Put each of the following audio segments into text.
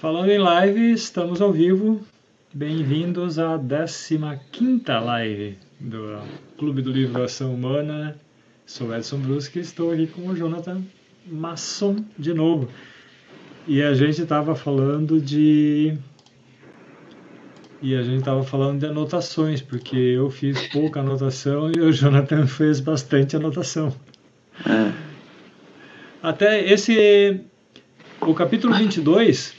Falando em live, estamos ao vivo. Bem-vindos à 15 live do Clube do Livro Ação Humana. Sou Edson Brusque e estou aqui com o Jonathan Masson de novo. E a gente estava falando de. E a gente estava falando de anotações, porque eu fiz pouca anotação e o Jonathan fez bastante anotação. É. Até esse. O capítulo 22,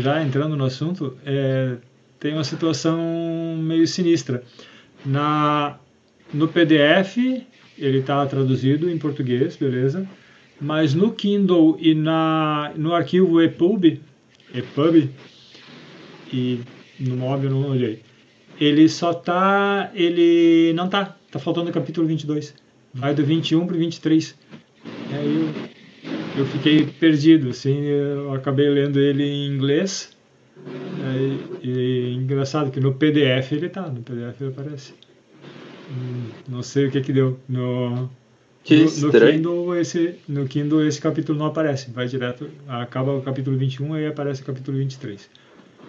já entrando no assunto, é, tem uma situação meio sinistra. Na, no PDF, ele está traduzido em português, beleza? Mas no Kindle e na, no arquivo EPUB, EPUB e no eu não olhei, ele só tá, ele não tá, tá faltando o capítulo 22. Vai do 21 para o 23. Aí eu, eu fiquei perdido, assim, eu acabei lendo ele em inglês. Aí, e engraçado que no PDF ele tá, no PDF ele aparece. Hum, Não sei o que que deu. No, Que no, no. Kindle esse, no Kindle esse capítulo não aparece, vai direto, acaba o capítulo 21 e aí aparece o capítulo 23.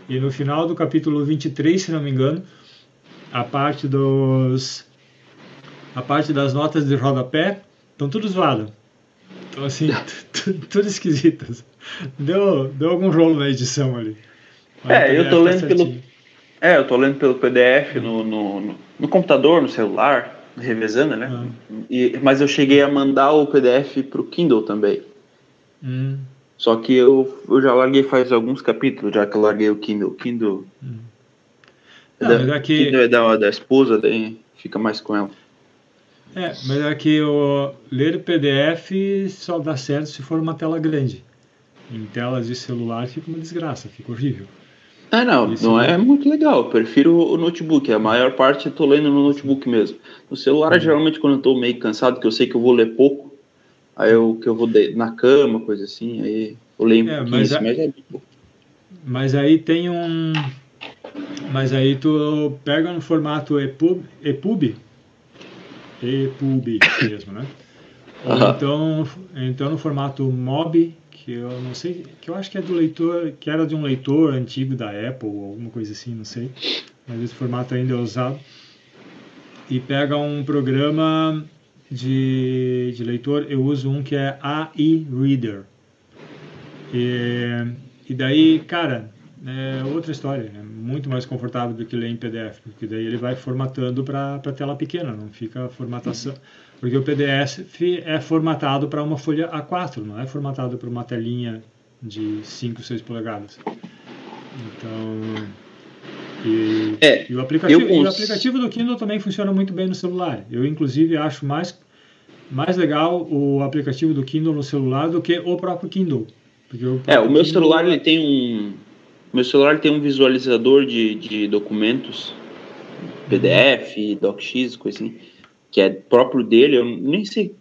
E no final do capítulo 23, se não me engano, a parte dos a parte das notas de rodapé estão tudo zoado. Então assim, tu- tu- tudo esquisitas. Deu, deu algum rolo na edição ali. Mas É, eu tô tá lendo pelo-. É, eu tô lendo pelo PDF no, no, no- no computador, no celular, revezando, né? Ah. E, mas eu cheguei a mandar o PDF pro Kindle também. Hum, Só que eu, eu já larguei faz alguns capítulos, já que eu larguei o Kindle. Kindle, é Não, da, é que- Kindle é da, da esposa, daí fica mais com ela. É, mas é que o ler PDF só dá certo se for uma tela grande. Em telas de celular fica uma desgraça, fica horrível. Ah, não, Isso não mesmo. é muito legal. Eu prefiro o notebook. A maior parte eu tô lendo no notebook mesmo. No celular, Uhum. geralmente, quando eu tô meio cansado, que eu sei que eu vou ler pouco, aí eu que eu vou de- na cama, coisa assim, aí eu leio um É, pouquinho, mas a- mas é. Mas aí tem um. Mas aí tu pega no formato EPUB, EPUB, EPUB mesmo, né? Ou então, então no formato MOB, que eu não sei, que eu acho que é do leitor, que era de um leitor antigo da Apple, ou alguma coisa assim, não sei. Mas esse formato ainda é usado. E pega um programa de, de leitor, eu uso um que é AI Reader. E, e daí, cara, é outra história, é muito mais confortável do que ler em PDF, porque daí ele vai formatando para tela pequena, não fica formatação. Porque o PDF é formatado para uma folha A4, não é formatado para uma telinha de 5, 6 polegadas. Então. E, É, e o, aplicativo, e o aplicativo do Kindle também funciona muito bem no celular. Eu, inclusive, acho mais, mais legal o aplicativo do Kindle no celular do que o próprio Kindle. Porque o É, o próprio meu Kindle- celular ele tem um. Meu celular tem um visualizador de, de documentos, PDF, DocX, coisa assim, que é próprio dele. Eu nem sei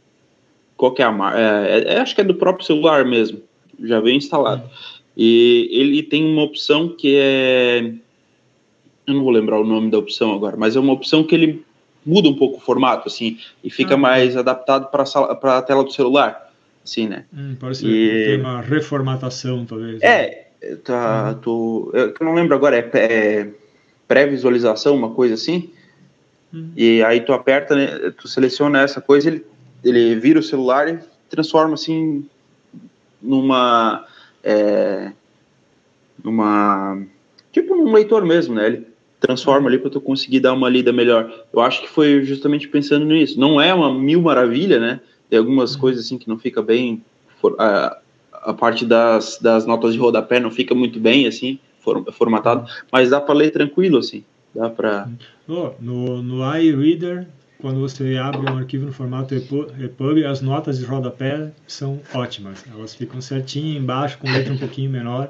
qual que é a marca. É, é- acho que é do próprio celular mesmo. Já veio instalado. E ele tem uma opção que é. Eu não vou lembrar o nome da opção agora, mas é uma opção que ele muda um pouco o formato, assim, e fica Ah. mais adaptado para a tela do celular, assim, né? Hum, ser. E- Tem uma reformatação, talvez. né? É, tá, tô, eu não lembro agora, é, é pré-visualização, uma coisa assim. Hum. E aí tu aperta, né, tu seleciona essa coisa, ele, ele vira o celular e transforma assim numa é, numa tipo num leitor mesmo, né? Ele transforma ali para tu conseguir dar uma lida melhor. Eu acho que foi justamente pensando nisso. Não é uma mil maravilha, né? Tem algumas coisas assim que não fica bem for- a, a parte das, das notas de rodapé não fica muito bem assim for- formatado, mas dá para ler tranquilo assim. Dá para Oh, no, no iReader, quando você abre um arquivo no formato EPU- EPUB, as notas de rodapé são ótimas. Elas ficam certinho embaixo, com letra um pouquinho menor.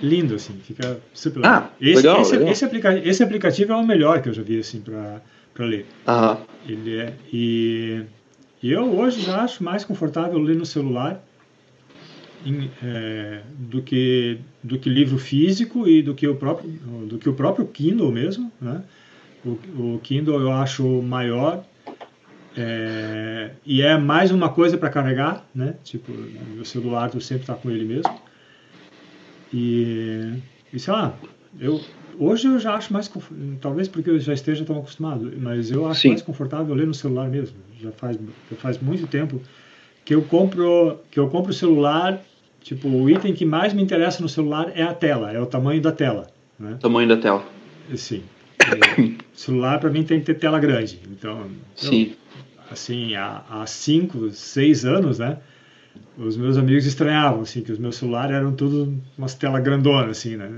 Lindo, assim, fica super legal. Ah, esse, legal, esse, legal. Esse, aplica esse aplicativo é o melhor que eu já vi, assim, para ler. Aham. Ele é, e, e eu hoje já acho mais confortável ler no celular em, é, do, que, do que livro físico e do que o próprio, do que o próprio Kindle mesmo. Né? O, o Kindle eu acho maior é, e é mais uma coisa para carregar, né? Tipo, o celular tu sempre está com ele mesmo. E, e sei lá, eu, hoje eu já acho mais talvez porque eu já esteja tão acostumado, mas eu acho Sim. mais confortável ler no celular mesmo. Já faz, já faz muito tempo que eu compro que eu compro o celular, tipo, o item que mais me interessa no celular é a tela, é o tamanho da tela, né? Tamanho da tela. Sim. celular para mim tem que ter tela grande. Então, Sim. Eu, assim, há, há cinco, seis anos, né? Os meus amigos estranhavam, assim, que os meus celulares eram tudo umas telas grandonas, assim, né?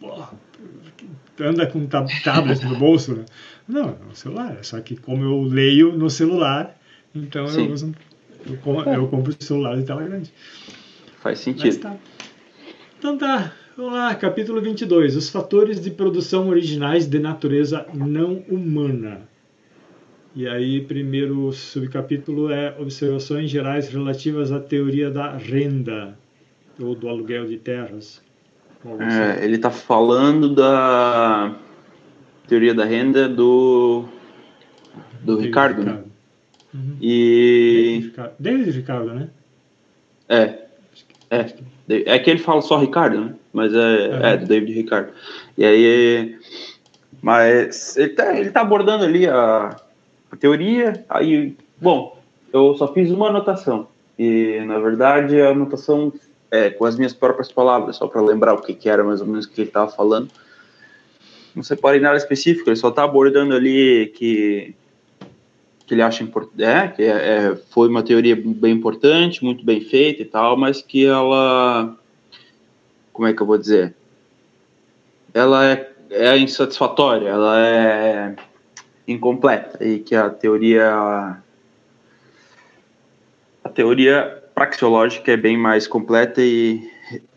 Porra, anda com tablet no bolso, né? Não, é um celular. Só que como eu leio no celular, então Sim. eu uso eu, eu compro o celular de tela grande. Faz sentido. Tá. Então tá, vamos lá, capítulo 22. Os fatores de produção originais de natureza não humana. E aí, primeiro subcapítulo é observações gerais relativas à teoria da renda, ou do aluguel de terras. É, ele está falando da teoria da renda do, do Ricardo, Ricardo. Né? Uhum. E. David Ricardo, né? É. É. É que ele fala só Ricardo, né? Mas é, é do David Ricardo. E aí. Mas ele tá, ele tá abordando ali a, a teoria. Aí, bom, eu só fiz uma anotação. E, na verdade, a anotação é com as minhas próprias palavras, só para lembrar o que, que era mais ou menos o que ele estava falando. Não separei nada específico, ele só está abordando ali que que ele acha importante, é, que é, é, foi uma teoria bem importante, muito bem feita e tal, mas que ela, como é que eu vou dizer, ela é, é insatisfatória, ela é incompleta e que a teoria a teoria praxeológica é bem mais completa e,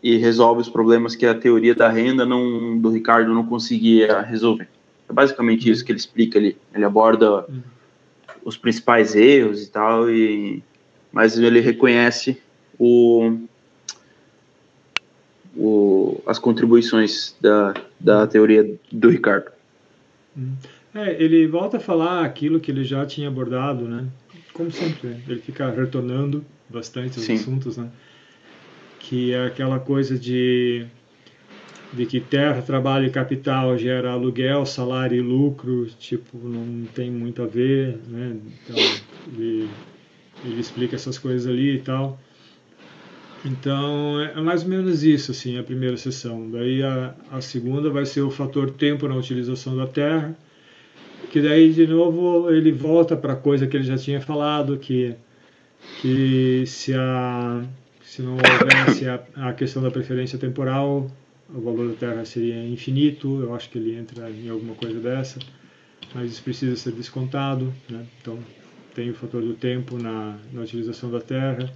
e resolve os problemas que a teoria da renda não, do Ricardo não conseguia resolver. É basicamente isso que ele explica ali. Ele aborda uhum os principais erros e tal, e, mas ele reconhece o, o, as contribuições da, da teoria do Ricardo. Hum. É, ele volta a falar aquilo que ele já tinha abordado, né? Como sempre, né? ele fica retornando bastante os Sim. assuntos, né? Que é aquela coisa de de que terra, trabalho e capital gera aluguel, salário e lucro, tipo, não tem muito a ver, né? Então, ele, ele explica essas coisas ali e tal. Então, é mais ou menos isso, assim, a primeira sessão. Daí a, a segunda vai ser o fator tempo na utilização da terra, que daí, de novo, ele volta para a coisa que ele já tinha falado, que, que se, a, se não houvesse a, a questão da preferência temporal, o valor da Terra seria infinito, eu acho que ele entra em alguma coisa dessa, mas isso precisa ser descontado, né? então tem o fator do tempo na, na utilização da Terra.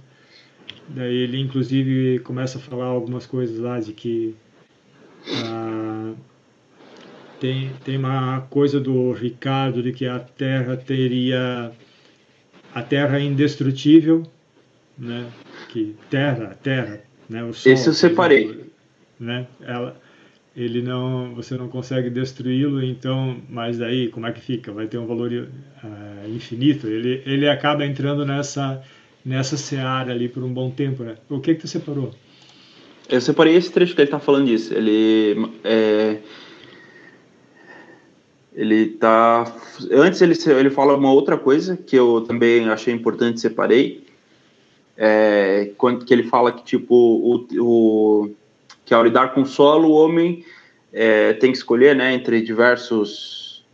Daí ele inclusive começa a falar algumas coisas lá de que ah, tem, tem uma coisa do Ricardo de que a Terra teria a Terra é indestrutível, né? Que Terra, Terra, né? O Sol, Esse eu separei né? Ela, ele não, você não consegue destruí-lo, então, mas daí como é que fica? Vai ter um valor uh, infinito? Ele, ele acaba entrando nessa nessa seara ali por um bom tempo, né? O que que tu separou? Eu separei esse trecho que ele está falando disso. Ele é, ele tá antes ele ele fala uma outra coisa que eu também achei importante separei é, quando que ele fala que tipo o, o que ao lidar com o solo, o homem é, tem que escolher né, entre diversos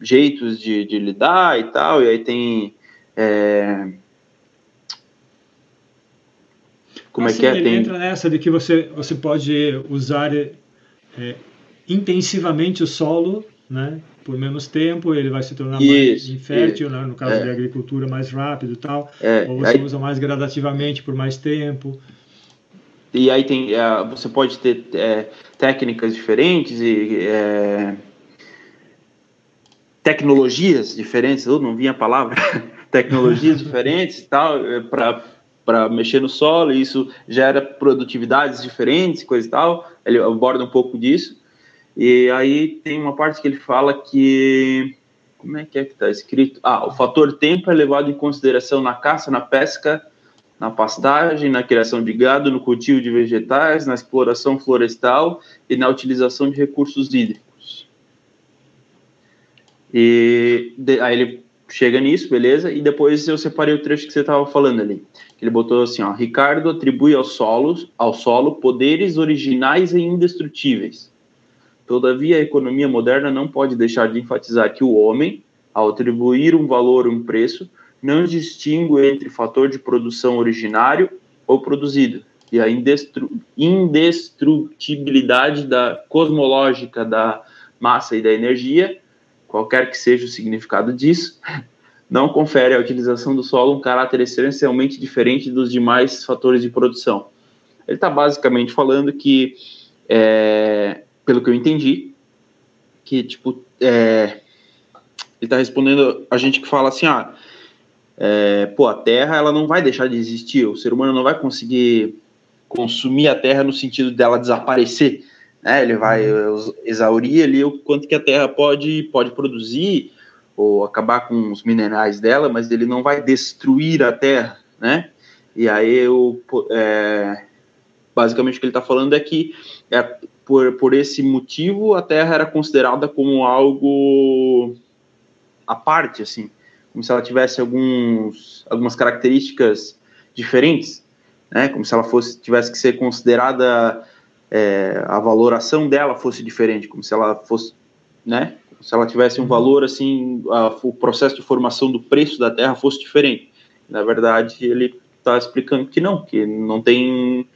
jeitos de, de, lidar e tal, e aí tem. É, como assim, é que é? Ele tem... entra nessa de que você, você pode usar é, intensivamente o solo, né? Por menos tempo, ele vai se tornar isso, mais infértil, né, no caso é. da agricultura, mais rápido e tal. É, ou você aí... usa mais gradativamente por mais tempo e aí tem, uh, você pode ter é, técnicas diferentes e é, tecnologias diferentes, eu não vinha a palavra, tecnologias diferentes e tal, é, para mexer no solo, e isso gera produtividades diferentes, coisa e tal, ele aborda um pouco disso, e aí tem uma parte que ele fala que, como é que é que está escrito? Ah, o fator tempo é levado em consideração na caça, na pesca, na pastagem, na criação de gado, no cultivo de vegetais, na exploração florestal e na utilização de recursos hídricos. E de, aí ele chega nisso, beleza? E depois eu separei o trecho que você estava falando ali. Ele botou assim, ó, Ricardo atribui ao solo, ao solo poderes originais e indestrutíveis. Todavia, a economia moderna não pode deixar de enfatizar que o homem, ao atribuir um valor um preço, não distingue entre fator de produção originário ou produzido e a indestru indestrutibilidade da cosmológica da massa e da energia, qualquer que seja o significado disso, não confere à utilização do solo um caráter essencialmente diferente dos demais fatores de produção. Ele está basicamente falando que, é, pelo que eu entendi, que tipo, é, ele está respondendo a gente que fala assim, ah, é, pô, a Terra ela não vai deixar de existir, o ser humano não vai conseguir consumir a Terra no sentido dela desaparecer, né? Ele vai uhum. exaurir ali o quanto que a Terra pode pode produzir ou acabar com os minerais dela, mas ele não vai destruir a Terra, né? E aí eu, é, basicamente o que ele está falando é que é, por, por esse motivo a Terra era considerada como algo à parte, assim, como se ela tivesse alguns, algumas características diferentes, né? Como se ela fosse tivesse que ser considerada é, a valoração dela fosse diferente, como se ela fosse, né? se ela tivesse um valor assim, a, o processo de formação do preço da terra fosse diferente. Na verdade, ele está explicando que não, que não tem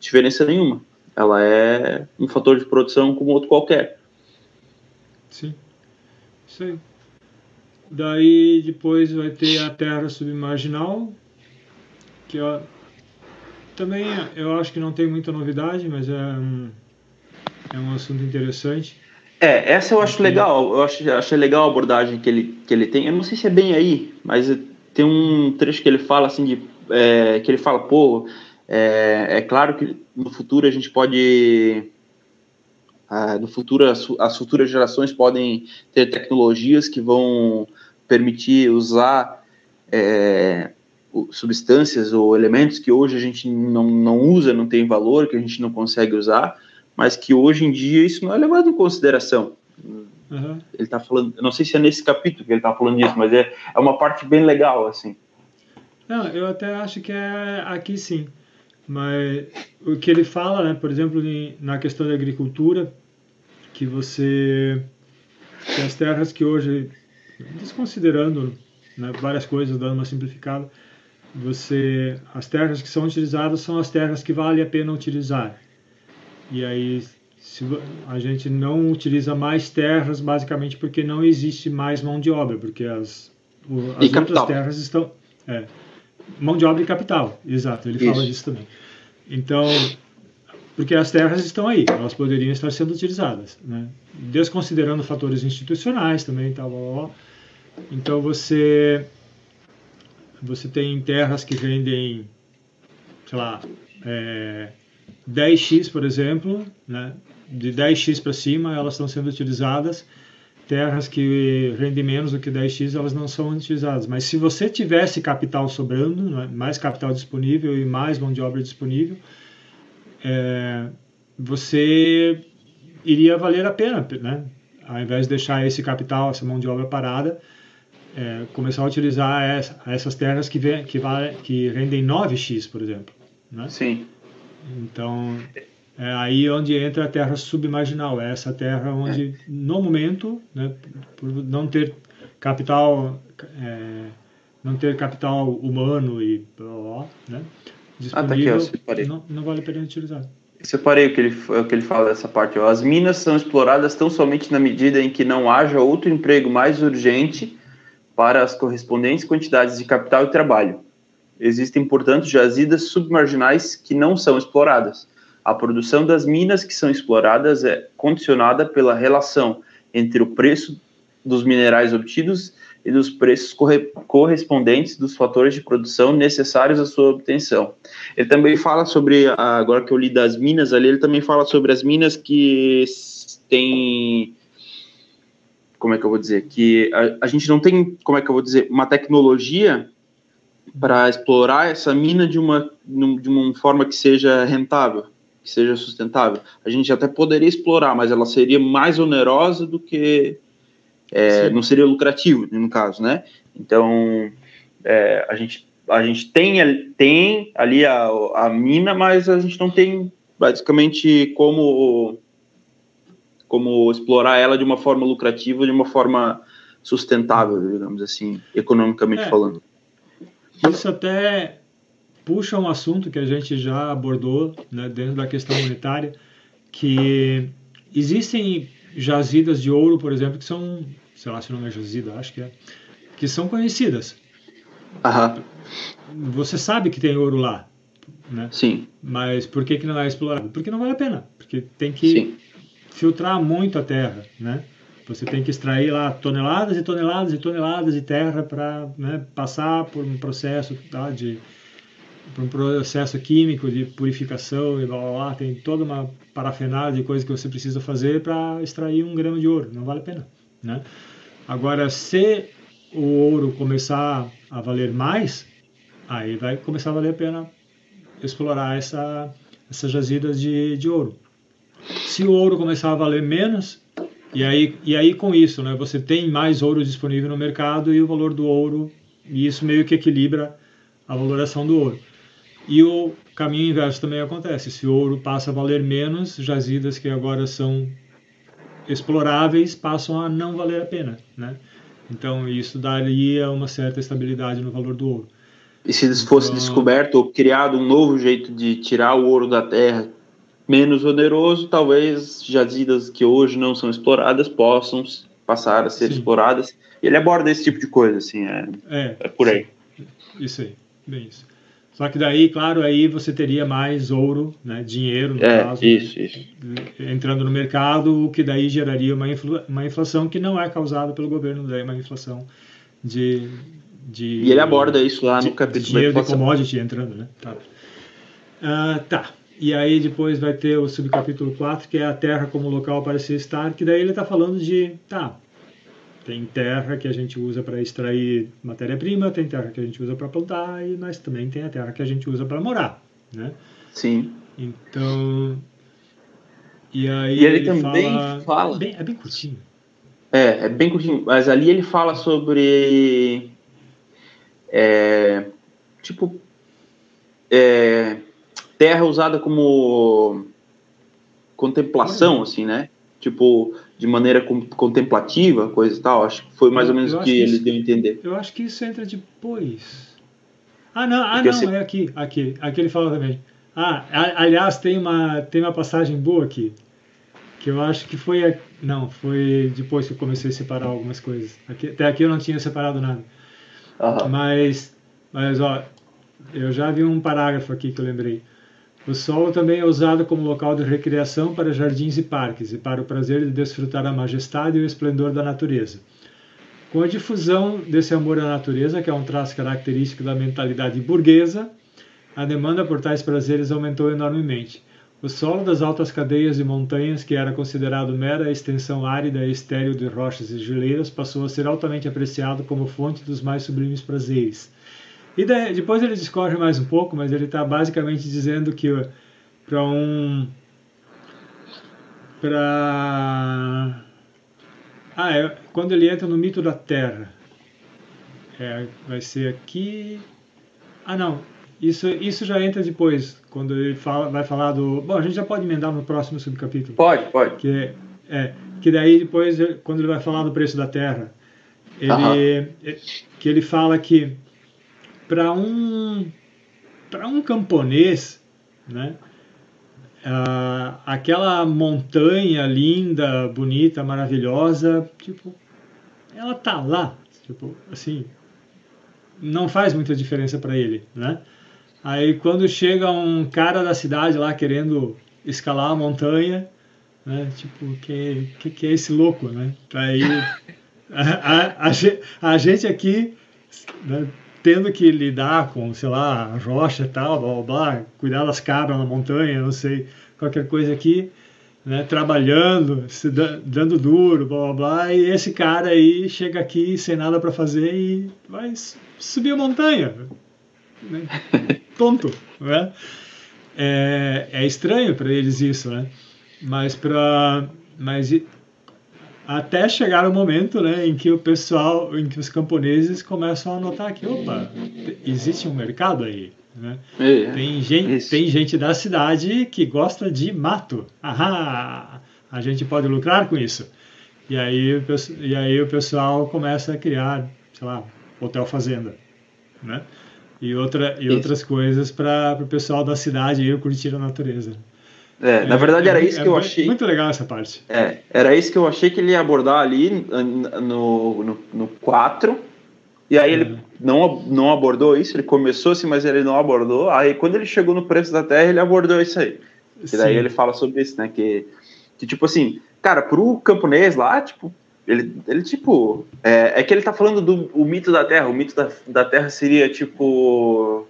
diferença nenhuma. Ela é um fator de produção como outro qualquer. Sim, aí. Daí depois vai ter a terra submarginal, que ó, também eu acho que não tem muita novidade, mas é um, é um assunto interessante. É, essa eu acho legal. Eu acho, achei legal a abordagem que ele, que ele tem. Eu não sei se é bem aí, mas tem um trecho que ele fala assim de. É, que ele fala, pô, é, é, claro que no futuro a gente pode. Ah, no futuro, as, as, futuras gerações podem ter tecnologias que vão permitir usar é, substâncias ou elementos que hoje a gente não, não usa, não tem valor, que a gente não consegue usar mas que hoje em dia isso não é levado em consideração. Uhum. Ele está falando, não sei se é nesse capítulo que ele está falando disso, mas é, é uma parte bem legal, assim. Não, eu até acho que é aqui sim. Mas o que ele fala, né, por exemplo, na questão da agricultura, que você que as terras que hoje, desconsiderando né, várias coisas, dando uma simplificada, você as terras que são utilizadas são as terras que vale a pena utilizar. E aí se, a gente não utiliza mais terras basicamente porque não existe mais mão de obra, porque as, as outras terras estão. É, mão de obra e capital, exato, ele Isso. fala disso também. Então, porque as terras estão aí, elas poderiam estar sendo utilizadas, né? desconsiderando fatores institucionais também, tal, blá. Então você você tem terras que rendem, sei lá, é, 10x, por exemplo, né, de 10x para cima, elas estão sendo utilizadas. Terras que rendem menos do que 10x, elas não são utilizadas. Mas se você tivesse capital sobrando, né, mais capital disponível e mais mão de obra disponível, é, você iria valer a pena, né? Ao invés de deixar esse capital, essa mão de obra parada, é, começar a utilizar essa, essas terras que, vem, que, vale, que rendem 9x, por exemplo. Né? Sim. Então, é aí onde entra a terra submarginal, é essa terra onde, no momento, né, por não ter capital, é, não ter capital humano e blá, blá, né, disponível, ah, tá aqui, não, não, vale a pena utilizar. Eu separei o que, ele, o que ele fala dessa parte. Ó. As minas são exploradas tão somente na medida em que não haja outro emprego mais urgente para as correspondentes quantidades de capital e trabalho. Existem, portanto, jazidas submarginais que não são exploradas. A produção das minas que são exploradas é condicionada pela relação entre o preço dos minerais obtidos e dos preços corre correspondentes dos fatores de produção necessários à sua obtenção. Ele também fala sobre, agora que eu li das minas ali, ele também fala sobre as minas que têm como é que eu vou dizer, que a, a gente não tem, como é que eu vou dizer, uma tecnologia para explorar essa mina de uma, de uma forma que seja rentável, que seja sustentável. A gente até poderia explorar, mas ela seria mais onerosa do que. É, não seria lucrativo, no caso, né? Então, é, a, gente, a gente tem, tem ali a, a mina, mas a gente não tem basicamente como, como explorar ela de uma forma lucrativa, de uma forma sustentável, digamos assim, economicamente é. falando. Isso até puxa um assunto que a gente já abordou né, dentro da questão monetária, que existem jazidas de ouro, por exemplo, que são, sei lá se não é jazida, acho que é, que são conhecidas. Aham. Você sabe que tem ouro lá, né? Sim. Mas por que, que não é explorado? Porque não vale a pena, porque tem que Sim. filtrar muito a terra, né? Você tem que extrair lá toneladas e toneladas e toneladas de terra para né, passar por um processo tá, de por um processo químico de purificação e blá, blá, blá. tem toda uma parafernália de coisas que você precisa fazer para extrair um grama de ouro, não vale a pena, né? Agora, se o ouro começar a valer mais, aí vai começar a valer a pena explorar essa, essas jazidas de, de ouro. Se o ouro começar a valer menos, e aí, e aí com isso, né, você tem mais ouro disponível no mercado e o valor do ouro, e isso meio que equilibra a valoração do ouro. E o caminho inverso também acontece. Se o ouro passa a valer menos, jazidas que agora são exploráveis passam a não valer a pena, né? Então isso daria uma certa estabilidade no valor do ouro. E se fosse então, descoberto ou criado um novo jeito de tirar o ouro da terra, menos oneroso, talvez jazidas que hoje não são exploradas possam passar a ser sim. exploradas. Ele aborda esse tipo de coisa, assim, é, é, é por aí. Isso aí, bem isso. Só que daí, claro, aí você teria mais ouro, né, dinheiro, no é, caso, isso, isso. entrando no mercado, o que daí geraria uma, infla, uma inflação que não é causada pelo governo, daí uma inflação de, de... E ele aborda isso lá no capítulo de dinheiro de commodity entrando, né? Tá. Uh, tá. E aí depois vai ter o subcapítulo 4, que é a terra como local para se estar, que daí ele está falando de, tá, tem terra que a gente usa para extrair matéria-prima, tem terra que a gente usa para plantar, mas também tem a terra que a gente usa para morar, né? Sim. Então, e aí e ele, ele também fala, fala... É bem, é bem curtinho. É, é bem curtinho, mas ali ele fala sobre é, tipo é, terra usada como contemplação, assim, né? Tipo, de maneira contemplativa, coisa e tal. Acho que foi mais ou menos o que, que ele deu a entender. Eu acho que isso entra depois. Ah, não, ah, não, é aqui, aqui. Aqui ele fala também. Ah, aliás, tem uma, tem uma passagem boa aqui. Que eu acho que foi. A, não, foi depois que eu comecei a separar algumas coisas. Aqui, até aqui eu não tinha separado nada. Uhum. Mas, mas, ó, eu já vi um parágrafo aqui que eu lembrei. O solo também é usado como local de recreação para jardins e parques e para o prazer de desfrutar a majestade e o esplendor da natureza. Com a difusão desse amor à natureza, que é um traço característico da mentalidade burguesa, a demanda por tais prazeres aumentou enormemente. O solo das altas cadeias de montanhas, que era considerado mera extensão árida e estéril de rochas e geleiras, passou a ser altamente apreciado como fonte dos mais sublimes prazeres e daí, depois ele discorre mais um pouco, mas ele está basicamente dizendo que para um. Para. Ah, é, quando ele entra no mito da Terra. É, vai ser aqui. Ah, não. Isso, isso já entra depois, quando ele fala, vai falar do. Bom, a gente já pode emendar no próximo subcapítulo. Pode, pode. Que, é, que daí depois, quando ele vai falar do preço da Terra, ele, é, que ele fala que para um para um camponês, né? Ah, aquela montanha linda, bonita, maravilhosa, tipo, ela tá lá, tipo, assim, não faz muita diferença para ele, né? Aí quando chega um cara da cidade lá querendo escalar a montanha, né? Tipo, que que, que é esse louco, né? Aí a, a, a, a gente aqui né, tendo que lidar com, sei lá, rocha e tal, blá, blá, blá, cuidar das cabras na montanha, não sei, qualquer coisa aqui, né, trabalhando, se dando duro, blá, blá, blá, e esse cara aí chega aqui sem nada para fazer e vai subir a montanha. né? tonto, né? É, é estranho para eles isso, né? Mas para mas até chegar o momento né, em que o pessoal, em que os camponeses começam a notar que, opa, existe um mercado aí. Né? É, tem, gente, tem gente da cidade que gosta de mato. Ahá, a gente pode lucrar com isso. E aí, e aí o pessoal começa a criar, sei lá, hotel fazenda, né? E, outra, e outras coisas para o pessoal da cidade ir curtir a natureza. É, na verdade era é, isso que eu é achei. Muito legal essa parte. É, era isso que eu achei que ele ia abordar ali no, no, no 4. E aí ele não, não abordou isso, ele começou assim, mas ele não abordou. Aí quando ele chegou no preço da terra, ele abordou isso aí. E daí ele fala sobre isso, né? Que, que tipo assim, cara, pro camponês lá, tipo, ele, ele tipo. É, é que ele tá falando do o mito da terra. O mito da, da terra seria tipo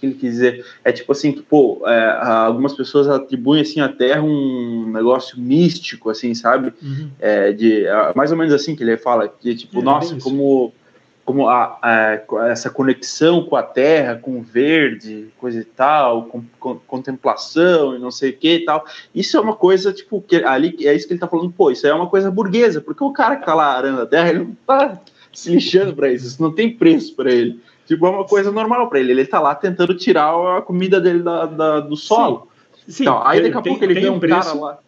que ele quis dizer. É tipo assim, que, pô, é, algumas pessoas atribuem assim a Terra um negócio místico, assim, sabe? Uhum. É, de, é, mais ou menos assim que ele fala, que tipo, é, nossa, como como a, a, essa conexão com a terra, com o verde, coisa e tal, com, com, contemplação e não sei o que e tal. Isso é uma coisa, tipo, que ali é isso que ele tá falando, pô, isso é uma coisa burguesa, porque o cara que tá lá arando a terra, ele não tá se lixando para isso, isso não tem preço para ele. Tipo, é uma coisa normal para ele. Ele tá lá tentando tirar a comida dele da, da do solo. Sim. Sim. Então, aí daqui a pouco ele vê um, um preço... cara lá.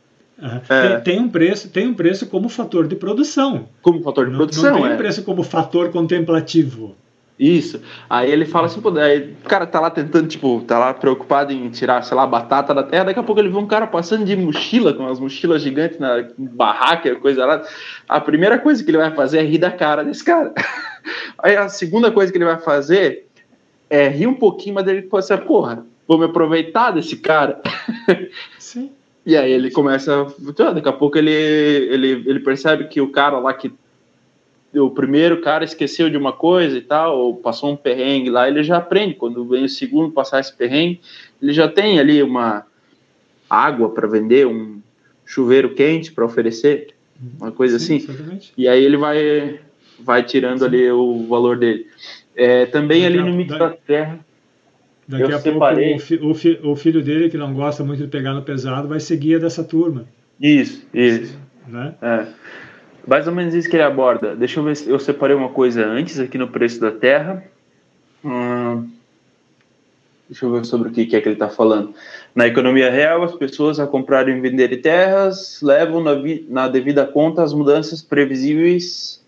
Uhum. É. Tem, tem, um preço, tem um preço como fator de produção. Como fator de não, produção, não tem é. um preço como fator contemplativo. Isso. Aí ele fala assim, pô, aí o cara tá lá tentando, tipo, tá lá preocupado em tirar, sei lá, batata da terra, daqui a pouco ele vê um cara passando de mochila, com umas mochilas gigantes na barraca, coisa lá. A primeira coisa que ele vai fazer é rir da cara desse cara. Aí a segunda coisa que ele vai fazer é rir um pouquinho, mas ele pode ser, porra, vou me aproveitar desse cara. Sim. E aí ele começa, daqui a pouco ele, ele, ele percebe que o cara lá que o primeiro cara esqueceu de uma coisa e tal, ou passou um perrengue lá, ele já aprende. Quando vem o segundo passar esse perrengue, ele já tem ali uma água para vender, um chuveiro quente para oferecer, uma coisa Sim, assim. Exatamente. E aí ele vai vai tirando Sim. ali o valor dele. É, também daqui ali no mito da terra. Daqui a separei... pouco o, fi, o, fi, o, filho dele, que não gosta muito de pegar no pesado, vai seguir dessa turma. Isso, isso. Né? É. Mais ou menos isso que ele aborda. Deixa eu ver se eu separei uma coisa antes aqui no preço da terra. Hum, deixa eu ver sobre o que, é que ele está falando. Na economia real, as pessoas a comprarem e venderem terras levam na, na devida conta as mudanças previsíveis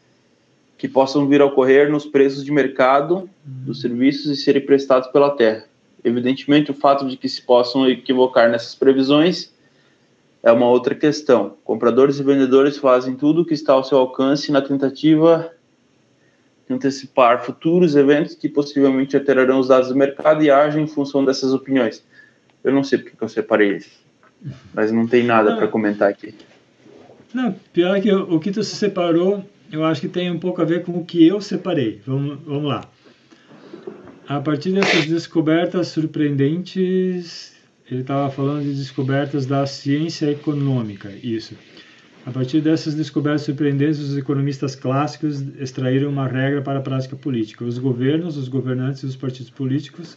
que possam vir a ocorrer nos preços de mercado dos serviços e serem prestados pela terra. Evidentemente, o fato de que se possam equivocar nessas previsões é uma outra questão. Compradores e vendedores fazem tudo o que está ao seu alcance na tentativa de antecipar futuros eventos que possivelmente alterarão os dados do mercado e agem em função dessas opiniões. Eu não sei porque eu separei isso, mas não tem nada para comentar aqui. Não, pior que o que tu se separou eu acho que tem um pouco a ver com o que eu separei. Vamos, vamos lá. A partir dessas descobertas surpreendentes, ele estava falando de descobertas da ciência econômica, isso. A partir dessas descobertas surpreendentes, os economistas clássicos extraíram uma regra para a prática política. Os governos, os governantes e os partidos políticos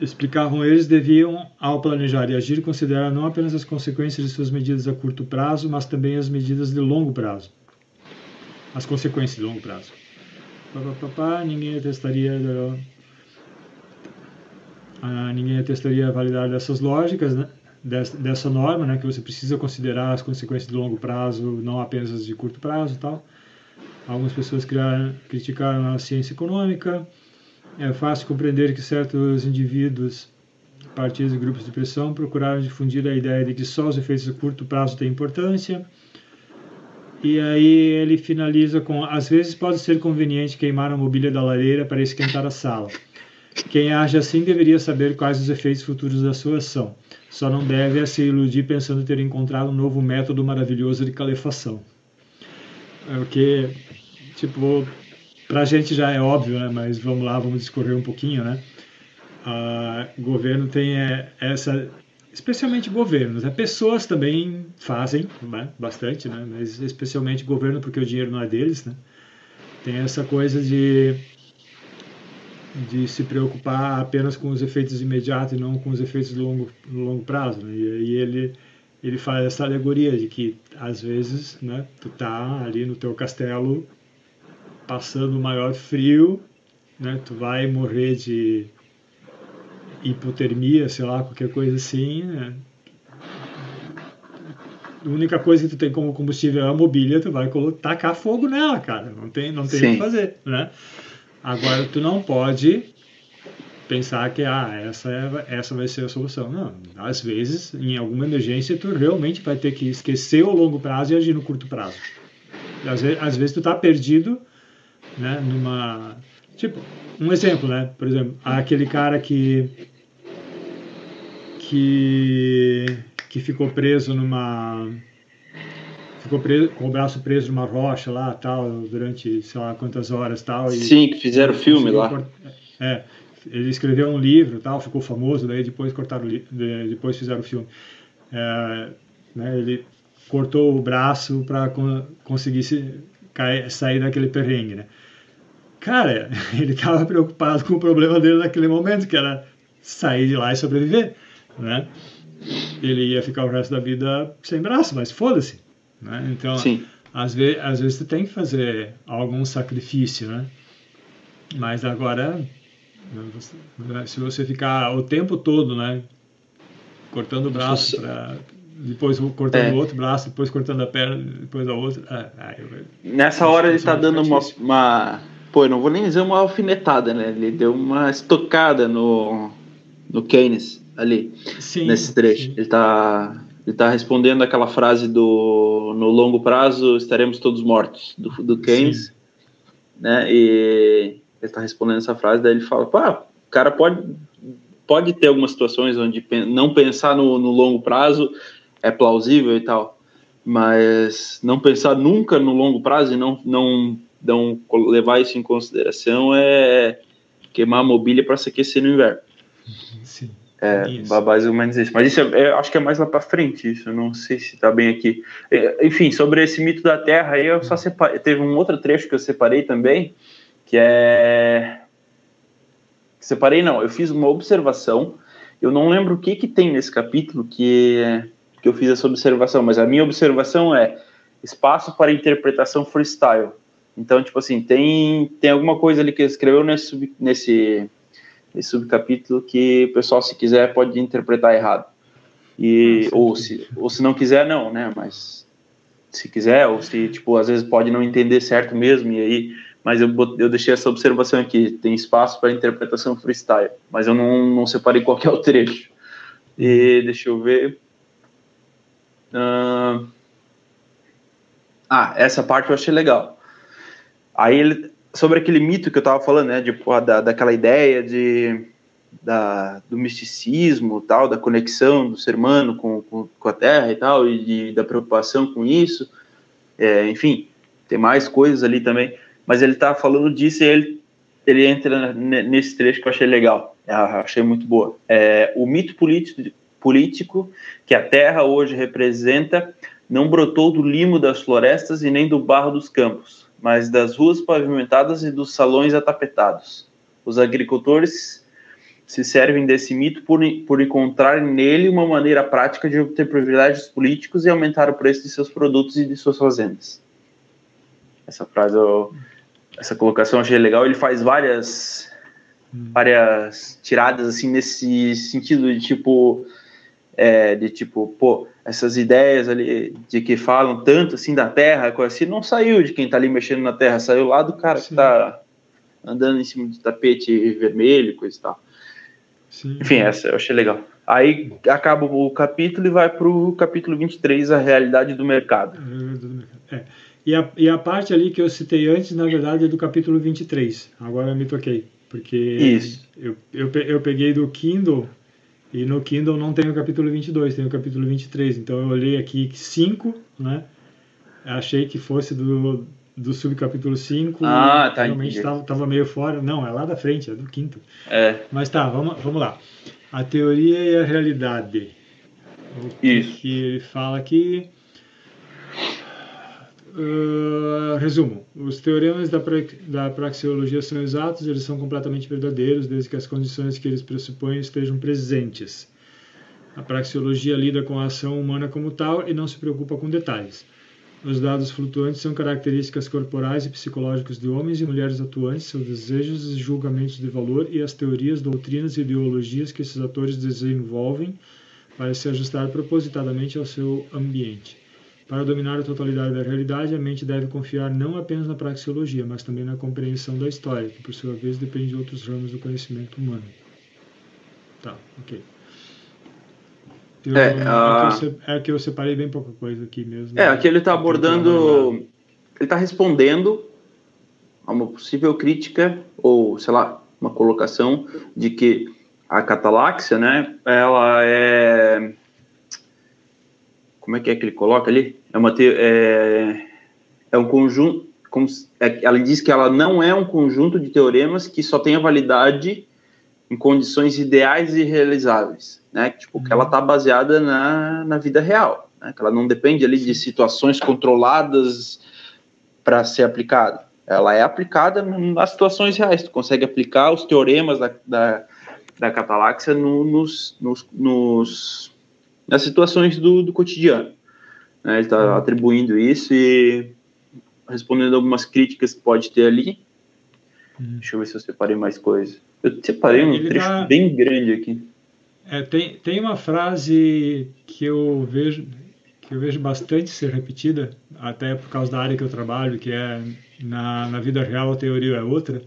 explicavam eles deviam, ao planejar e agir, considerar não apenas as consequências de suas medidas a curto prazo, mas também as medidas de longo prazo as consequências de longo prazo. Pá, pá, pá, ninguém atestaria ah, ninguém atestaria a validade dessas lógicas, né? dessa, norma, né? que você precisa considerar as consequências de longo prazo, não apenas as de curto prazo, tal. Algumas pessoas criaram, criticaram a ciência econômica. É fácil compreender que certos indivíduos, partidos e grupos de pressão procuraram difundir a ideia de que só os efeitos de curto prazo têm importância e aí ele finaliza com: às vezes pode ser conveniente queimar a mobília da lareira para esquentar a sala. Quem age assim deveria saber quais os efeitos futuros da sua ação. Só não deve se iludir pensando ter encontrado um novo método maravilhoso de calefação. É o que, tipo, pra gente já é óbvio, né? Mas vamos lá, vamos discorrer um pouquinho, né? O governo tem é, essa especialmente governos. Né? Pessoas também fazem né? bastante, né? mas especialmente governo porque o dinheiro não é deles. Né? Tem essa coisa de de se preocupar apenas com os efeitos imediatos e não com os efeitos de longo, longo prazo. Né? E aí ele, ele faz essa alegoria de que, às vezes, né, tu tá ali no teu castelo passando o maior frio, né, tu vai morrer de hipotermia, sei lá, qualquer coisa assim, né? a única coisa que tu tem como combustível é a mobília, tu vai tacar fogo nela, cara. Não tem, não tem o que fazer, né? Agora, tu não pode pensar que ah, essa, é, essa vai ser a solução. Não, às vezes, em alguma emergência, tu realmente vai ter que esquecer o longo prazo e agir no curto prazo. Às vezes, às vezes tu tá perdido, né, numa... Tipo, um exemplo, né? Por exemplo, aquele cara que... que que ficou preso numa ficou preso, com o braço preso numa rocha lá, tal, durante sei lá quantas horas, tal. E Sim, que fizeram filme lá. É, ele escreveu um livro, tal, ficou famoso, daí depois cortaram, depois fizeram o filme. É, né, ele cortou o braço para conseguir se, cair, sair daquele perrengue, né? Cara, ele estava preocupado com o problema dele naquele momento, que era sair de lá e sobreviver, né? ele ia ficar o resto da vida sem braço, mas foda-se. Né? Então, Sim. Às, vezes, às vezes tu tem que fazer algum sacrifício, né? Mas agora, né, se você ficar o tempo todo, né? Cortando o braço para depois cortando é. o outro braço, depois cortando a perna, depois a outra. Ah, eu, Nessa hora ele está dando uma, uma, Pô, eu não vou nem dizer uma alfinetada, né? Ele deu uma estocada no, no Keynes ali, sim, nesse trecho. Sim. Ele está ele tá respondendo aquela frase do no longo prazo estaremos todos mortos, do, do Keynes, sim. né? E ele está respondendo essa frase, daí ele fala, pá, o cara pode, pode ter algumas situações onde não pensar no, no longo prazo é plausível e tal, mas não pensar nunca no longo prazo e não, não, não levar isso em consideração é queimar a mobília para se aquecer no inverno. Sim. É, mais ou menos isso. Mas isso é, é, acho que é mais lá para frente, isso. Eu não sei se está bem aqui. É, enfim, sobre esse mito da Terra, aí eu só separei. Teve um outro trecho que eu separei também, que é. Separei, não. Eu fiz uma observação. Eu não lembro o que, que tem nesse capítulo que, que eu fiz essa observação, mas a minha observação é espaço para interpretação freestyle. Então, tipo assim, tem, tem alguma coisa ali que escreveu nesse, nesse esse subcapítulo que o pessoal, se quiser, pode interpretar errado. E, ah, ou, se, ou se não quiser, não, né? Mas se quiser, ou se, tipo, às vezes pode não entender certo mesmo, e aí. Mas eu, eu deixei essa observação aqui: tem espaço para interpretação freestyle, mas eu não, não separei qual é o trecho. E deixa eu ver. Uh, ah, essa parte eu achei legal. Aí ele, sobre aquele mito que eu estava falando, né, da, daquela ideia de, da, do misticismo, tal, da conexão do ser humano com, com, com a Terra e tal, e de, da preocupação com isso, é, enfim, tem mais coisas ali também, mas ele está falando disso e ele, ele entra nesse trecho que eu achei legal, eu achei muito boa. É, o mito político, político que a Terra hoje representa não brotou do limo das florestas e nem do barro dos campos, mas das ruas pavimentadas e dos salões atapetados. Os agricultores se servem desse mito por, por encontrar nele uma maneira prática de obter privilégios políticos e aumentar o preço de seus produtos e de suas fazendas. Essa frase, eu, essa colocação eu achei legal. Ele faz várias, várias tiradas assim nesse sentido de tipo, é, de tipo, pô, essas ideias ali de que falam tanto assim da Terra, assim, não saiu de quem está ali mexendo na Terra, saiu lá do cara Sim. que está andando em cima de tapete vermelho, coisa e tal. Sim. Enfim, essa eu achei legal. Aí acaba o capítulo e vai para o capítulo 23, a realidade do mercado. É. E, a, e a parte ali que eu citei antes, na verdade, é do capítulo 23. Agora eu me toquei. Porque Isso. Eu, eu, eu peguei do Kindle e no Kindle não tem o capítulo 22, tem o capítulo 23. Então eu olhei aqui 5, né? Achei que fosse do, do subcapítulo 5. Ah, tá. Realmente estava meio fora. Não, é lá da frente, é do quinto. É. Mas tá, vamos, vamos lá. A teoria e a realidade. O Isso. Que ele fala aqui. Uh, resumo: os teoremas da, da praxeologia são exatos, eles são completamente verdadeiros, desde que as condições que eles pressupõem estejam presentes. A praxeologia lida com a ação humana como tal e não se preocupa com detalhes. Os dados flutuantes são características corporais e psicológicas de homens e mulheres atuantes, seus desejos e julgamentos de valor e as teorias, doutrinas e ideologias que esses atores desenvolvem para se ajustar propositadamente ao seu ambiente. Para dominar a totalidade da realidade, a mente deve confiar não apenas na praxeologia, mas também na compreensão da história, que por sua vez depende de outros ramos do conhecimento humano. Tá, ok. Eu, é, a... é, que eu, separei bem pouca coisa aqui mesmo. É, aqui ele está abordando, ele está respondendo a uma possível crítica ou, sei lá, uma colocação de que a cataláxia, né, ela é como é que é que ele coloca ali? É uma é, é um conjunto, como, é, ela diz que ela não é um conjunto de teoremas que só tem a validade em condições ideais e realizáveis, né? Tipo, que ela está baseada na, na vida real, né? Que ela não depende ali de situações controladas para ser aplicada. Ela é aplicada nas situações reais. Tu consegue aplicar os teoremas da, da, da cataláxia no, nos, nos, nos, nas situações do, do cotidiano. Né? Ele está atribuindo isso e respondendo algumas críticas que pode ter ali. Uhum. Deixa eu ver se eu separei mais coisas. Eu separei um Ele trecho dá... bem grande aqui. É, tem, tem uma frase que eu vejo que eu vejo bastante ser repetida, até por causa da área que eu trabalho, que é na, na vida real a teoria é outra.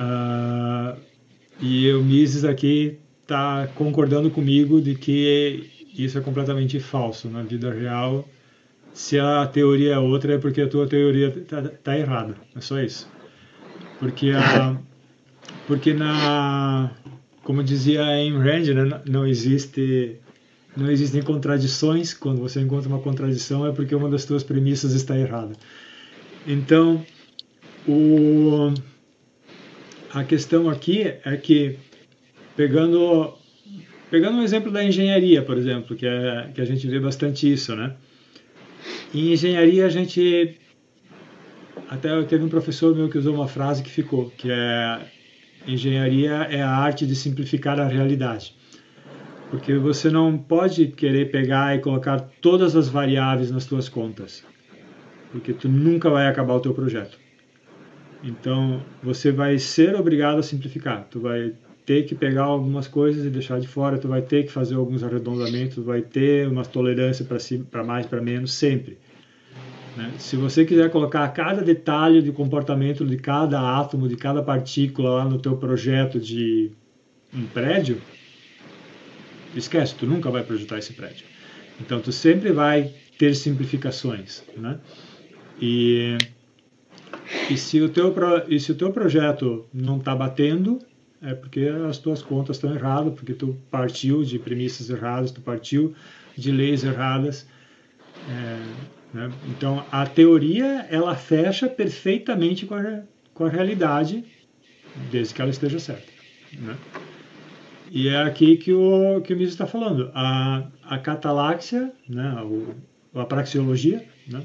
Uh, e o Mises aqui está concordando comigo de que isso é completamente falso. Na vida real, se a teoria é outra, é porque a tua teoria está tá errada. É só isso. Porque a porque na como dizia Ayn Rand, né, não existe não existem contradições. Quando você encontra uma contradição é porque uma das suas premissas está errada. Então, o, a questão aqui é que pegando pegando um exemplo da engenharia, por exemplo, que é que a gente vê bastante isso, né? Em engenharia a gente até teve um professor meu que usou uma frase que ficou, que é Engenharia é a arte de simplificar a realidade. Porque você não pode querer pegar e colocar todas as variáveis nas suas contas. Porque tu nunca vai acabar o teu projeto. Então, você vai ser obrigado a simplificar. Tu vai ter que pegar algumas coisas e deixar de fora, tu vai ter que fazer alguns arredondamentos, vai ter uma tolerância para mais, para menos, sempre. Né? Se você quiser colocar cada detalhe de comportamento de cada átomo, de cada partícula lá no teu projeto de um prédio, esquece, tu nunca vai projetar esse prédio. Então, tu sempre vai ter simplificações, né? E, e, se, o teu, e se o teu projeto não está batendo, é porque as tuas contas estão erradas, porque tu partiu de premissas erradas, tu partiu de leis erradas. É, né? Então, a teoria ela fecha perfeitamente com a, com a realidade, desde que ela esteja certa. Né? E é aqui que o, que o Mises está falando. A, a cataláxia, né, o, a praxeologia, né,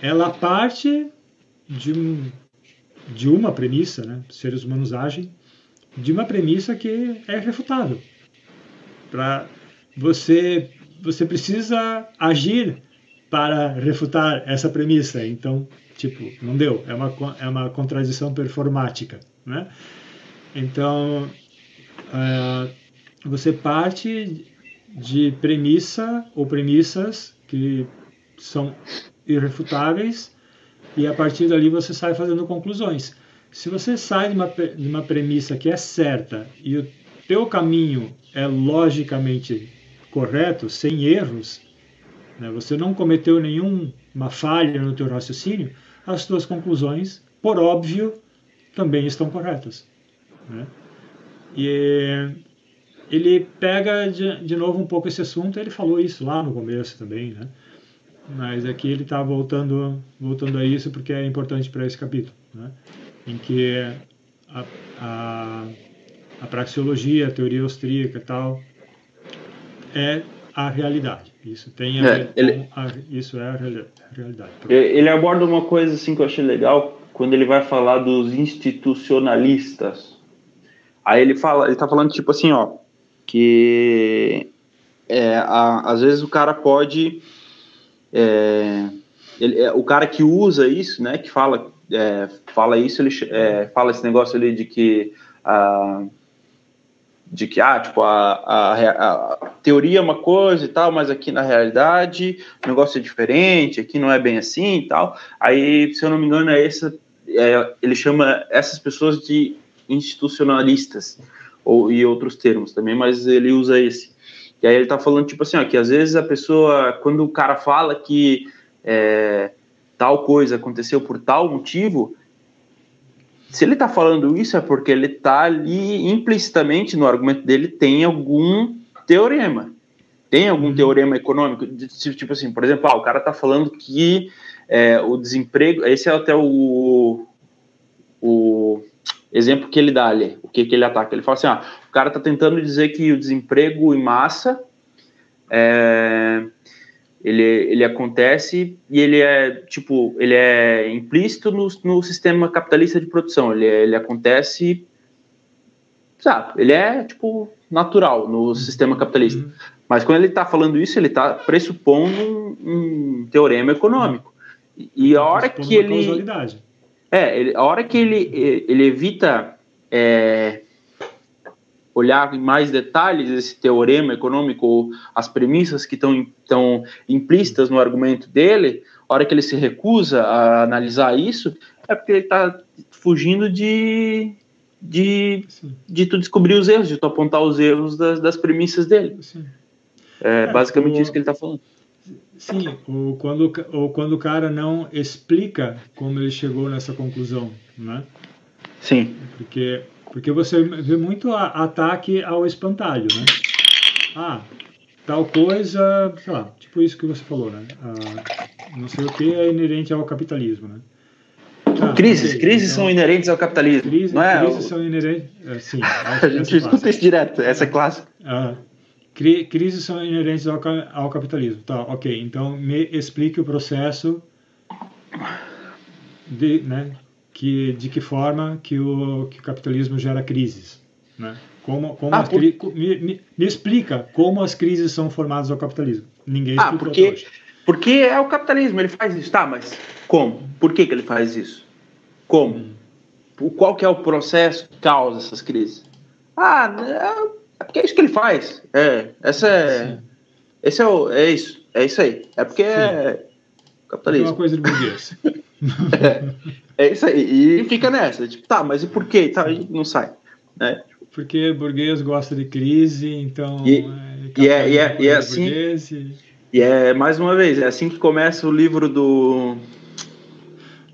ela parte de, um, de uma premissa, né, seres humanos agem, de uma premissa que é irrefutável. Para você, você precisa agir para refutar essa premissa. Então, tipo, não deu. É uma, é uma contradição performática, né? Então, uh, você parte de premissa ou premissas que são irrefutáveis e a partir dali você sai fazendo conclusões. Se você sai de uma, de uma premissa que é certa e o teu caminho é logicamente correto, sem erros, né, você não cometeu nenhuma falha no teu raciocínio, as tuas conclusões, por óbvio, também estão corretas. Né? E ele pega de, de novo um pouco esse assunto, ele falou isso lá no começo também, né? mas aqui ele está voltando, voltando a isso porque é importante para esse capítulo, né? Em que a, a, a praxeologia, a teoria austríaca e tal, é a realidade. Isso tem a, É, ele- a- isso é a realidade. Ele aborda uma coisa assim que eu achei legal quando ele vai falar dos institucionalistas. Aí ele fala, ele tá falando tipo assim, ó, que é, a- às vezes o cara pode, é, ele- é, o cara que usa isso, né, que fala, é, fala isso, ele é, fala esse negócio ali de que a de que ah, tipo, a, a, a teoria é uma coisa e tal, mas aqui na realidade o negócio é diferente, aqui não é bem assim e tal. Aí, se eu não me engano, é essa, é, ele chama essas pessoas de institucionalistas, ou, e outros termos também, mas ele usa esse. E aí ele tá falando, tipo assim, ó, que às vezes a pessoa, quando o cara fala que é, tal coisa aconteceu por tal motivo, se ele está falando isso é porque ele está ali implicitamente no argumento dele tem algum teorema, tem algum Uhum. teorema econômico, tipo assim, por exemplo, ah, o cara está falando que é, o desemprego, esse é até o, o exemplo que ele dá ali, o que, que ele ataca, ele fala assim, ah, o cara está tentando dizer que o desemprego em massa é, ele, ele acontece e ele é tipo ele é implícito no, no sistema capitalista de produção. Ele, ele acontece sabe ele é tipo natural no sistema capitalista. Uhum. mas quando ele está falando isso ele está pressupondo um, um teorema econômico. E, e a hora Pressupondo que uma ele causalidade. é, ele- a hora que ele, ele evita é, olhar em mais detalhes esse teorema econômico as premissas que estão estão implícitas no argumento dele, a hora que ele se recusa a analisar isso, é porque ele está fugindo de, de, Sim, de tu descobrir os erros, de tu apontar os erros das, das premissas dele. sim. É, É, basicamente o- isso que ele está falando. Sim, ou quando, ou quando o cara não explica como ele chegou nessa conclusão, né? Sim. Porque, porque você vê muito a- ataque ao espantalho, né? Ah, tal coisa, sei lá, tipo isso que você falou, né? Ah, não sei o que é inerente ao capitalismo, né? Ah, Crises, ok, crises então, são inerentes ao capitalismo. Crises, não é? crises são inerentes. é, sim, A gente escuta isso direto, essa é clássica. Ah, cri- crises são inerentes ao, ao capitalismo. Tá, ok. Então, me explique o processo de, né, que, de que forma que o, que o capitalismo gera crises. Né? Como, como Ah, por- me, me, me explica como as crises são formadas ao capitalismo. Ninguém Ah, porque- hoje. Porque é o capitalismo, ele faz isso. Tá, mas como? Por que, que ele faz isso? Como? O- Qual que é o processo que causa essas crises? Ah, é, é porque é isso que ele faz. É, essa é, Sim. esse é, o, é isso, é isso aí. É porque é É uma capitalismo. coisa de burguês. É isso aí. E fica nessa, tipo, tá, mas e por quê? Tá, a gente não sai. Né? Porque burguês gosta de crise, então. E- é, e é- e é- e é é assim- burguês e- E é, mais uma vez, é assim que começa o livro do.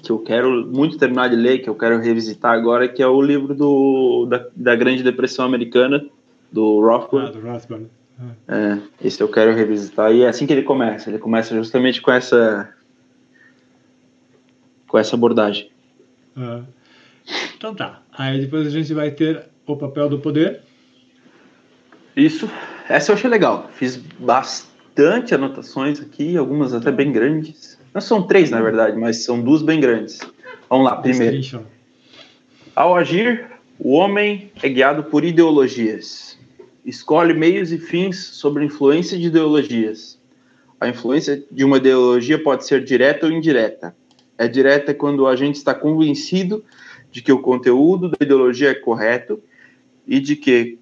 que eu quero muito terminar de ler, que eu quero revisitar agora, que é o livro do, da, da Grande Depressão Americana, do Ah, Rothbard. do Rothbard. Ah. É, esse eu quero revisitar. E é assim que ele começa. Ele começa justamente com essa. com essa abordagem. Ah. Então tá. Aí depois a gente vai ter o papel do poder. Isso. Essa eu achei legal. Fiz bastante anotações aqui, algumas até bem grandes. Não são três, na verdade, mas são duas bem grandes. Vamos lá, primeiro. Ao agir, o homem é guiado por ideologias. Escolhe meios e fins sob a influência de ideologias. A influência de uma ideologia pode ser direta ou indireta. É direta quando a gente está convencido de que o conteúdo da ideologia é correto e de que,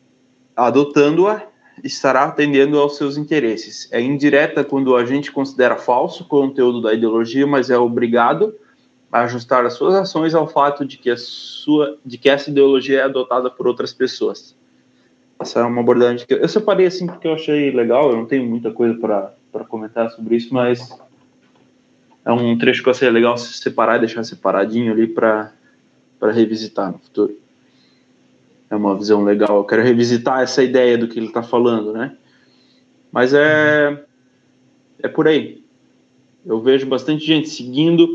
adotando-a, estará atendendo aos seus interesses. É indireta quando a gente considera falso o conteúdo da ideologia, mas é obrigado a ajustar as suas ações ao fato de que, a sua, de que essa ideologia é adotada por outras pessoas. Essa é uma abordagem que eu separei assim porque eu achei legal. Eu não tenho muita coisa para comentar sobre isso, mas é um trecho que eu achei legal se separar e deixar separadinho ali para revisitar no futuro. É uma visão legal. Eu quero revisitar essa ideia do que ele está falando, né? Mas é é por aí. Eu vejo bastante gente seguindo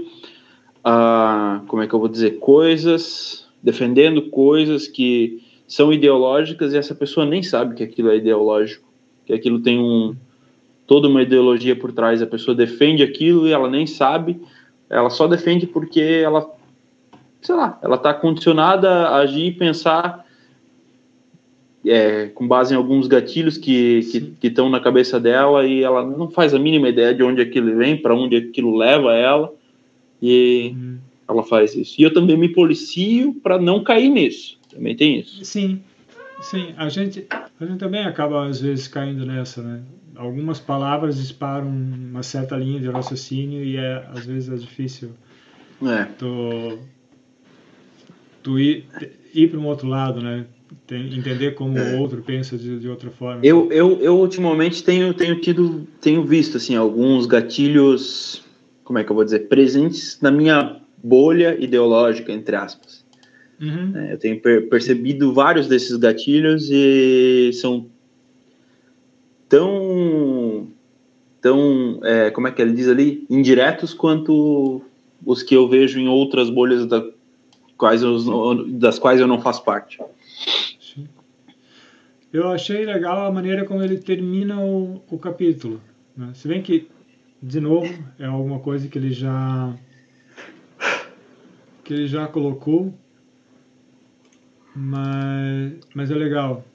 ah, como é que eu vou dizer, coisas, defendendo coisas que são ideológicas e essa pessoa nem sabe que aquilo é ideológico, que aquilo tem um, toda uma ideologia por trás. A pessoa defende aquilo e ela nem sabe, ela só defende porque ela, sei lá, ela está condicionada a agir e pensar é, com base em alguns gatilhos que estão na cabeça dela e ela não faz a mínima ideia de onde aquilo vem, para onde aquilo leva ela e hum. ela faz isso. E eu também me policio para não cair nisso. Também tem isso. Sim, sim. A gente, a gente também acaba às vezes caindo nessa, né? Algumas palavras disparam uma certa linha de raciocínio e é, às vezes é difícil. É. Tu, tu ir, ir para um outro lado, né? Entender como é. o outro pensa de, de outra forma. Eu, eu, eu ultimamente tenho, tenho tido, tenho visto assim alguns gatilhos, como é que eu vou dizer, presentes na minha bolha ideológica entre aspas. Uhum. É, eu tenho per percebido vários desses gatilhos e são tão, tão, é, como é que ele diz ali, indiretos quanto os que eu vejo em outras bolhas da, quais eu, das quais eu não faço parte. Eu achei legal a maneira como ele termina o, o capítulo. Né? Se bem que, de novo, é alguma coisa que ele já que ele já colocou, mas, mas é legal.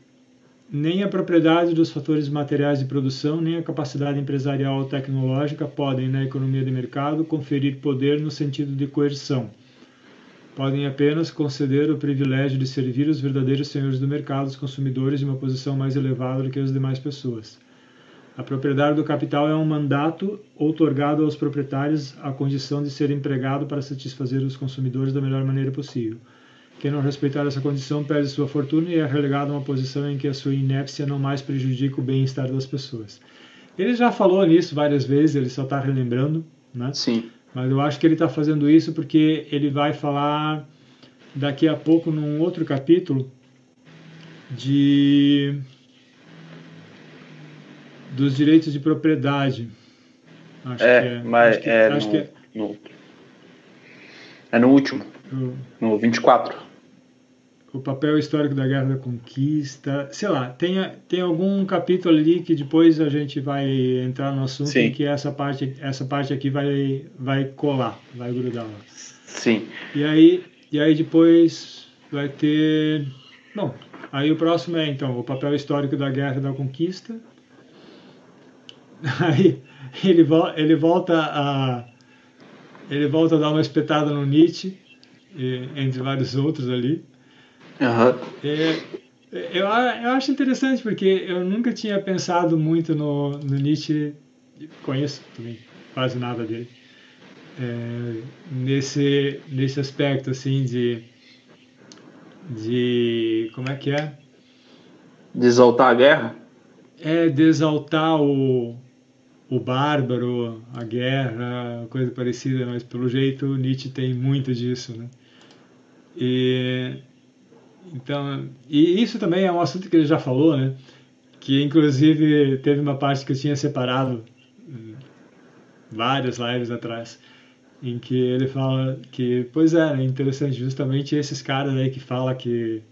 Nem a propriedade dos fatores materiais de produção, nem a capacidade empresarial ou tecnológica podem, na economia de mercado, conferir poder no sentido de coerção podem apenas conceder o privilégio de servir os verdadeiros senhores do mercado, os consumidores, em uma posição mais elevada do que as demais pessoas. A propriedade do capital é um mandato outorgado aos proprietários à condição de ser empregado para satisfazer os consumidores da melhor maneira possível. Quem não respeitar essa condição perde sua fortuna e é relegado a uma posição em que a sua inépcia não mais prejudica o bem-estar das pessoas. Ele já falou nisso várias vezes, ele só está relembrando, né? Sim. Mas eu acho que ele está fazendo isso porque ele vai falar daqui a pouco num outro capítulo de dos direitos de propriedade. Acho é, que é, mas que, é, no, que é, no, é no último, no 24 o papel histórico da Guerra da Conquista, sei lá, tem, tem algum capítulo ali que depois a gente vai entrar no assunto Sim. que essa parte, essa parte aqui vai, vai colar, vai grudar lá. Sim. E aí, e aí depois vai ter... Bom, aí o próximo é então o papel histórico da Guerra da Conquista. Aí ele, ele volta a ele volta a dar uma espetada no Nietzsche, entre vários outros ali. Uhum. É, eu, eu acho interessante porque eu nunca tinha pensado muito no, no Nietzsche, conheço também quase nada dele, é, nesse, nesse aspecto assim de, de. Como é que é? De exaltar a guerra? É, de exaltar o, o bárbaro, a guerra, coisa parecida, mas pelo jeito Nietzsche tem muito disso, né? E então, e isso também é um assunto que ele já falou, né? Que inclusive teve uma parte que eu tinha separado hum, várias lives atrás, em que ele fala que, pois é, é interessante, justamente esses caras aí que fala que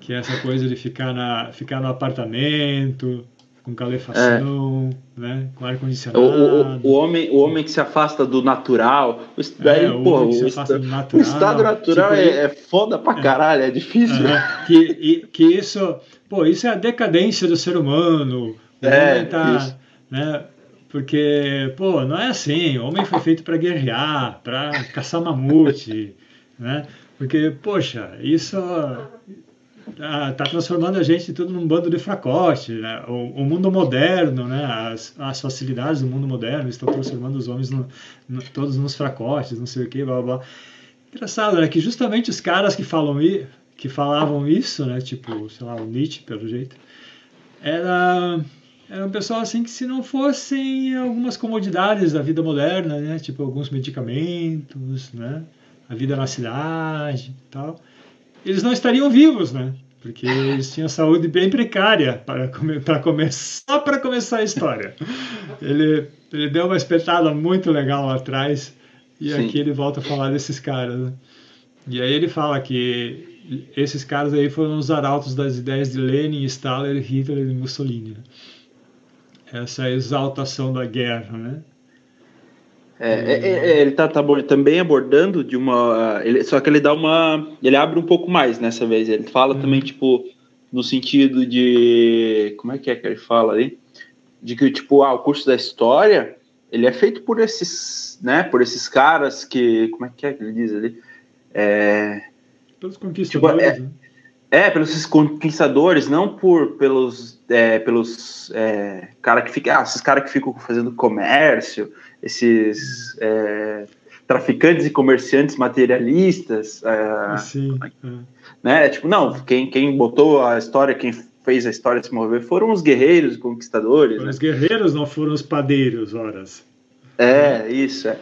que essa coisa de ficar na ficar no apartamento, com calefação, é. né? com ar-condicionado. O, o, o, homem, o homem que se afasta do natural. O, daí, é, o, porra, o, estado, natural, o estado natural tipo, é, é, foda pra é. caralho, é difícil. que, e, que isso, pô, isso é a decadência do ser humano. O é, tá, isso. né? Porque, pô, não é assim. O homem foi feito para guerrear, para caçar mamute, né? Porque, poxa, isso está tá transformando a gente tudo num bando de fracote. Né? O, o, mundo moderno, né? as, as facilidades do mundo moderno estão transformando os homens no, no, todos nos fracotes, não sei o que, blá, blá. Engraçado, né? Que justamente os caras que falam que falavam isso, né? Tipo, sei lá, o Nietzsche, pelo jeito, era era um pessoal assim que se não fossem algumas comodidades da vida moderna, né? Tipo alguns medicamentos, né? A vida na cidade, e tal eles não estariam vivos, né? Porque eles tinham saúde bem precária para, para começar para começar a história. Ele, ele deu uma espetada muito legal lá atrás e Sim. aqui ele volta a falar desses caras. Né? E aí ele fala que esses caras aí foram os arautos das ideias de Lenin, Stalin, Hitler e Mussolini. Né? essa exaltação da guerra, né? É, é, é, ele tá, tá, também abordando de uma. Ele, só que ele dá uma. Ele abre um pouco mais nessa vez. Ele fala hum. também, tipo, no sentido de. Como é que é que ele fala ali? De que, tipo, ah, o curso da história ele é feito por esses, né? Por esses caras que. Como é que é que ele diz ali? É, pelos conquistadores. Tipo, é, né? é, pelos conquistadores, não por pelos. É, pelos é, cara que fica, ah, esses caras que ficam fazendo comércio esses é, traficantes e comerciantes materialistas. É, Sim. Né? Tipo, não, quem, quem botou a história, quem fez a história se mover foram os guerreiros e conquistadores. Né? Os guerreiros não foram os padeiros, horas. É, isso, é.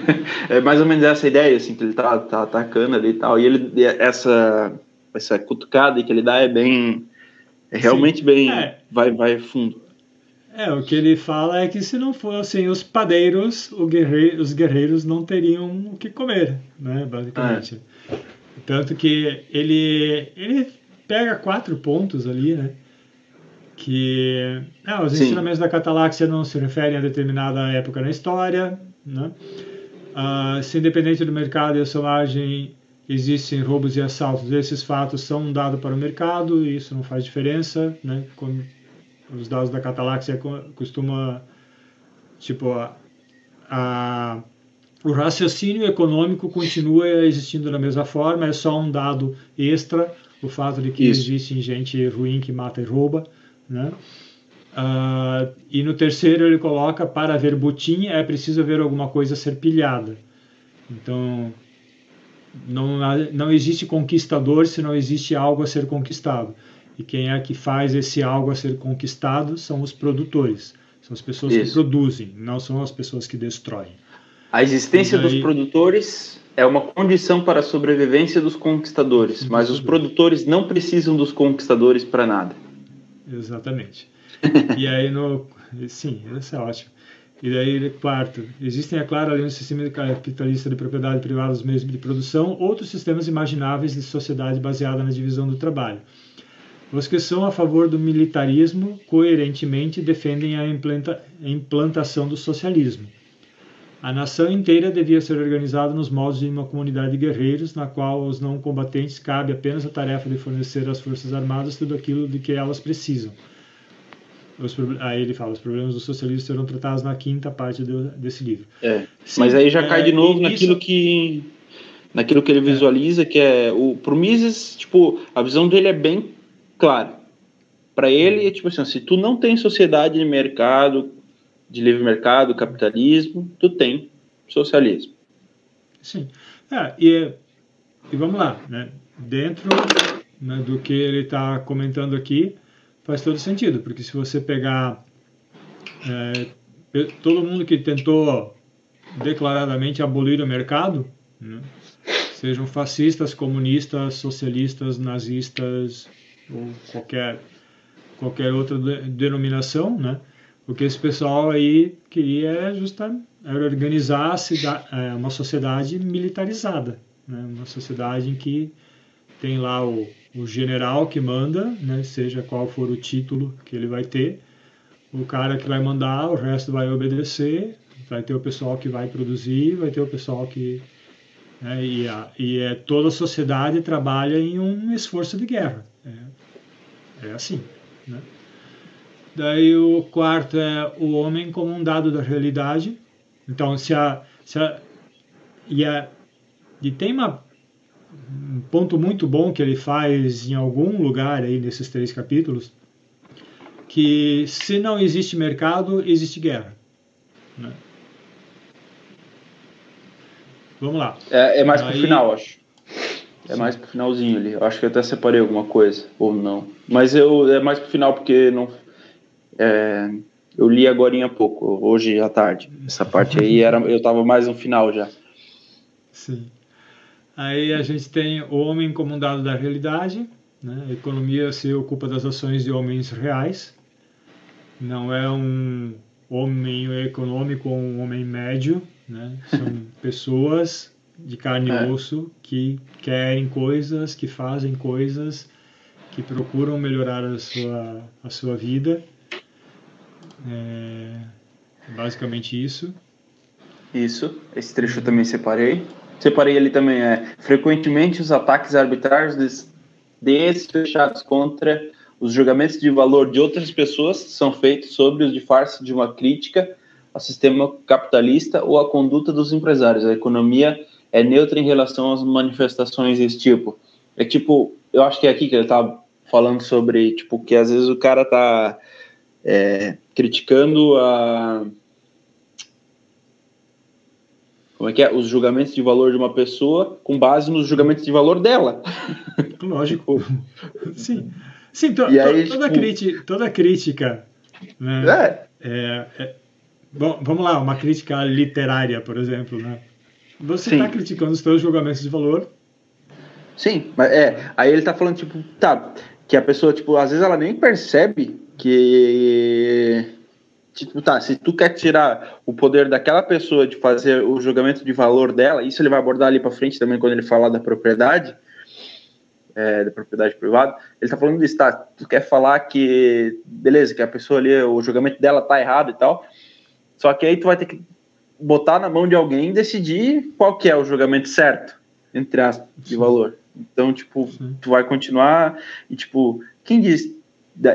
é mais ou menos essa ideia, assim, que ele tá, tá atacando ali e tal. E ele, essa, essa cutucada que ele dá é bem. É realmente Sim. bem. É. Vai, vai fundo. É, o que ele fala é que se não fossem os padeiros, guerreiro, os guerreiros não teriam o que comer, né, basicamente. É. Tanto que ele, ele pega quatro pontos ali, né, que é, os Sim. ensinamentos da Cataláxia não se referem a determinada época na história, né, uh, se independente do mercado e a sua margem existem roubos e assaltos, esses fatos são um dado para o mercado e isso não faz diferença, né, como os dados da Cataláxia costuma tipo a, a, o raciocínio econômico continua existindo da mesma forma é só um dado extra o fato de que Isso. existe gente ruim que mata e rouba né? Uh, e no terceiro ele coloca para ver butim é preciso ver alguma coisa ser pilhada. Então não, não existe conquistador se não existe algo a ser conquistado e quem é que faz esse algo a ser conquistado são os produtores. São as pessoas Isso. que produzem, não são as pessoas que destroem. A existência daí... dos produtores é uma condição para a sobrevivência dos conquistadores, mas os produtores não precisam dos conquistadores para nada. Exatamente. e aí no sim, isso é ótimo. E daí, quarto, existem, é claro, além do sistema capitalista de propriedade privada dos meios de produção, outros sistemas imagináveis de sociedade baseada na divisão do trabalho. Os que são a favor do militarismo coerentemente defendem a implantação do socialismo. A nação inteira devia ser organizada nos moldes de uma comunidade de guerreiros, na qual aos não combatentes cabe apenas a tarefa de fornecer às forças armadas tudo aquilo de que elas precisam. Os, aí ele fala, os problemas do socialismo serão tratados na quinta parte do, desse livro. É, Sim, mas aí já cai é, de novo naquilo isso... que naquilo que ele visualiza, que é o pro Mises, tipo, a visão dele é bem claro, para ele é tipo assim, se tu não tem sociedade de mercado, de livre mercado, capitalismo, tu tem socialismo. Sim. É, e, e vamos lá, né? dentro né, do que ele está comentando aqui, faz todo sentido, porque se você pegar é, todo mundo que tentou declaradamente abolir o mercado, né, sejam fascistas, comunistas, socialistas, nazistas, ou qualquer, qualquer outra denominação, né? O que esse pessoal aí queria era justamente era organizar é, uma sociedade militarizada, né? uma sociedade em que tem lá o, o general que manda, né? seja qual for o título que ele vai ter, o cara que vai mandar, o resto vai obedecer, vai ter o pessoal que vai produzir, vai ter o pessoal que né? e, a, e é, toda a sociedade trabalha em um esforço de guerra. É, é assim. Né? Daí o quarto é o homem como um dado da realidade. Então, se a. Se a e, a, e tem uma, um ponto muito bom que ele faz em algum lugar aí nesses três capítulos, que se não existe mercado, existe guerra. Né? Vamos lá. É, é mais para o final, acho. É Sim. mais pro finalzinho ali. Eu acho que até separei alguma coisa, ou não. Mas eu é mais pro final porque não. É, eu li agora há pouco, hoje à tarde. Essa parte aí era, eu tava mais no final já. Sim. Aí a gente tem o homem como um dado da realidade. Né? A economia se ocupa das ações de homens reais. Não é um homem econômico ou um homem médio. Né? São pessoas de carne é. e osso que querem coisas, que fazem coisas, que procuram melhorar a sua, a sua vida. É basicamente isso. Isso, esse trecho eu também separei. Separei ele também, é frequentemente os ataques arbitrários desfechados contra os julgamentos de valor de outras pessoas são feitos sobre os de farsa de uma crítica ao sistema capitalista ou à conduta dos empresários. A economia é neutra em relação às manifestações desse tipo. É tipo, eu acho que é aqui que ele estava falando sobre, tipo, que às vezes o cara tá é, criticando a como é que é os julgamentos de valor de uma pessoa com base nos julgamentos de valor dela. Lógico. Sim. Sim, to, to, aí, toda, tipo... crítica, toda crítica. Né, é. É, é, bom, vamos lá, uma crítica literária, por exemplo. Né? Você está criticando os seus julgamentos de valor. Sim, mas é. Aí ele está falando, tipo, tá, que a pessoa, tipo, às vezes ela nem percebe que tipo, tá, se tu quer tirar o poder daquela pessoa de fazer o julgamento de valor dela, isso ele vai abordar ali para frente também quando ele falar da propriedade, é, da propriedade privada, ele tá falando disso, tá, tu quer falar que, beleza, que a pessoa ali, o julgamento dela tá errado e tal, só que aí tu vai ter que botar na mão de alguém e decidir qual que é o julgamento certo, entre aspas, de valor. Então, tipo, Sim. tu vai continuar e, tipo, quem diz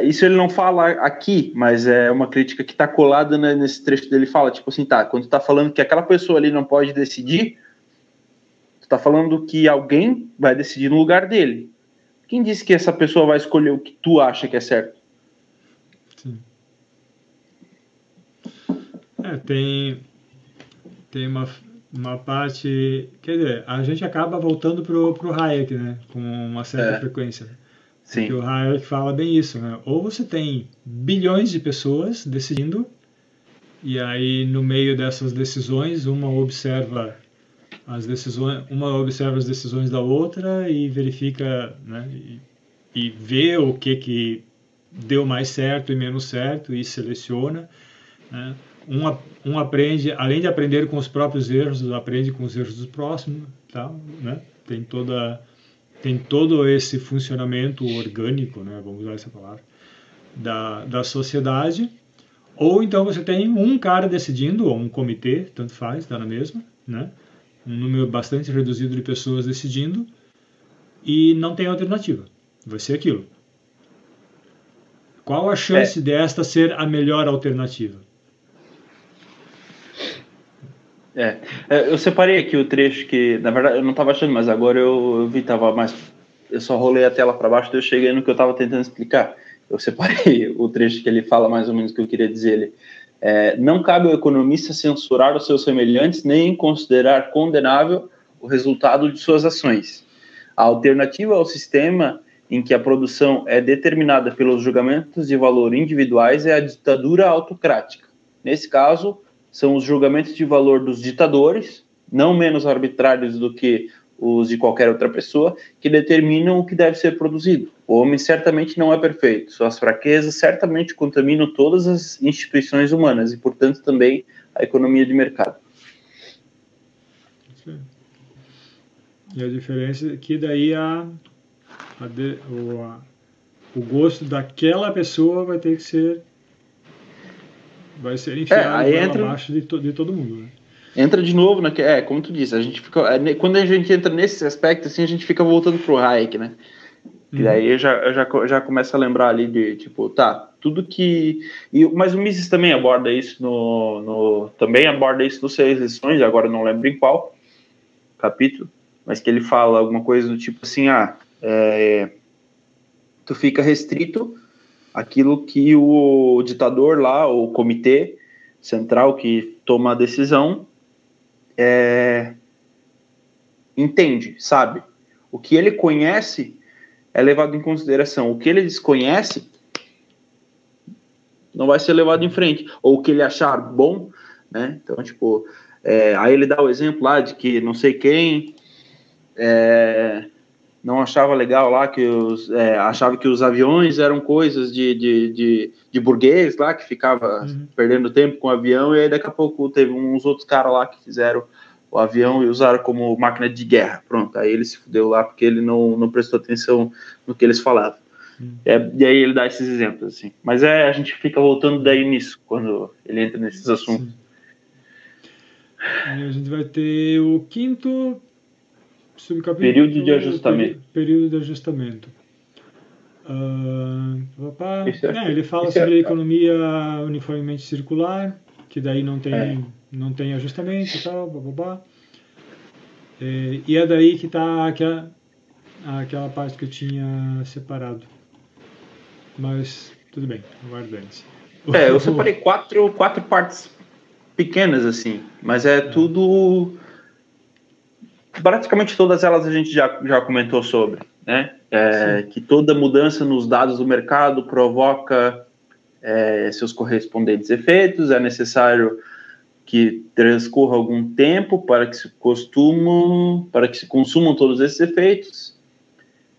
isso ele não fala aqui, mas é uma crítica que está colada né, nesse trecho dele. Fala, tipo assim, tá, quando tu tá falando que aquela pessoa ali não pode decidir, tu tá falando que alguém vai decidir no lugar dele. Quem disse que essa pessoa vai escolher o que tu acha que é certo? Sim. É, tem, tem uma, uma parte. Quer dizer, a gente acaba voltando pro, pro Hayek, né? Com uma certa é. frequência. Sim. Porque o Hayek fala bem isso, né? Ou você tem bilhões de pessoas decidindo, e aí no meio dessas decisões, uma observa as decisões, uma observa as decisões da outra e verifica, né? E, e vê o que que deu mais certo e menos certo e seleciona, né? Um, um aprende, além de aprender com os próprios erros, aprende com os erros dos próximos, tá? Né? Tem toda tem todo esse funcionamento orgânico, né, vamos usar essa palavra, da, da sociedade, ou então você tem um cara decidindo, ou um comitê, tanto faz, está na mesma, né, um número bastante reduzido de pessoas decidindo, e não tem alternativa, vai ser aquilo. Qual a chance é. desta ser a melhor alternativa? É, é, eu separei aqui o trecho que, na verdade, eu não estava achando, mas agora eu, eu vi, tava mais. Eu só rolei a tela para baixo e eu cheguei no que eu estava tentando explicar. Eu separei o trecho que ele fala mais ou menos o que eu queria dizer. Ele, é, não cabe ao economista censurar os seus semelhantes nem considerar condenável o resultado de suas ações. A alternativa ao sistema em que a produção é determinada pelos julgamentos de valor individuais é a ditadura autocrática. Nesse caso, são os julgamentos de valor dos ditadores, não menos arbitrários do que os de qualquer outra pessoa, que determinam o que deve ser produzido. O homem certamente não é perfeito, suas fraquezas certamente contaminam todas as instituições humanas e, portanto, também a economia de mercado. E a diferença é que daí a, a, de, o, a, o gosto daquela pessoa vai ter que ser vai ser enfiado é, entra... abaixo de, to, de todo mundo, né? Entra de novo, né? É, como tu disse, a gente fica. É, quando a gente entra nesse aspecto, assim, a gente fica voltando pro Hayek, né? E uhum. daí eu já, eu já, já começa a lembrar ali de, tipo, tá, tudo que. E, mas o Mises também aborda isso no, no. Também aborda isso nos seis lições, agora não lembro em qual capítulo, mas que ele fala alguma coisa do tipo assim, ah, é, tu fica restrito aquilo que o ditador lá, o comitê central que toma a decisão, é, entende, sabe? O que ele conhece é levado em consideração. O que ele desconhece não vai ser levado em frente. Ou o que ele achar bom, né? Então, tipo, é, aí ele dá o exemplo lá de que não sei quem é, não achava legal lá que os é, achava que os aviões eram coisas de, de, de, de burguês lá que ficava uhum. perdendo tempo com o avião e aí daqui a pouco teve uns outros caras lá que fizeram o avião e usaram como máquina de guerra pronto aí ele se fudeu lá porque ele não, não prestou atenção no que eles falavam É, e aí ele dá esses exemplos, assim. Mas é, a gente fica voltando daí nisso, quando ele entra nesses assuntos. a gente vai ter o quinto subcapítulo. Período de ajustamento. Período de ajustamento. Uh, é, ele fala sobre a economia uniformemente circular, que daí não tem, é. não tem ajustamento e tal, babá. É, e é daí que está aquela, aquela parte que eu tinha separado. Mas tudo bem, aguardante. É, eu separei quatro, quatro partes pequenas, assim, mas é, é. tudo. Praticamente todas elas a gente já, já comentou sobre, né? É, que toda mudança nos dados do mercado provoca é, seus correspondentes efeitos, é necessário que transcorra algum tempo para que se costumam, para que se consumam todos esses efeitos.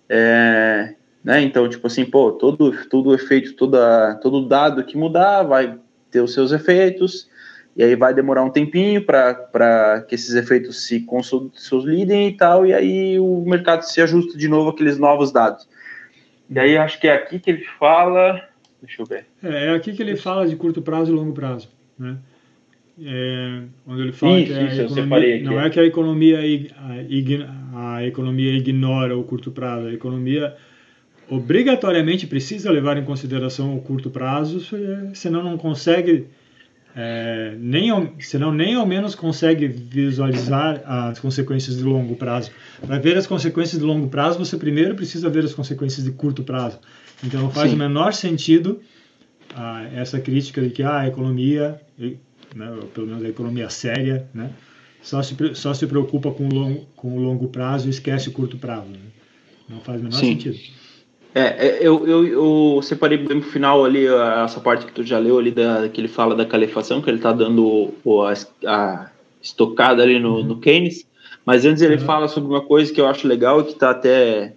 É, né? Então, tipo assim, pô, todo, todo efeito, toda, todo dado que mudar vai ter os seus efeitos, e aí vai demorar um tempinho para que esses efeitos se consolidem e tal, e aí o mercado se ajusta de novo àqueles novos dados. E aí acho que é aqui que ele fala. Deixa eu ver. É, é aqui que ele fala de curto prazo e longo prazo. Né? É, onde ele fala isso, que a isso, economia, não é que a economia, a, a economia ignora o curto prazo, a economia obrigatoriamente precisa levar em consideração o curto prazo, senão não consegue é, nem ao, senão nem ao menos consegue visualizar as consequências de longo prazo. Para ver as consequências de longo prazo, você primeiro precisa ver as consequências de curto prazo. Então faz Sim. o menor sentido ah, essa crítica de que ah, a economia né, pelo menos a economia séria, né, só, se, só se preocupa com o longo, com o longo prazo e esquece o curto prazo. Né? Não faz o menor Sim. sentido. É, é, eu, eu, eu separei bem pro final ali essa parte que tu já leu ali, da, que ele fala da calefação, que ele está dando o, a, a, estocada ali no, uhum. no Keynes, mas antes ele uhum. fala sobre uma coisa que eu acho legal e que está até,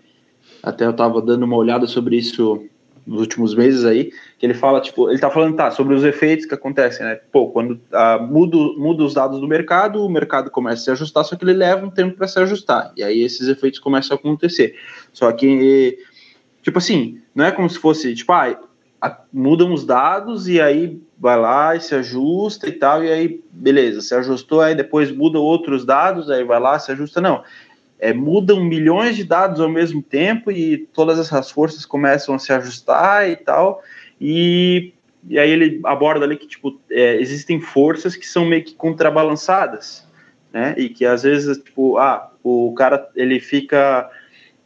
até eu estava dando uma olhada sobre isso nos últimos meses aí, que ele fala, tipo, ele tá falando, tá, sobre os efeitos que acontecem, né? Pô, quando ah, muda, muda os dados do mercado, o mercado começa a se ajustar, só que ele leva um tempo para se ajustar, e aí esses efeitos começam a acontecer. Só que, tipo assim, não é como se fosse, tipo, ah, mudam os dados e aí vai lá e se ajusta e tal, e aí, beleza, se ajustou, aí depois muda outros dados, aí vai lá, se ajusta, não é, mudam milhões de dados ao mesmo tempo e todas essas forças começam a se ajustar e tal. E, e aí ele aborda ali que tipo, é, existem forças que são meio que contrabalançadas, né? E que às vezes, tipo, ah, o cara ele fica.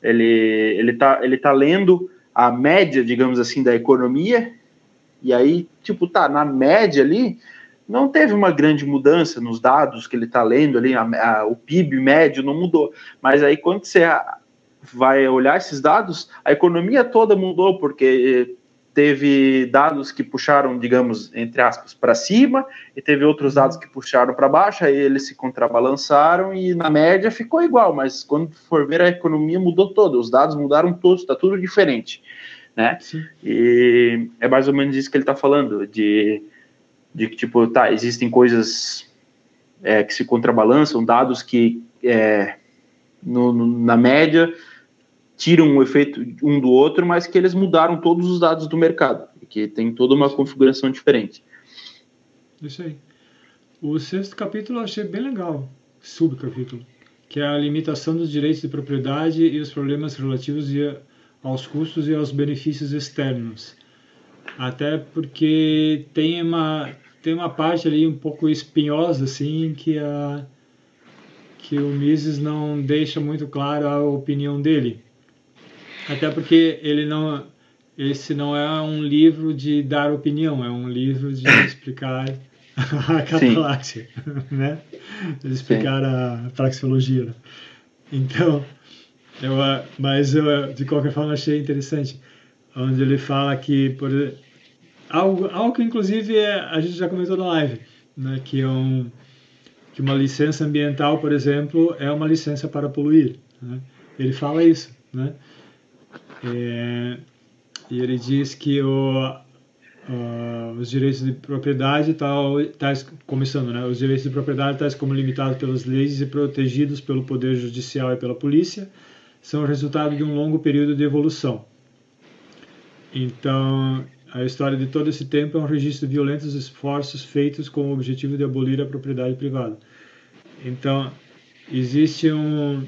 Ele, ele, tá, ele tá lendo a média, digamos assim, da economia, e aí, tipo, tá, na média ali, não teve uma grande mudança nos dados que ele está lendo ali, a, a, o PIB médio não mudou. Mas aí quando você vai olhar esses dados, a economia toda mudou, porque teve dados que puxaram, digamos, entre aspas, para cima, e teve outros dados que puxaram para baixo, aí eles se contrabalançaram e na média ficou igual, mas quando for ver a economia mudou toda, os dados mudaram todos, está tudo diferente, né? Sim. E é mais ou menos isso que ele está falando, de de que, tipo, tá, existem coisas é, que se contrabalançam, dados que, é, no, no, na média, tiram o efeito um do outro, mas que eles mudaram todos os dados do mercado, que tem toda uma configuração diferente. Isso aí. O sexto capítulo eu achei bem legal, subcapítulo, que é a limitação dos direitos de propriedade e os problemas relativos aos custos e aos benefícios externos. Até porque tem uma, tem uma parte ali um pouco espinhosa, assim, que, a, que o Mises não deixa muito claro a opinião dele. Até porque ele não, esse não é um livro de dar opinião, é um livro de explicar a catalaxia, né? De explicar Sim. a praxeologia. Né? Então, eu, mas eu, de qualquer forma, achei interessante, onde ele fala que, por Algo, algo que inclusive é, a gente já comentou na live, né, que, é um, que uma licença ambiental, por exemplo, é uma licença para poluir. Né? Ele fala isso. Né? É, e ele diz que o, uh, os direitos de propriedade, tal, tais, começando, né, os direitos de propriedade, tais como limitados pelas leis e protegidos pelo poder judicial e pela polícia, são resultado de um longo período de evolução Então, a história de todo esse tempo é um registro de violentos esforços feitos com o objetivo de abolir a propriedade privada. Então, existe um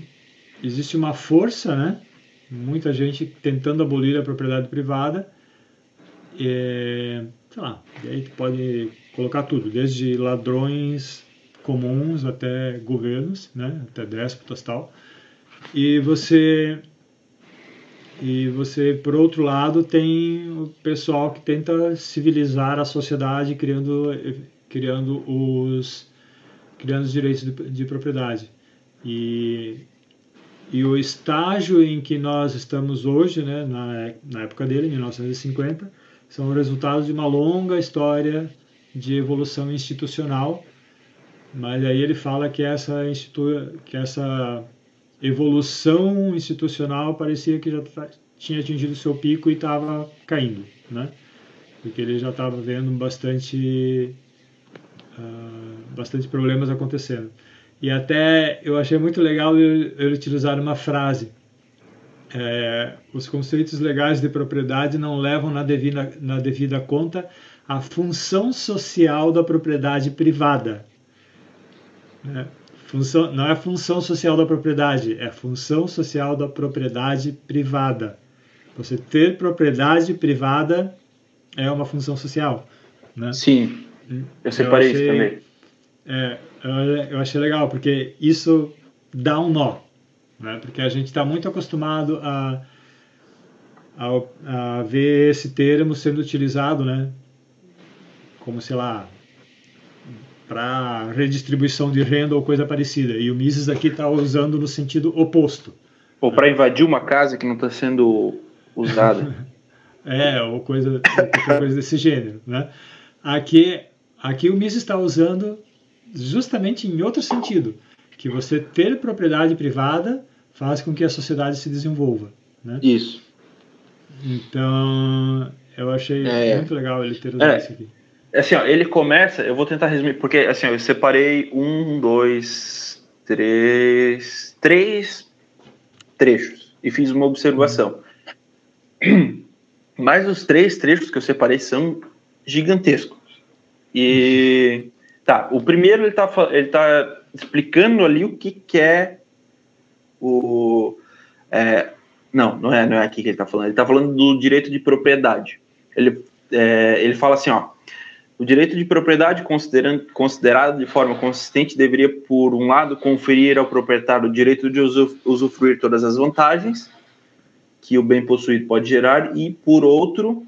existe uma força, né? Muita gente tentando abolir a propriedade privada. E, sei lá, e aí pode colocar tudo, desde ladrões comuns até governos, né? Até déspotas tal. E você e você, por outro lado, tem o pessoal que tenta civilizar a sociedade criando, criando os criando os direitos de, de propriedade. E, e o estágio em que nós estamos hoje, né, na, na época dele, 1950, são resultados de uma longa história de evolução institucional, mas aí ele fala que essa, institu que essa evolução institucional parecia que já tá, tinha atingido seu pico e estava caindo, né? Porque ele já estava vendo bastante, uh, bastante problemas acontecendo. E até eu achei muito legal ele utilizar uma frase. É, os conceitos legais de propriedade não levam na devida, na devida conta a função social da propriedade privada. Né? Função, não é função social da propriedade, é função social da propriedade privada. Você ter propriedade privada é uma função social. Né? Sim, eu separei eu achei, isso também. É, eu achei legal, porque isso dá um nó. Né? Porque a gente está muito acostumado a, a, a ver esse termo sendo utilizado, né? como, sei lá, para redistribuição de renda ou coisa parecida. E o Mises aqui está usando no sentido oposto. Ou para invadir uma casa que não está sendo usada. é, ou coisa, ou coisa desse gênero. Né? Aqui, aqui o Mises está usando justamente em outro sentido, que você ter propriedade privada faz com que a sociedade se desenvolva. Né? Isso. Então, eu achei é, muito legal ele ter usado é, isso aqui. Assim, ó, ele começa, eu vou tentar resumir, porque assim, ó, eu separei um, dois, três, três trechos e fiz uma observação. Uhum. Mas os três trechos que eu separei são gigantescos. E tá, o primeiro ele tá, ele tá explicando ali o que, que é o. É, não, não é, não é aqui que ele está falando. Ele está falando do direito de propriedade. Ele, é, ele fala assim, ó. O direito de propriedade, considerado de forma consistente, deveria, por um lado, conferir ao proprietário o direito de usufruir todas as vantagens que o bem possuído pode gerar, e, por outro,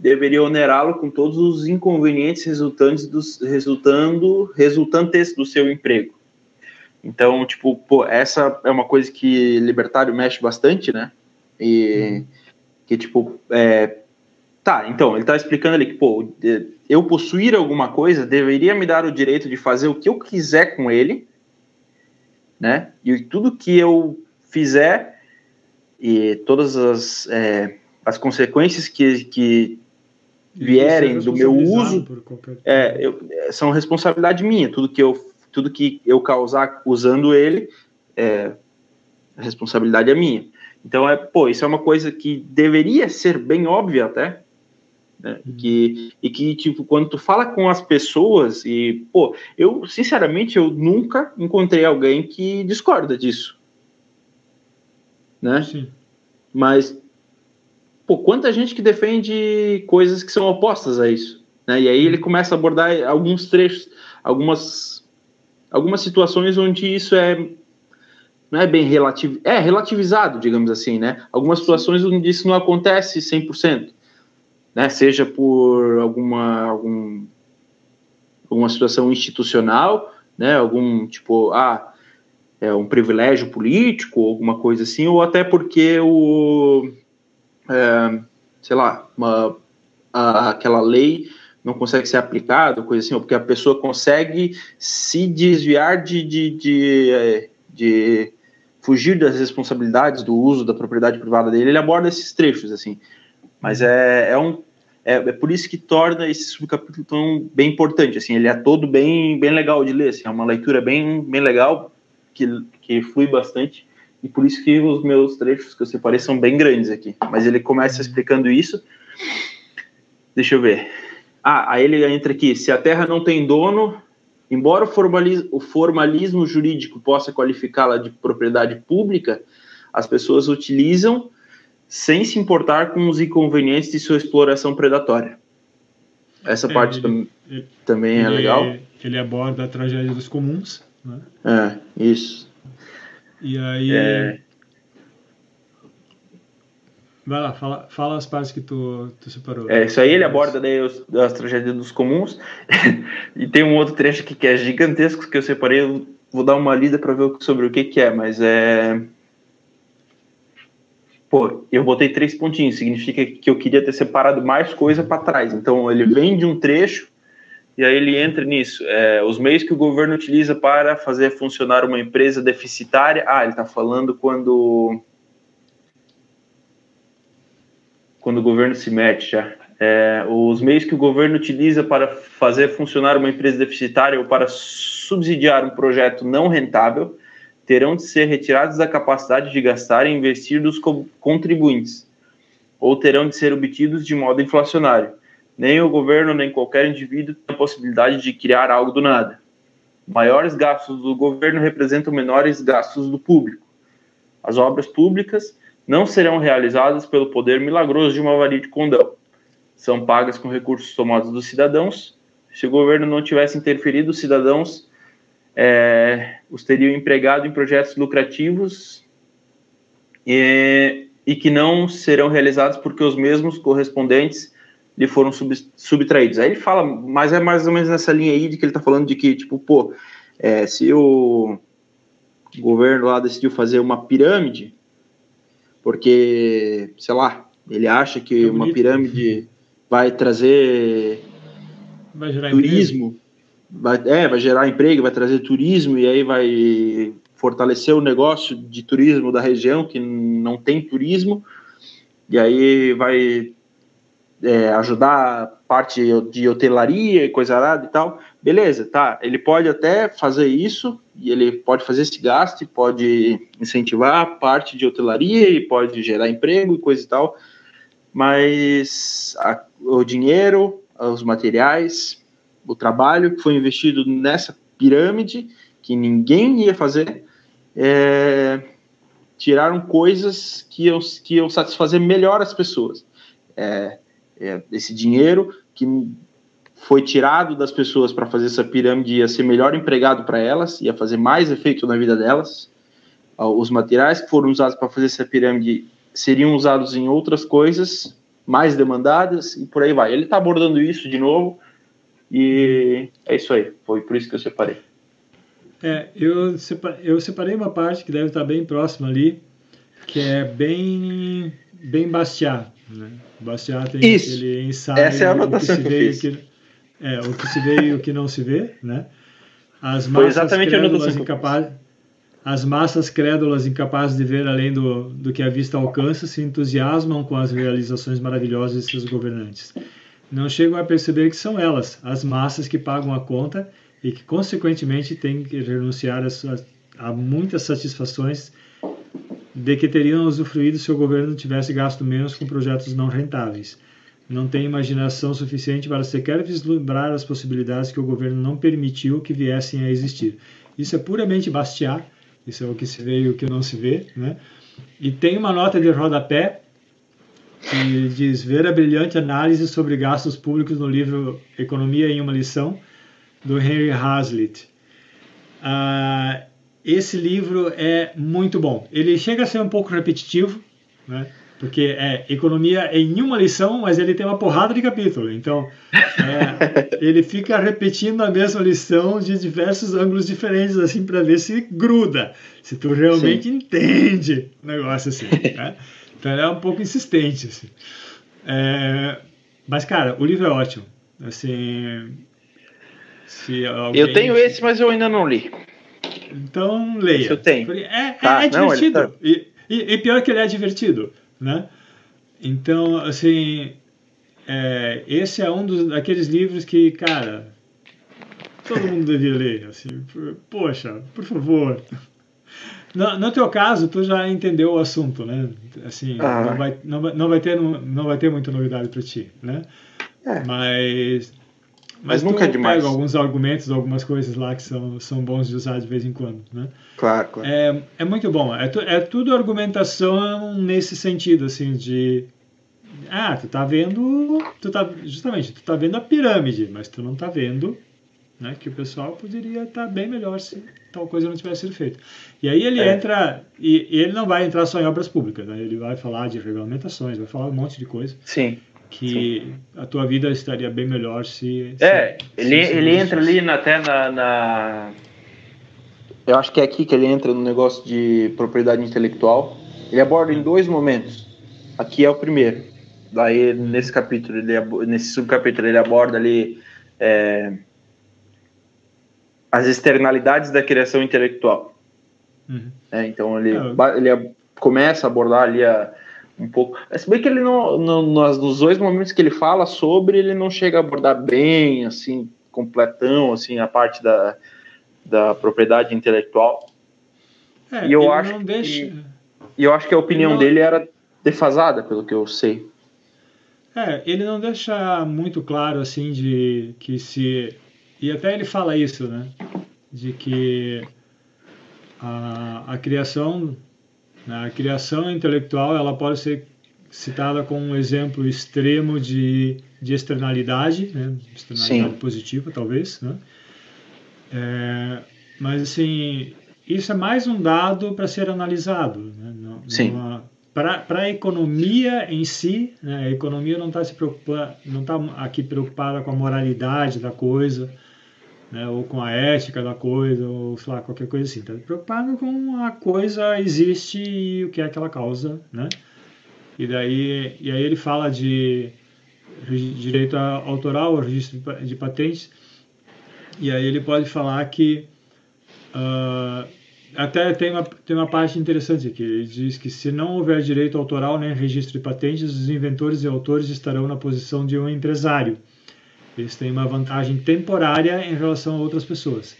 deveria onerá-lo com todos os inconvenientes resultantes dos, resultando, resultantes do seu emprego. Então, tipo, pô, essa é uma coisa que libertário mexe bastante, né? E uhum. que, tipo, é, tá, então, ele tá explicando ali que, pô, eu possuir alguma coisa deveria me dar o direito de fazer o que eu quiser com ele, né? E tudo que eu fizer e todas as, é, as consequências que, que vierem do meu uso é, eu, são responsabilidade minha. Tudo que eu, tudo que eu causar usando ele, é, a responsabilidade é minha. Então, é, pô, isso é uma coisa que deveria ser bem óbvia até, né? Uhum. Que, e que, tipo, quando tu fala com as pessoas e, pô, eu, sinceramente, eu nunca encontrei alguém que discorda disso. Né? Sim. Mas, pô, quanta gente que defende coisas que são opostas a isso, né? E aí ele começa a abordar alguns trechos, algumas, algumas situações onde isso é não é bem relativo, é relativizado, digamos assim, né? Algumas situações onde isso não acontece 100% né, seja por alguma, algum, alguma situação institucional, né, algum tipo, ah, é um privilégio político, alguma coisa assim, ou até porque o, é, sei lá, uma, a, aquela lei não consegue ser aplicada, coisa assim, ou porque a pessoa consegue se desviar de, de, de, é, de fugir das responsabilidades do uso da propriedade privada dele, ele aborda esses trechos, assim. Mas é, é um é, é, por isso que torna esse subcapítulo tão bem importante. Assim, ele é todo bem bem legal de ler. Assim, é uma leitura bem bem legal que que flui bastante e por isso que os meus trechos que eu separei são bem grandes aqui. Mas ele começa explicando isso Deixa eu ver. Ah, aí ele entra aqui. Se a terra não tem dono, embora o formalismo, o formalismo jurídico possa qualificá-la de propriedade pública, as pessoas utilizam sem se importar com os inconvenientes de sua exploração predatória. Essa é, parte ele, ele, também é ele, legal. Ele aborda a tragédia dos comuns. Né? É, isso. E aí. É... Vai lá, fala, fala as partes que tu, tu separou. É, isso aí ele aborda daí os, as tragédias dos comuns. e tem um outro trecho aqui que é gigantesco que eu separei. vou dar uma lida para ver sobre o que, que é, mas é. Pô, eu botei três pontinhos, significa que eu queria ter separado mais coisa para trás. Então ele vem de um trecho e aí ele entra nisso. É, os meios que o governo utiliza para fazer funcionar uma empresa deficitária. Ah, ele está falando quando quando o governo se mete já. É, os meios que o governo utiliza para fazer funcionar uma empresa deficitária ou para subsidiar um projeto não rentável terão de ser retirados da capacidade de gastar e investir dos contribuintes, ou terão de ser obtidos de modo inflacionário. Nem o governo, nem qualquer indivíduo tem a possibilidade de criar algo do nada. Maiores gastos do governo representam menores gastos do público. As obras públicas não serão realizadas pelo poder milagroso de uma varia de condão. São pagas com recursos tomados dos cidadãos. Se o governo não tivesse interferido, os cidadãos é, os teriam empregado em projetos lucrativos e, e, que não serão realizados porque os mesmos correspondentes lhe foram sub, subtraídos. Aí ele fala, mas é mais ou menos nessa linha aí de que ele está falando de que, tipo, pô, é, se o governo lá decidiu fazer uma pirâmide, porque, sei lá, ele acha que é uma pirâmide vai trazer vai turismo, vai, é, vai gerar emprego, vai trazer turismo e aí vai fortalecer o negócio de turismo da região que não tem turismo e aí vai é, ajudar parte de hotelaria e coisa arada e tal. Beleza, tá. Ele pode até fazer isso e ele pode fazer esse gasto, pode incentivar parte de hotelaria e pode gerar emprego e coisa e tal. Mas a, o dinheiro, os materiais, o trabalho que foi investido nessa pirâmide, que ninguém ia fazer, é, tiraram coisas que iam, que iam satisfazer melhor as pessoas. É, é, esse dinheiro que foi tirado das pessoas para fazer essa pirâmide ia ser melhor empregado para elas, ia fazer mais efeito na vida delas. Os materiais que foram usados para fazer essa pirâmide seriam usados em outras coisas mais demandadas e por aí vai. Ele está abordando isso de novo e é isso aí. Foi por isso que eu separei. É, eu, separei, eu separei uma parte que deve estar bem próxima ali, que é bem, bem Bastiat. Né? Bastiat tem isso. aquele ensaio. Essa é a anotação que, que, eu fiz. Que, é, o que se vê e o que não se vê, né? As massas Foi exatamente crédulas incapazes, as massas crédulas incapazes de ver além do, do que a vista alcança se entusiasmam com as realizações maravilhosas de seus governantes. Não chegam a perceber que são elas, as massas que pagam a conta e que, consequentemente, têm que renunciar a, a muitas satisfações de que teriam usufruído se o governo tivesse gasto menos com projetos não rentáveis não tem imaginação suficiente para sequer vislumbrar as possibilidades que o governo não permitiu que viessem a existir. Isso é puramente Bastiat, isso é o que se vê e o que não se vê, né? E tem uma nota de rodapé que diz ver a brilhante análise sobre gastos públicos no livro Economia em uma lição do Henry Hazlitt. Ah, esse livro é muito bom. Ele chega a ser um pouco repetitivo, né? porque é economia em uma lição, mas ele tem uma porrada de capítulo. Então, é, ele fica repetindo a mesma lição de diversos ângulos diferentes, assim, para ver se gruda, se tu realmente Sim. entende o negócio assim. Né? Então, é um pouco insistente. Assim. É, mas, cara, o livro é ótimo. Assim, se alguém... Eu tenho esse, mas eu ainda não li. Então, leia. eu tenho. É, tá. é, é divertido. Não, tá... e, e, e pior que ele é divertido né? Então, assim, é, esse é um dos, daqueles livros que, cara, todo mundo devia ler, assim, poxa, por favor. no, no, teu caso, tu já entendeu o assunto, né? Assim, ah. não, vai, não, vai, não, vai ter, não vai ter muita novidade para ti, né? É. Mas, mas, mas nunca é demais. pega alguns argumentos, algumas coisas lá que são, são bons de usar de vez em quando, né? Claro, claro. É, é muito bom. É, tu, é tudo argumentação nesse sentido, assim, de... Ah, tu tá vendo... Tu tá, justamente, tu tá vendo a pirâmide, mas tu não tá vendo né, que o pessoal poderia estar bem melhor se tal coisa não tivesse sido feita. E aí ele é. entra, e, e, ele não vai entrar só em obras públicas, né, ele vai falar de regulamentações, vai falar um monte de coisa. Sim. Que Sim. a tua vida estaria bem melhor se. É, se, ele, se ele entra ali na, até na, na. Eu acho que é aqui que ele entra no negócio de propriedade intelectual. Ele aborda em dois momentos. Aqui é o primeiro. Daí, nesse capítulo, ele, nesse subcapítulo, ele aborda ali. É, as externalidades da criação intelectual. Uhum. É, então ele, é. ele começa a abordar ali a, um pouco. Se bem que ele não, no, nos, nos dois momentos que ele fala sobre, ele não chega a abordar bem, assim, completão, assim, a parte da, da propriedade intelectual. É, e eu acho deixa... que, e eu acho que a opinião não... dele era defasada, pelo que eu sei. É, ele não deixa muito claro assim de que se e até ele fala isso, né? De que a, a criação, a criação intelectual, ela pode ser citada como um exemplo extremo de, de externalidade, né? externalidade Sim. positiva, talvez, né? É, mas assim, isso é mais um dado para ser analisado, né? Não, Sim. para a economia em si, né? a economia não está se preocupando, não está aqui preocupada com a moralidade da coisa, né, ou com a ética da coisa, ou sei lá, qualquer coisa assim. Está preocupado com a coisa existe e o que é que ela causa, né? E daí, e aí ele fala de direito autoral, registro de patentes, e aí ele pode falar que uh, até tem uma, tem uma parte interessante aqui, ele diz que se não houver direito autoral nem registro de patentes, os inventores e autores estarão na posição de um empresário eles têm uma vantagem temporária em relação a outras pessoas.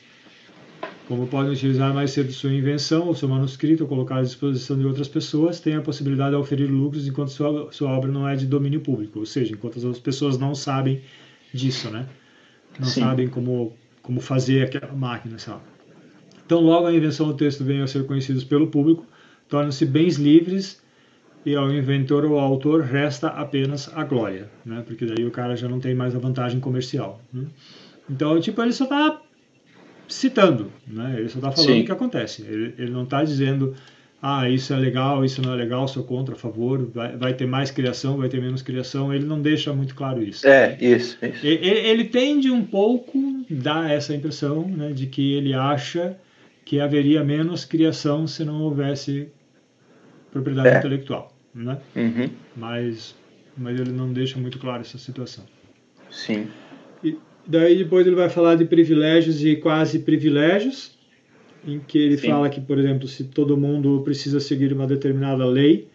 Como podem utilizar mais cedo sua invenção ou seu manuscrito ou colocar à disposição de outras pessoas, têm a possibilidade de oferir lucros enquanto sua, sua obra não é de domínio público, ou seja, enquanto as outras pessoas não sabem disso, né? Não Sim. sabem como, como fazer aquela máquina, sabe? Então, logo a invenção do texto vem a ser conhecidos pelo público, tornam-se bens livres e ao inventor ou autor resta apenas a glória, né? Porque daí o cara já não tem mais a vantagem comercial. Né? Então, tipo, ele só está citando, né? Ele só está falando Sim. o que acontece. Ele, ele não está dizendo, ah, isso é legal, isso não é legal, sou contra, a favor, vai, vai ter mais criação, vai ter menos criação. Ele não deixa muito claro isso. É, isso, isso. Ele, ele tende um pouco, dá essa impressão, né, de que ele acha que haveria menos criação se não houvesse propriedade é. intelectual, né? Uhum. Mas, mas ele não deixa muito claro essa situação. Sim. E daí depois ele vai falar de privilégios e quase privilégios, em que ele Sim. fala que, por exemplo, se todo mundo precisa seguir uma determinada lei,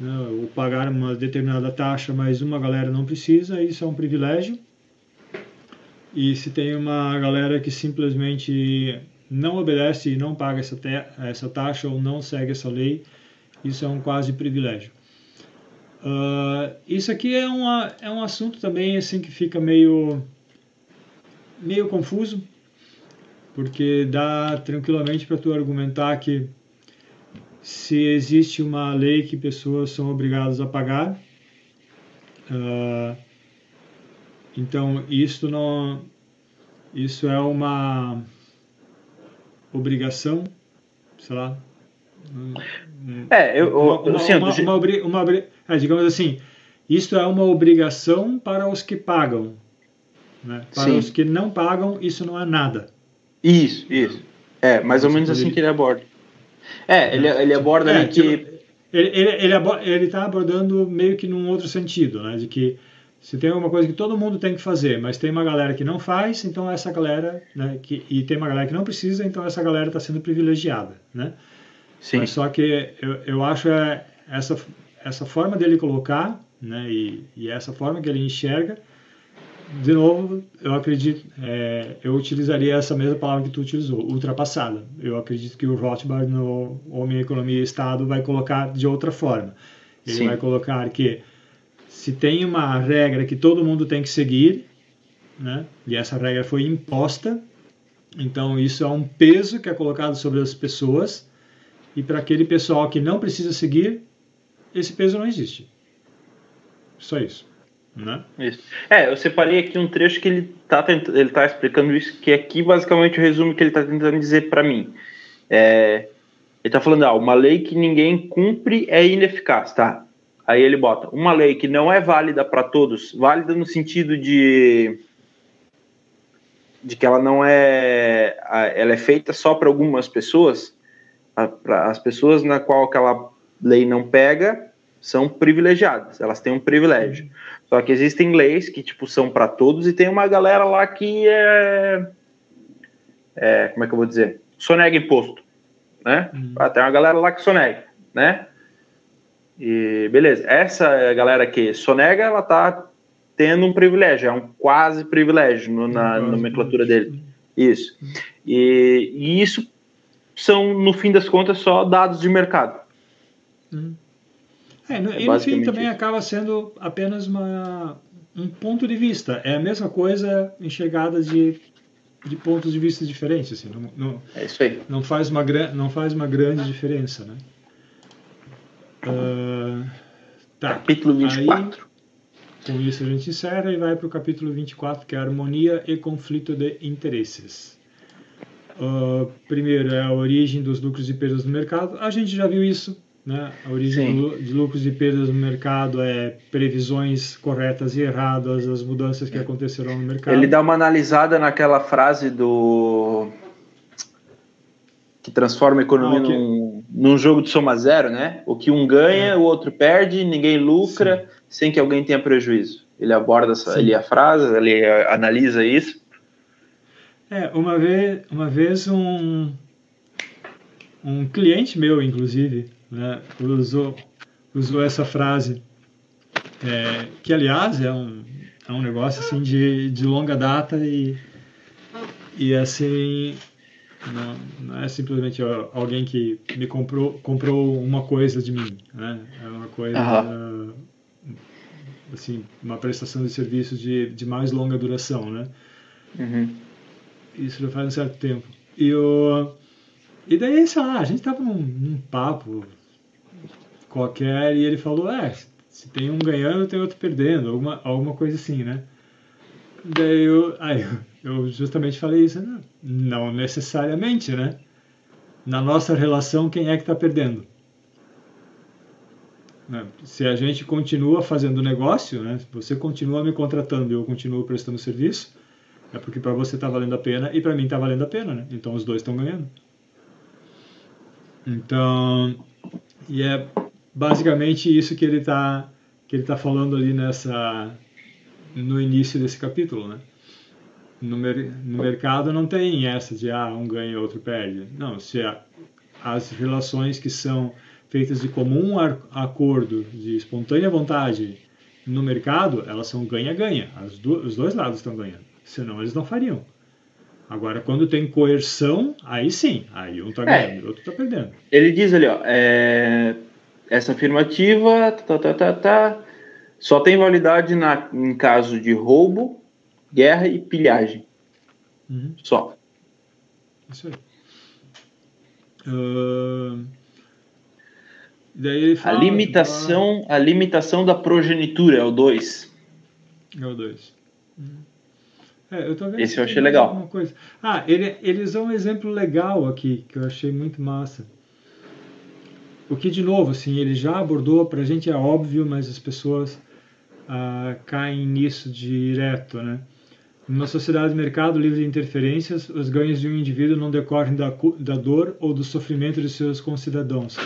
né, ou pagar uma determinada taxa, mas uma galera não precisa, isso é um privilégio. E se tem uma galera que simplesmente não obedece e não paga essa, essa taxa ou não segue essa lei, isso é um quase privilégio. Uh, isso aqui é, uma, é um assunto também assim que fica meio meio confuso, porque dá tranquilamente para tu argumentar que se existe uma lei que pessoas são obrigadas a pagar, uh, então isso não isso é uma obrigação, sei lá, é, eu, uma, uma, assim, uma, uma, uma, uma é, digamos assim, isso é uma obrigação para os que pagam. Né? Para Sim. os que não pagam, isso não é nada. Isso, isso. É, mais ou menos assim que ele aborda. É, ele, ele aborda é, ali tipo, que. Ele, ele, ele está abordando meio que num outro sentido, né? De que se tem alguma coisa que todo mundo tem que fazer, mas tem uma galera que não faz, então essa galera, né? Que, e tem uma galera que não precisa, então essa galera está sendo privilegiada, né? Sim. Mas só que eu, eu acho é, essa, essa forma dele colocar, né, e, e essa forma que ele enxerga, de novo, eu acredito, é, eu utilizaria essa mesma palavra que tu utilizou, ultrapassada. Eu acredito que o Rothbard no Homem, Economia e Estado vai colocar de outra forma. Ele Sim. vai colocar que se tem uma regra que todo mundo tem que seguir, né, e essa regra foi imposta, então isso é um peso que é colocado sobre as pessoas, e para aquele pessoal que não precisa seguir, esse peso não existe. Só isso. Né? Isso. É, eu separei aqui um trecho que ele está ele tá explicando isso, que aqui basicamente o resumo que ele está tentando dizer para mim. É, ele está falando, ah, uma lei que ninguém cumpre é ineficaz, tá? Aí ele bota, uma lei que não é válida para todos, válida no sentido de de que ela não é ela é feita só para algumas pessoas, para as pessoas na qual aquela lei não pega são privilegiadas, elas têm um privilégio. Só que existem leis que, tipo, são para todos e tem uma galera lá que é, é, Como é que eu vou dizer? Sonega imposto, né? Uhum. Ah, tem uma galera lá que sonega, né? E beleza, essa galera que sonega, ela tá tendo um privilégio, é um quase privilégio no, na uhum. nomenclatura dele. Isso. E, e, isso são, no fim das contas, só dados de mercado. Uhum. É, no, é e no fim também isso. acaba sendo apenas uma, um ponto de vista. É a mesma coisa enxergada de, de pontos de vista diferentes. Assim, não, não, é isso aí. Não faz uma, não faz uma grande diferença. Né? Uh, tá. Capítulo 24. Aí, com isso a gente encerra e vai para o capítulo 24, que é harmonia e conflito de interesses. Uh, primeiro é a origem dos lucros e perdas no mercado. A gente já viu isso né? A origem Sim. de lucros e perdas no mercado é previsões corretas e erradas, as mudanças que acontecerão no mercado. Ele dá uma analisada naquela frase do que transforma a economia ah, okay. num, num, jogo de soma zero, né? O que um ganha, é. o outro perde, ninguém lucra, Sim. sem que alguém tenha prejuízo. Ele aborda essa, ele a frase, ele analisa isso. É, uma vez, uma vez um um cliente meu, inclusive, né, usou, usou essa frase, é, que aliás é um, é um negócio assim de, de longa data e, e assim não, não é simplesmente alguém que me comprou, comprou uma coisa de mim, né? é uma coisa uhum. assim uma prestação de serviço de, de mais longa duração, né? Uhum. Isso já faz um certo tempo. E, o, e daí, sei lá, a gente tava num, num papo qualquer e ele falou, é, se tem um ganhando, tem outro perdendo, alguma, alguma coisa assim, né? Daí eu, aí eu justamente falei isso, não, não necessariamente, né? Na nossa relação, quem é que está perdendo? Né? Se a gente continua fazendo negócio, né? você continua me contratando e eu continuo prestando serviço, é porque para você está valendo a pena e para mim está valendo a pena, né? Então os dois estão ganhando. Então, e é basicamente isso que ele está que ele tá falando ali nessa no início desse capítulo, né? No, mer no mercado não tem essa de ah, um ganha e outro perde. Não, se a, as relações que são feitas de comum acordo, de espontânea vontade no mercado, elas são ganha-ganha. Do, os dois lados estão ganhando. Senão eles não fariam. Agora, quando tem coerção, aí sim. Aí um está ganhando e o outro está perdendo. Ele diz ali, ó, é, essa afirmativa, tá, tá, tá, tá, só tem validade na, em caso de roubo, guerra e pilhagem. Uhum. Só. Isso aí. Uh... Daí fala, a limitação, fala... a limitação da progenitura é o 2. É o 2. Uhum. É, eu tô vendo Esse eu achei legal. Coisa. Ah, ele, eles dão um exemplo legal aqui, que eu achei muito massa. O que, de novo, assim, ele já abordou, para a gente é óbvio, mas as pessoas ah, caem nisso direto, né? Numa sociedade de mercado livre de interferências, os ganhos de um indivíduo não decorrem da, da dor ou do sofrimento de seus concidadãos,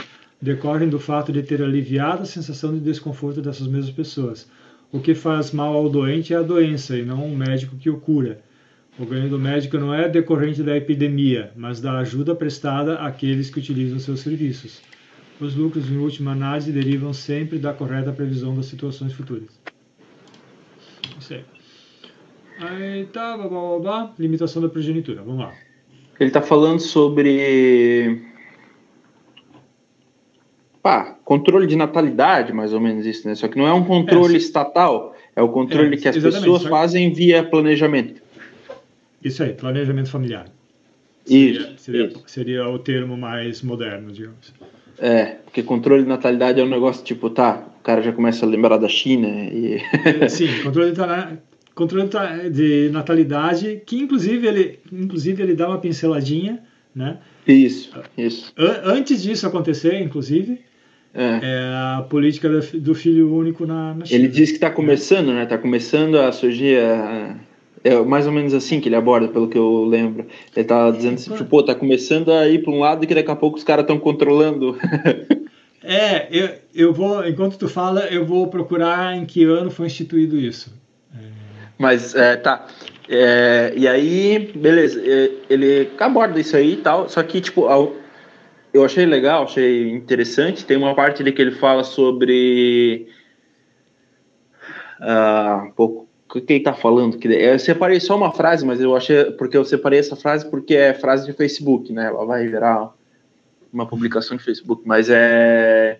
decorrem do fato de ter aliviado a sensação de desconforto dessas mesmas pessoas. O que faz mal ao doente é a doença e não o médico que o cura. O ganho do médico não é decorrente da epidemia, mas da ajuda prestada àqueles que utilizam seus serviços. Os lucros, em última análise, derivam sempre da correta previsão das situações futuras. Isso aí. Aí tá, blá, blá, blá, limitação da progenitura. Vamos lá. Ele está falando sobre pá, controle de natalidade, mais ou menos isso, né? Só que não é um controle é, estatal, é o controle é, que as pessoas fazem via planejamento. Isso aí, planejamento familiar. Isso seria, seria, isso. seria o termo mais moderno, digamos. É, porque controle de natalidade é um negócio tipo, tá, o cara já começa a lembrar da China e... Sim, controle de, controle de natalidade, que inclusive ele, inclusive ele dá uma pinceladinha, né? Isso, isso. Antes disso acontecer, inclusive, é. é a política do filho único na, na China. Ele diz que está começando, né? Está começando a surgir a, é mais ou menos assim que ele aborda, pelo que eu lembro. Ele tá dizendo assim, tipo, pô, tá começando a ir para um lado que daqui a pouco os caras estão controlando. é, eu, eu vou, enquanto tu fala, eu vou procurar em que ano foi instituído isso. É... Mas, é, tá. É, e aí, beleza, é, ele aborda isso aí e tal, só que, tipo, eu achei legal, achei interessante. Tem uma parte ali que ele fala sobre. Uh, um pouco o que ele tá falando? Que eu separei só uma frase, mas eu achei porque eu separei essa frase porque é frase de Facebook, né? Ela vai virar uma publicação de Facebook, mas é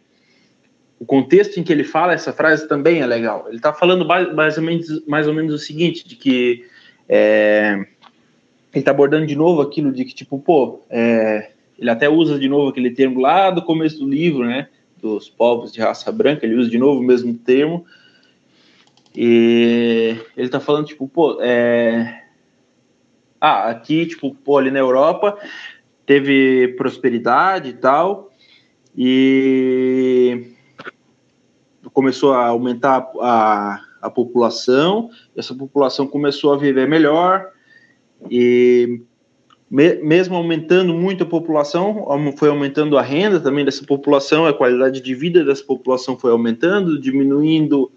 o contexto em que ele fala essa frase também é legal. Ele está falando mais ou menos o seguinte, de que é, ele está abordando de novo aquilo de que, tipo, pô, é, ele até usa de novo aquele termo lá do começo do livro, né, dos povos de raça branca, ele usa de novo o mesmo termo, e ele tá falando, tipo, pô, é... Ah, aqui, tipo, pô, ali na Europa teve prosperidade e tal, e começou a aumentar a, a população, essa população começou a viver melhor, e mesmo aumentando muito a população, foi aumentando a renda também dessa população, a qualidade de vida dessa população foi aumentando, diminuindo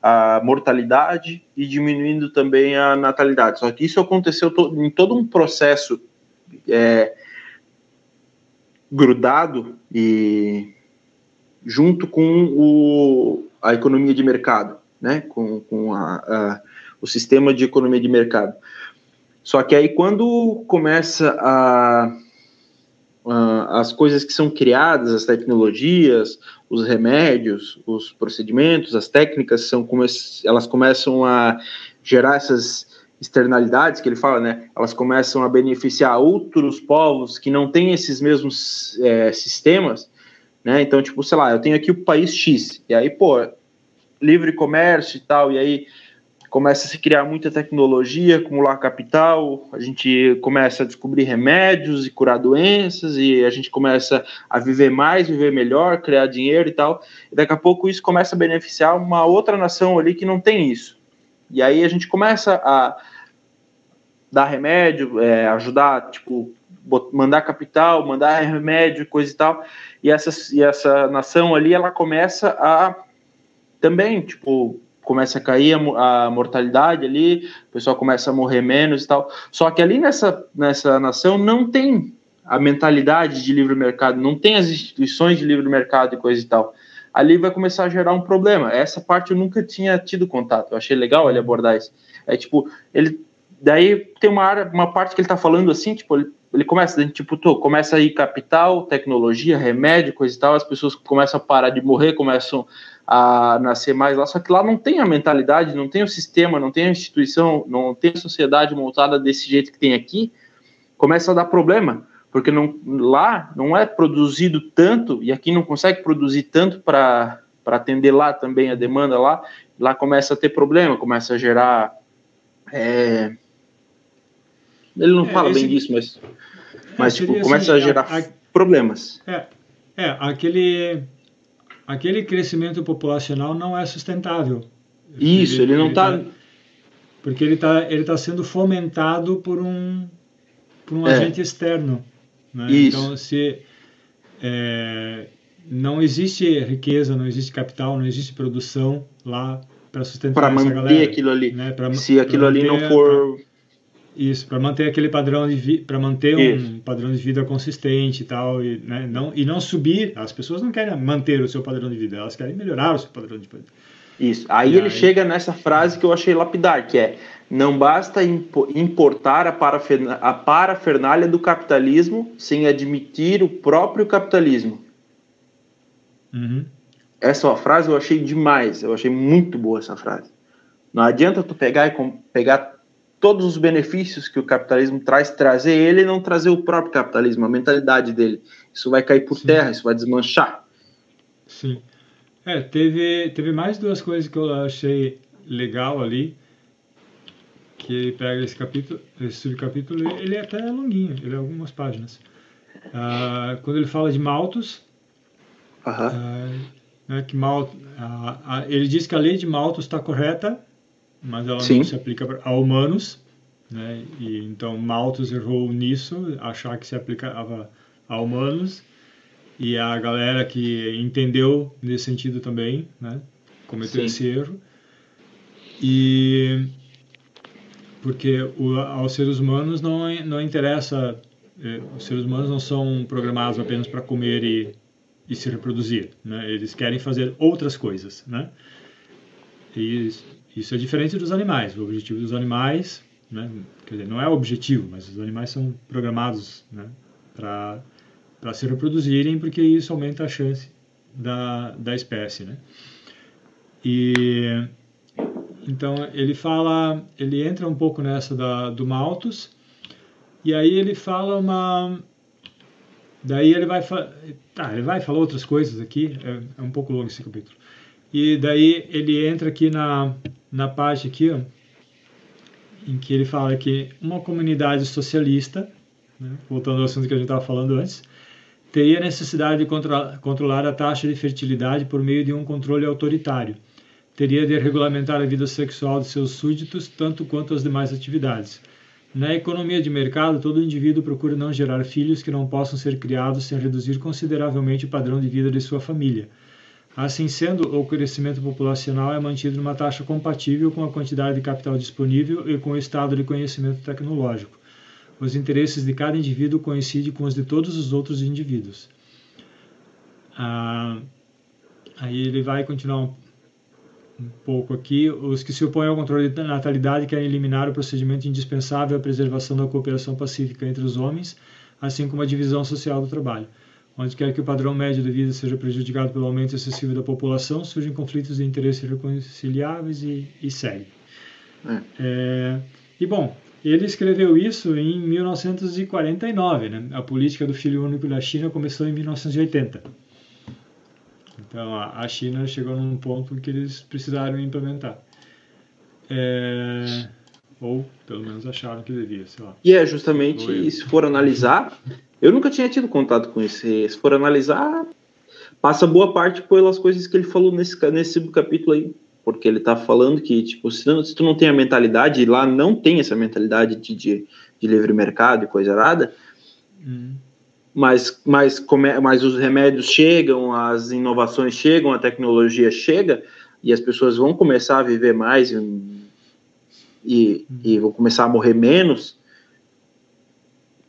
a mortalidade e diminuindo também a natalidade. Só que isso aconteceu em todo um processo é, grudado e junto com o, a economia de mercado, né? com, com a, a, o sistema de economia de mercado. Só que aí quando começa a uh, as coisas que são criadas, as tecnologias, os remédios, os procedimentos, as técnicas, são elas começam a gerar essas externalidades que ele fala, né? Elas começam a beneficiar outros povos que não têm esses mesmos é, sistemas, né? Então, tipo, sei lá, eu tenho aqui o país X, e aí, pô, livre comércio e tal, e aí começa a se criar muita tecnologia, acumular capital, a gente começa a descobrir remédios e curar doenças, e a gente começa a viver mais, viver melhor, criar dinheiro e tal. E daqui a pouco isso começa a beneficiar uma outra nação ali que não tem isso. E aí a gente começa a dar remédio, é, ajudar, tipo, mandar capital, mandar remédio, coisa e tal. E essa, e essa nação ali, ela começa a também, tipo, começa a cair a, a, mortalidade ali, o pessoal começa a morrer menos e tal. Só que ali nessa, nessa nação não tem a mentalidade de livre mercado, não tem as instituições de livre mercado e coisa e tal. Ali vai começar a gerar um problema. Essa parte eu nunca tinha tido contato. Eu achei legal ele abordar isso. É tipo, ele daí tem uma área, uma parte que ele tá falando assim, tipo, ele, ele começa, tipo, tô, começa aí capital, tecnologia, remédio, coisa e tal, as pessoas começam a parar de morrer, começam a nascer mais lá, só que lá não tem a mentalidade, não tem o sistema, não tem a instituição, não tem a sociedade montada desse jeito que tem aqui, começa a dar problema, porque não, lá não é produzido tanto, e aqui não consegue produzir tanto para atender lá também a demanda lá, lá começa a ter problema, começa a gerar. É... Ele não é, fala esse... bem disso, mas, mas é, tipo, começa assim, a gerar a, a... problemas. É, é aquele aquele crescimento populacional não é sustentável. Isso, ele, ele não está. Tá, porque ele está ele tá sendo fomentado por um, por um é. agente externo. Né? Então, se é, não existe riqueza, não existe capital, não existe produção lá para sustentar pra essa galera. aquilo ali. Né? Pra, se aquilo ali não for. Isso, para manter aquele padrão de para manter Isso. um padrão de vida consistente e tal, e, né, não, e não subir. As pessoas não querem manter o seu padrão de vida, elas querem melhorar o seu padrão de vida. Isso. Aí e ele aí... chega nessa frase que eu achei lapidar, que é não basta importar a, parafernália, a parafernália do capitalismo sem admitir o próprio capitalismo. Uhum. Essa frase eu achei demais, eu achei muito boa essa frase. Não adianta tu pegar e pegar todos os benefícios que o capitalismo traz, trazer ele e não trazer o próprio capitalismo, a mentalidade dele. Isso vai cair por Sim. terra, isso vai desmanchar. Sim. É, teve, teve mais duas coisas que eu achei legal ali, que ele pega esse capítulo, esse subcapítulo, ele é até longuinho, ele é algumas páginas. Ah, quando ele fala de Malthus, ah, né, que Mal, ah, ele diz que a lei de Malthus está correta, mas ela Sim. não se aplica a humanos, né? E então Malthus errou nisso, achar que se aplicava a humanos, e a galera que entendeu nesse sentido também, né? Cometeu Sim. esse erro. E porque o, aos seres humanos não não interessa, eh, os seres humanos não são programados apenas para comer e, e se reproduzir, né? Eles querem fazer outras coisas, né? E isso é diferente dos animais. O objetivo dos animais, né, quer dizer, não é o objetivo, mas os animais são programados né, para se reproduzirem, porque isso aumenta a chance da, da espécie. Né? E então ele fala, ele entra um pouco nessa da, do Malthus, e aí ele fala uma. Daí ele vai, tá, ele vai falar outras coisas aqui, é, é um pouco longo esse capítulo. E daí ele entra aqui na, na parte aqui, ó, em que ele fala que uma comunidade socialista, né, voltando ao assunto que a gente estava falando antes, teria necessidade de controlar, controlar a taxa de fertilidade por meio de um controle autoritário. Teria de regulamentar a vida sexual de seus súditos, tanto quanto as demais atividades. Na economia de mercado, todo indivíduo procura não gerar filhos que não possam ser criados sem reduzir consideravelmente o padrão de vida de sua família Assim sendo, o crescimento populacional é mantido numa taxa compatível com a quantidade de capital disponível e com o estado de conhecimento tecnológico. Os interesses de cada indivíduo coincidem com os de todos os outros indivíduos. Ah, aí ele vai continuar um, um pouco aqui. Os que se opõem ao controle da natalidade querem eliminar o procedimento indispensável à preservação da cooperação pacífica entre os homens, assim como a divisão social do trabalho. Onde quer que o padrão médio de vida seja prejudicado pelo aumento excessivo da população, surgem conflitos de interesse irreconciliáveis e, e segue. É. É, e bom, ele escreveu isso em 1949, né? A política do filho único da China começou em 1980. Então a China chegou num ponto que eles precisaram implementar. É, ou pelo menos acharam que devia, sei lá. E é justamente, se for analisar, eu nunca tinha tido contato com esse. Se for analisar, passa boa parte pelas coisas que ele falou nesse, nesse capítulo aí. Porque ele tá falando que, tipo, se, não, se tu não tem a mentalidade, e lá não tem essa mentalidade de, de, de livre mercado e coisa errada, hum. mas, mas, come, mas os remédios chegam, as inovações chegam, a tecnologia chega, e as pessoas vão começar a viver mais e, e, hum. e vão começar a morrer menos,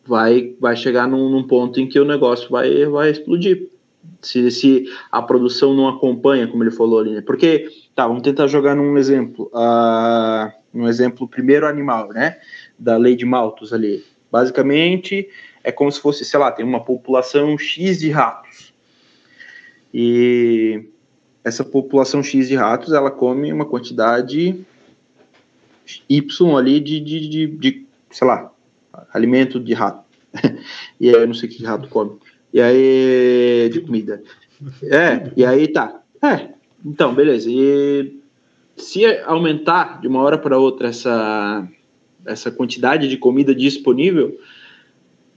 vai, vai chegar num, num, ponto em que o negócio vai, vai explodir. Se, se a produção não acompanha, como ele falou ali, né? Porque, tá, vamos tentar jogar num exemplo, uh, um exemplo primeiro animal, né? Da lei de Malthus ali. Basicamente, é como se fosse, sei lá, tem uma população X de ratos. E essa população X de ratos, ela come uma quantidade Y ali de, de, de, de sei lá, alimento de rato. e aí eu não sei que rato come. E aí, de comida. É, e aí tá. É, então, beleza. E se aumentar de uma hora para outra essa, essa quantidade de comida disponível,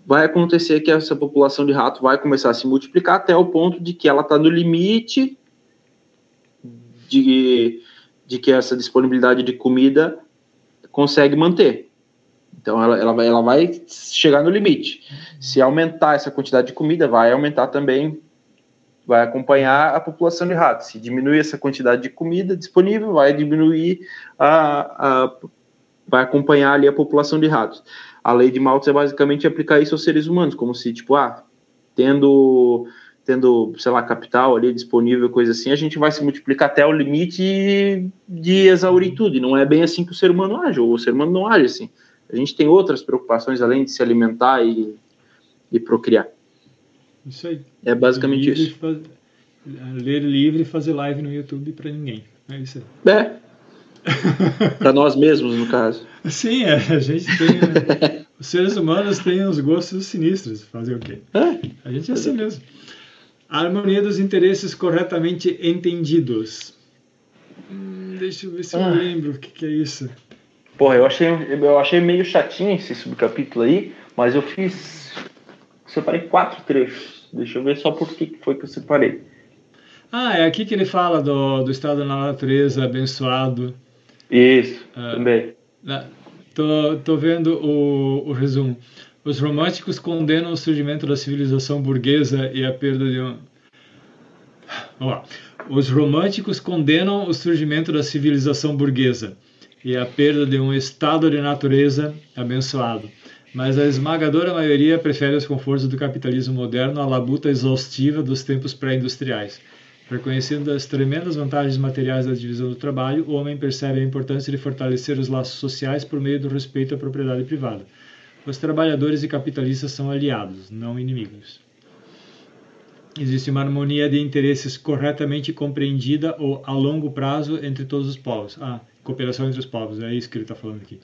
vai acontecer que essa população de rato vai começar a se multiplicar até o ponto de que ela está no limite de, de que essa disponibilidade de comida consegue manter. Então ela, ela, vai, ela vai chegar no limite. Se aumentar essa quantidade de comida, vai aumentar também, vai acompanhar a população de ratos. Se diminuir essa quantidade de comida disponível, vai diminuir a, a vai acompanhar ali a população de ratos. A lei de Malthus é basicamente aplicar isso aos seres humanos, como se tipo, ah, tendo tendo, sei lá, capital ali disponível, coisa assim, a gente vai se multiplicar até o limite de exaurir tudo. E não é bem assim que o ser humano age, ou o ser humano não age assim. A gente tem outras preocupações além de se alimentar e, e procriar. Isso aí. É basicamente livre isso. Faz... Ler livre e fazer live no YouTube para ninguém. É isso aí. É. para nós mesmos, no caso. Sim, é, a gente tem. os seres humanos têm uns gostos sinistros. Fazer o quê? É. A gente é assim mesmo. A harmonia dos interesses corretamente entendidos. Hum, deixa eu ver se eu Ah. lembro o que, que é isso. Porra, eu achei, eu achei meio chatinho esse subcapítulo aí, mas eu fiz. Separei quatro trechos. Deixa eu ver só por que foi que eu separei. Ah, é aqui que ele fala do, do estado da natureza abençoado. Isso, Ah. também. Tô, tô vendo o, o resumo. Os românticos condenam o surgimento da civilização burguesa e a perda de um. Vamos lá. Os românticos condenam o surgimento da civilização burguesa e a perda de um estado de natureza abençoado. Mas a esmagadora maioria prefere os confortos do capitalismo moderno à labuta exaustiva dos tempos pré-industriais. Reconhecendo as tremendas vantagens materiais da divisão do trabalho, o homem percebe a importância de fortalecer os laços sociais por meio do respeito à propriedade privada. Os trabalhadores e capitalistas são aliados, não inimigos. Existe uma harmonia de interesses corretamente compreendida ou a longo prazo entre todos os povos. Ah, cooperação entre os povos, é isso que ele está falando aqui.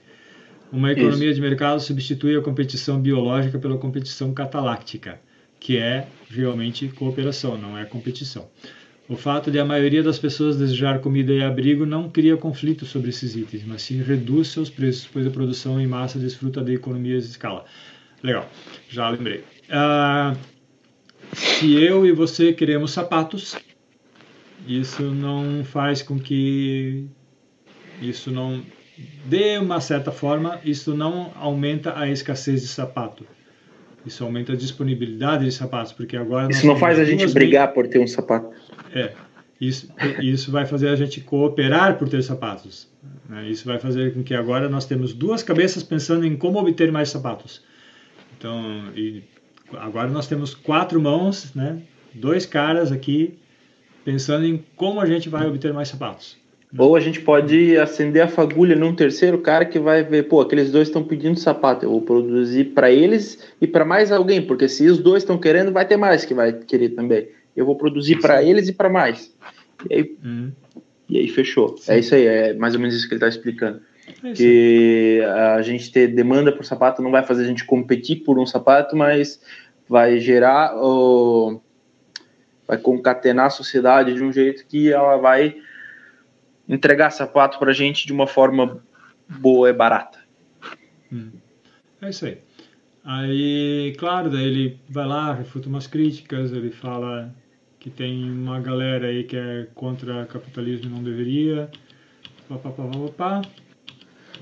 Uma economia de mercado substitui a competição biológica pela competição cataláctica, que é realmente cooperação, não é competição. O fato de a maioria das pessoas desejar comida e abrigo não cria conflito sobre esses itens, mas sim reduz seus preços, pois a produção em massa desfruta de economias de escala. Legal, já lembrei. Ah, se eu e você queremos sapatos, isso não faz com que isso não de uma certa forma isso não aumenta a escassez de sapato. Isso aumenta a disponibilidade de sapatos, porque agora Isso não faz a gente brigar por ter um sapato. é, isso, isso vai fazer a gente cooperar por ter sapatos. né? Isso vai fazer com que agora nós temos duas cabeças pensando em como obter mais sapatos. Então, agora nós temos quatro mãos, né? Dois caras aqui pensando em como a gente vai obter mais sapatos. Ou a gente pode acender a fagulha num terceiro cara que vai ver, pô, aqueles dois estão pedindo sapato, eu vou produzir para eles e para mais alguém, porque se os dois estão querendo, vai ter mais que vai querer também. Eu vou produzir para eles e para mais. E aí, Hum, e aí fechou. Sim. É isso aí, é mais ou menos isso que ele está explicando. é. Que a gente ter demanda por sapato não vai fazer a gente competir por um sapato, mas vai gerar o vai concatenar a sociedade de um jeito que ela vai entregar sapato pra gente de uma forma boa e barata. Hum. É isso aí. Aí, claro, daí ele vai lá, refuta umas críticas, ele fala que tem uma galera aí que é contra capitalismo e não deveria. Pá, pá, pá, pá, pá.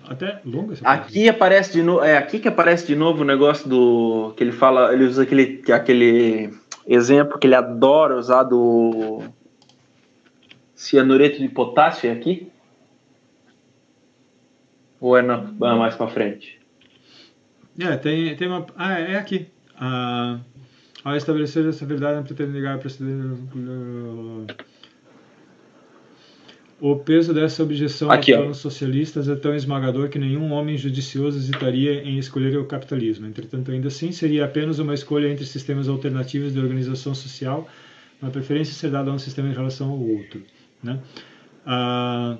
Até longa essa parte. Aqui aparece de novo, é aqui que aparece de novo o negócio do que ele fala, ele usa aquele aquele exemplo que ele adora usar do cianureto de potássio é aqui? Ou é na, é mais para frente? É, tem, tem uma. Ah, é aqui. Ah, ao estabelecer essa verdade, não pretende negar a precedente. O peso dessa objeção Aqui, aos planos socialistas é tão esmagador que nenhum homem judicioso hesitaria em escolher o capitalismo. Entretanto, ainda assim, seria apenas uma escolha entre sistemas alternativos de organização social, uma preferência ser dada a um sistema em relação ao outro. Né? Ah,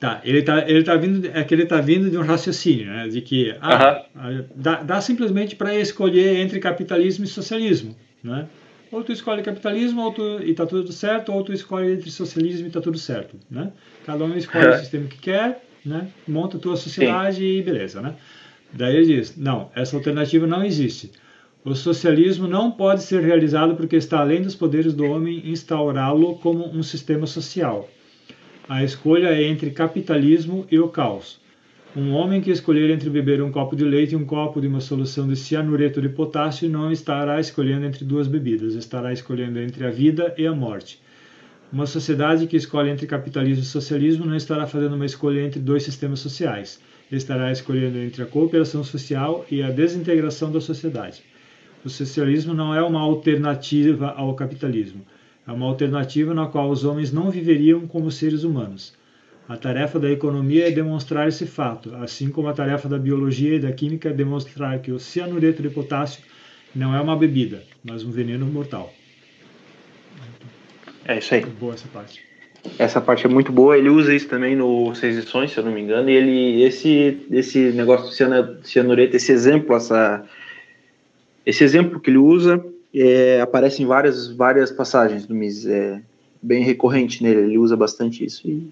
tá, ele tá, ele tá vindo, é que ele tá vindo de um raciocínio, né? De que ah, ah, dá, dá simplesmente para escolher entre capitalismo e socialismo, né? Ou tu escolhe capitalismo ou tu, e tá tudo certo, ou tu escolhe entre socialismo e tá tudo certo, né? Cada um escolhe É. o sistema que quer, né? Monta a tua sociedade e beleza, né? Daí ele diz, não, essa alternativa não existe. O socialismo não pode ser realizado porque está além dos poderes do homem instaurá-lo como um sistema social. A escolha é entre capitalismo e o caos. Um homem que escolher entre beber um copo de leite e um copo de uma solução de cianureto de potássio não estará escolhendo entre duas bebidas, estará escolhendo entre a vida e a morte. Uma sociedade que escolhe entre capitalismo e socialismo não estará fazendo uma escolha entre dois sistemas sociais, estará escolhendo entre a cooperação social e a desintegração da sociedade. O socialismo não é uma alternativa ao capitalismo. É uma alternativa na qual os homens não viveriam como seres humanos. A tarefa da economia é demonstrar esse fato, assim como a tarefa da biologia e da química é demonstrar que o cianureto de potássio não é uma bebida, mas um veneno mortal. É isso aí. Boa essa parte. Essa parte é muito boa. Ele usa isso também no Seis Lições, se eu não me engano. E ele, esse, esse negócio do cianureto, esse exemplo, essa, esse exemplo que ele usa, é, aparece em várias, várias passagens do Mises. É bem recorrente nele. Ele usa bastante isso e,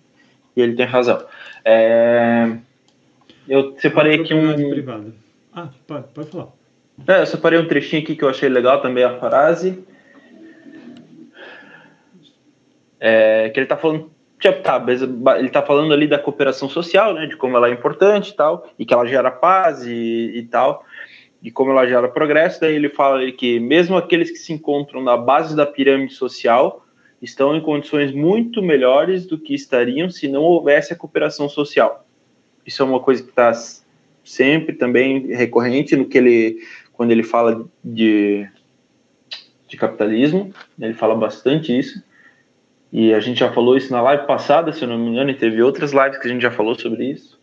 e ele tem razão. É, eu separei aqui um. Privada. Ah, pode, pode falar. É, eu separei um trechinho aqui que eu achei legal também, a frase. É, que ele está falando, tá, ele está falando ali da cooperação social, né, de como ela é importante e tal, e que ela gera paz e, e tal, e como ela gera progresso. Daí ele fala que mesmo aqueles que se encontram na base da pirâmide social estão em condições muito melhores do que estariam se não houvesse a cooperação social. Isso é uma coisa que está sempre também recorrente no que ele quando ele fala de, de capitalismo, ele fala bastante isso. E a gente já falou isso na live passada, se eu não me engano, e teve outras lives que a gente já falou sobre isso.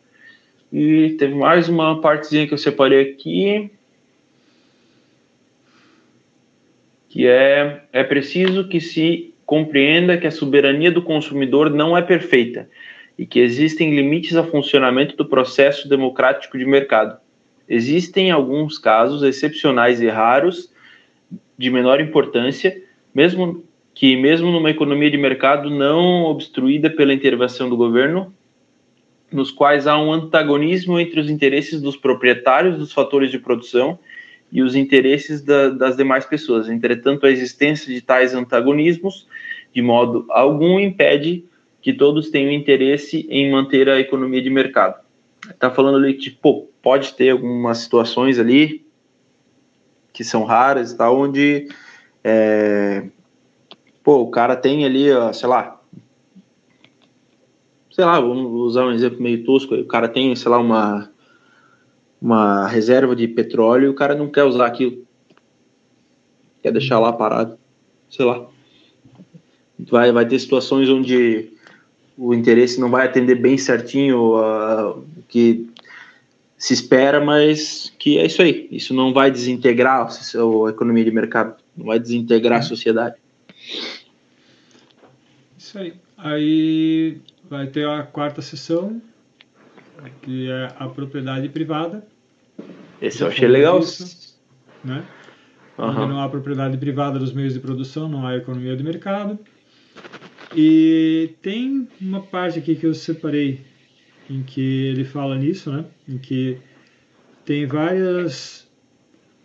E teve mais uma partezinha que eu separei aqui, que é é preciso que se compreenda que a soberania do consumidor não é perfeita e que existem limites ao funcionamento do processo democrático de mercado. Existem alguns casos excepcionais e raros de menor importância, mesmo que mesmo numa economia de mercado não obstruída pela intervenção do governo, nos quais há um antagonismo entre os interesses dos proprietários dos fatores de produção e os interesses da, das demais pessoas. Entretanto, a existência de tais antagonismos, de modo algum, impede que todos tenham interesse em manter a economia de mercado. Está falando ali que pode ter algumas situações ali que são raras tal, onde é, pô, o cara tem ali, sei lá, sei lá, vamos usar um exemplo meio tosco, o cara tem, sei lá, uma uma reserva de petróleo e o cara não quer usar aquilo. Quer deixar lá parado. Sei lá. Vai, vai ter situações onde o interesse não vai atender bem certinho o que se espera, mas que é isso aí. Isso não vai desintegrar a economia de mercado, não vai desintegrar a sociedade. Isso aí. Aí vai ter a quarta sessão, que é a propriedade privada. Esse eu achei legal. Isso, né? Uhum. Não há propriedade privada dos meios de produção, não há economia de mercado. E tem uma parte aqui que eu separei em que ele fala nisso, né? Em que tem várias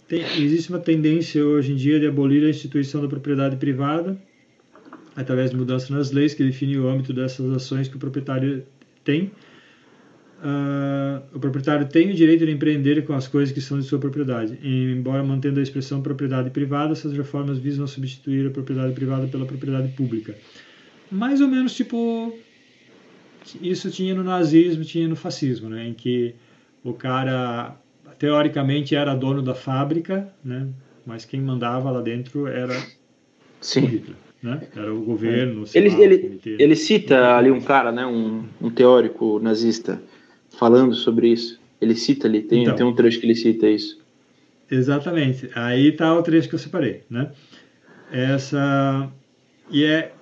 tem, existe uma tendência hoje em dia de abolir a instituição da propriedade privada através de mudanças nas leis que definem o âmbito dessas ações que o proprietário tem. Uh, o proprietário tem o direito de empreender com as coisas que são de sua propriedade. E, embora mantendo a expressão propriedade privada, essas reformas visam substituir a propriedade privada pela propriedade pública. Mais ou menos tipo isso tinha no nazismo, tinha no fascismo, né, em que o cara teoricamente era dono da fábrica, né, mas quem mandava lá dentro era Sim. o Hitler né? Era o governo. Ele, ele, ele cita ali um cara, né? Um, um teórico nazista falando sobre isso. Ele cita ali, tem, então, tem um trecho que ele cita isso. Exatamente. Aí está o trecho que eu separei, né? Essa e é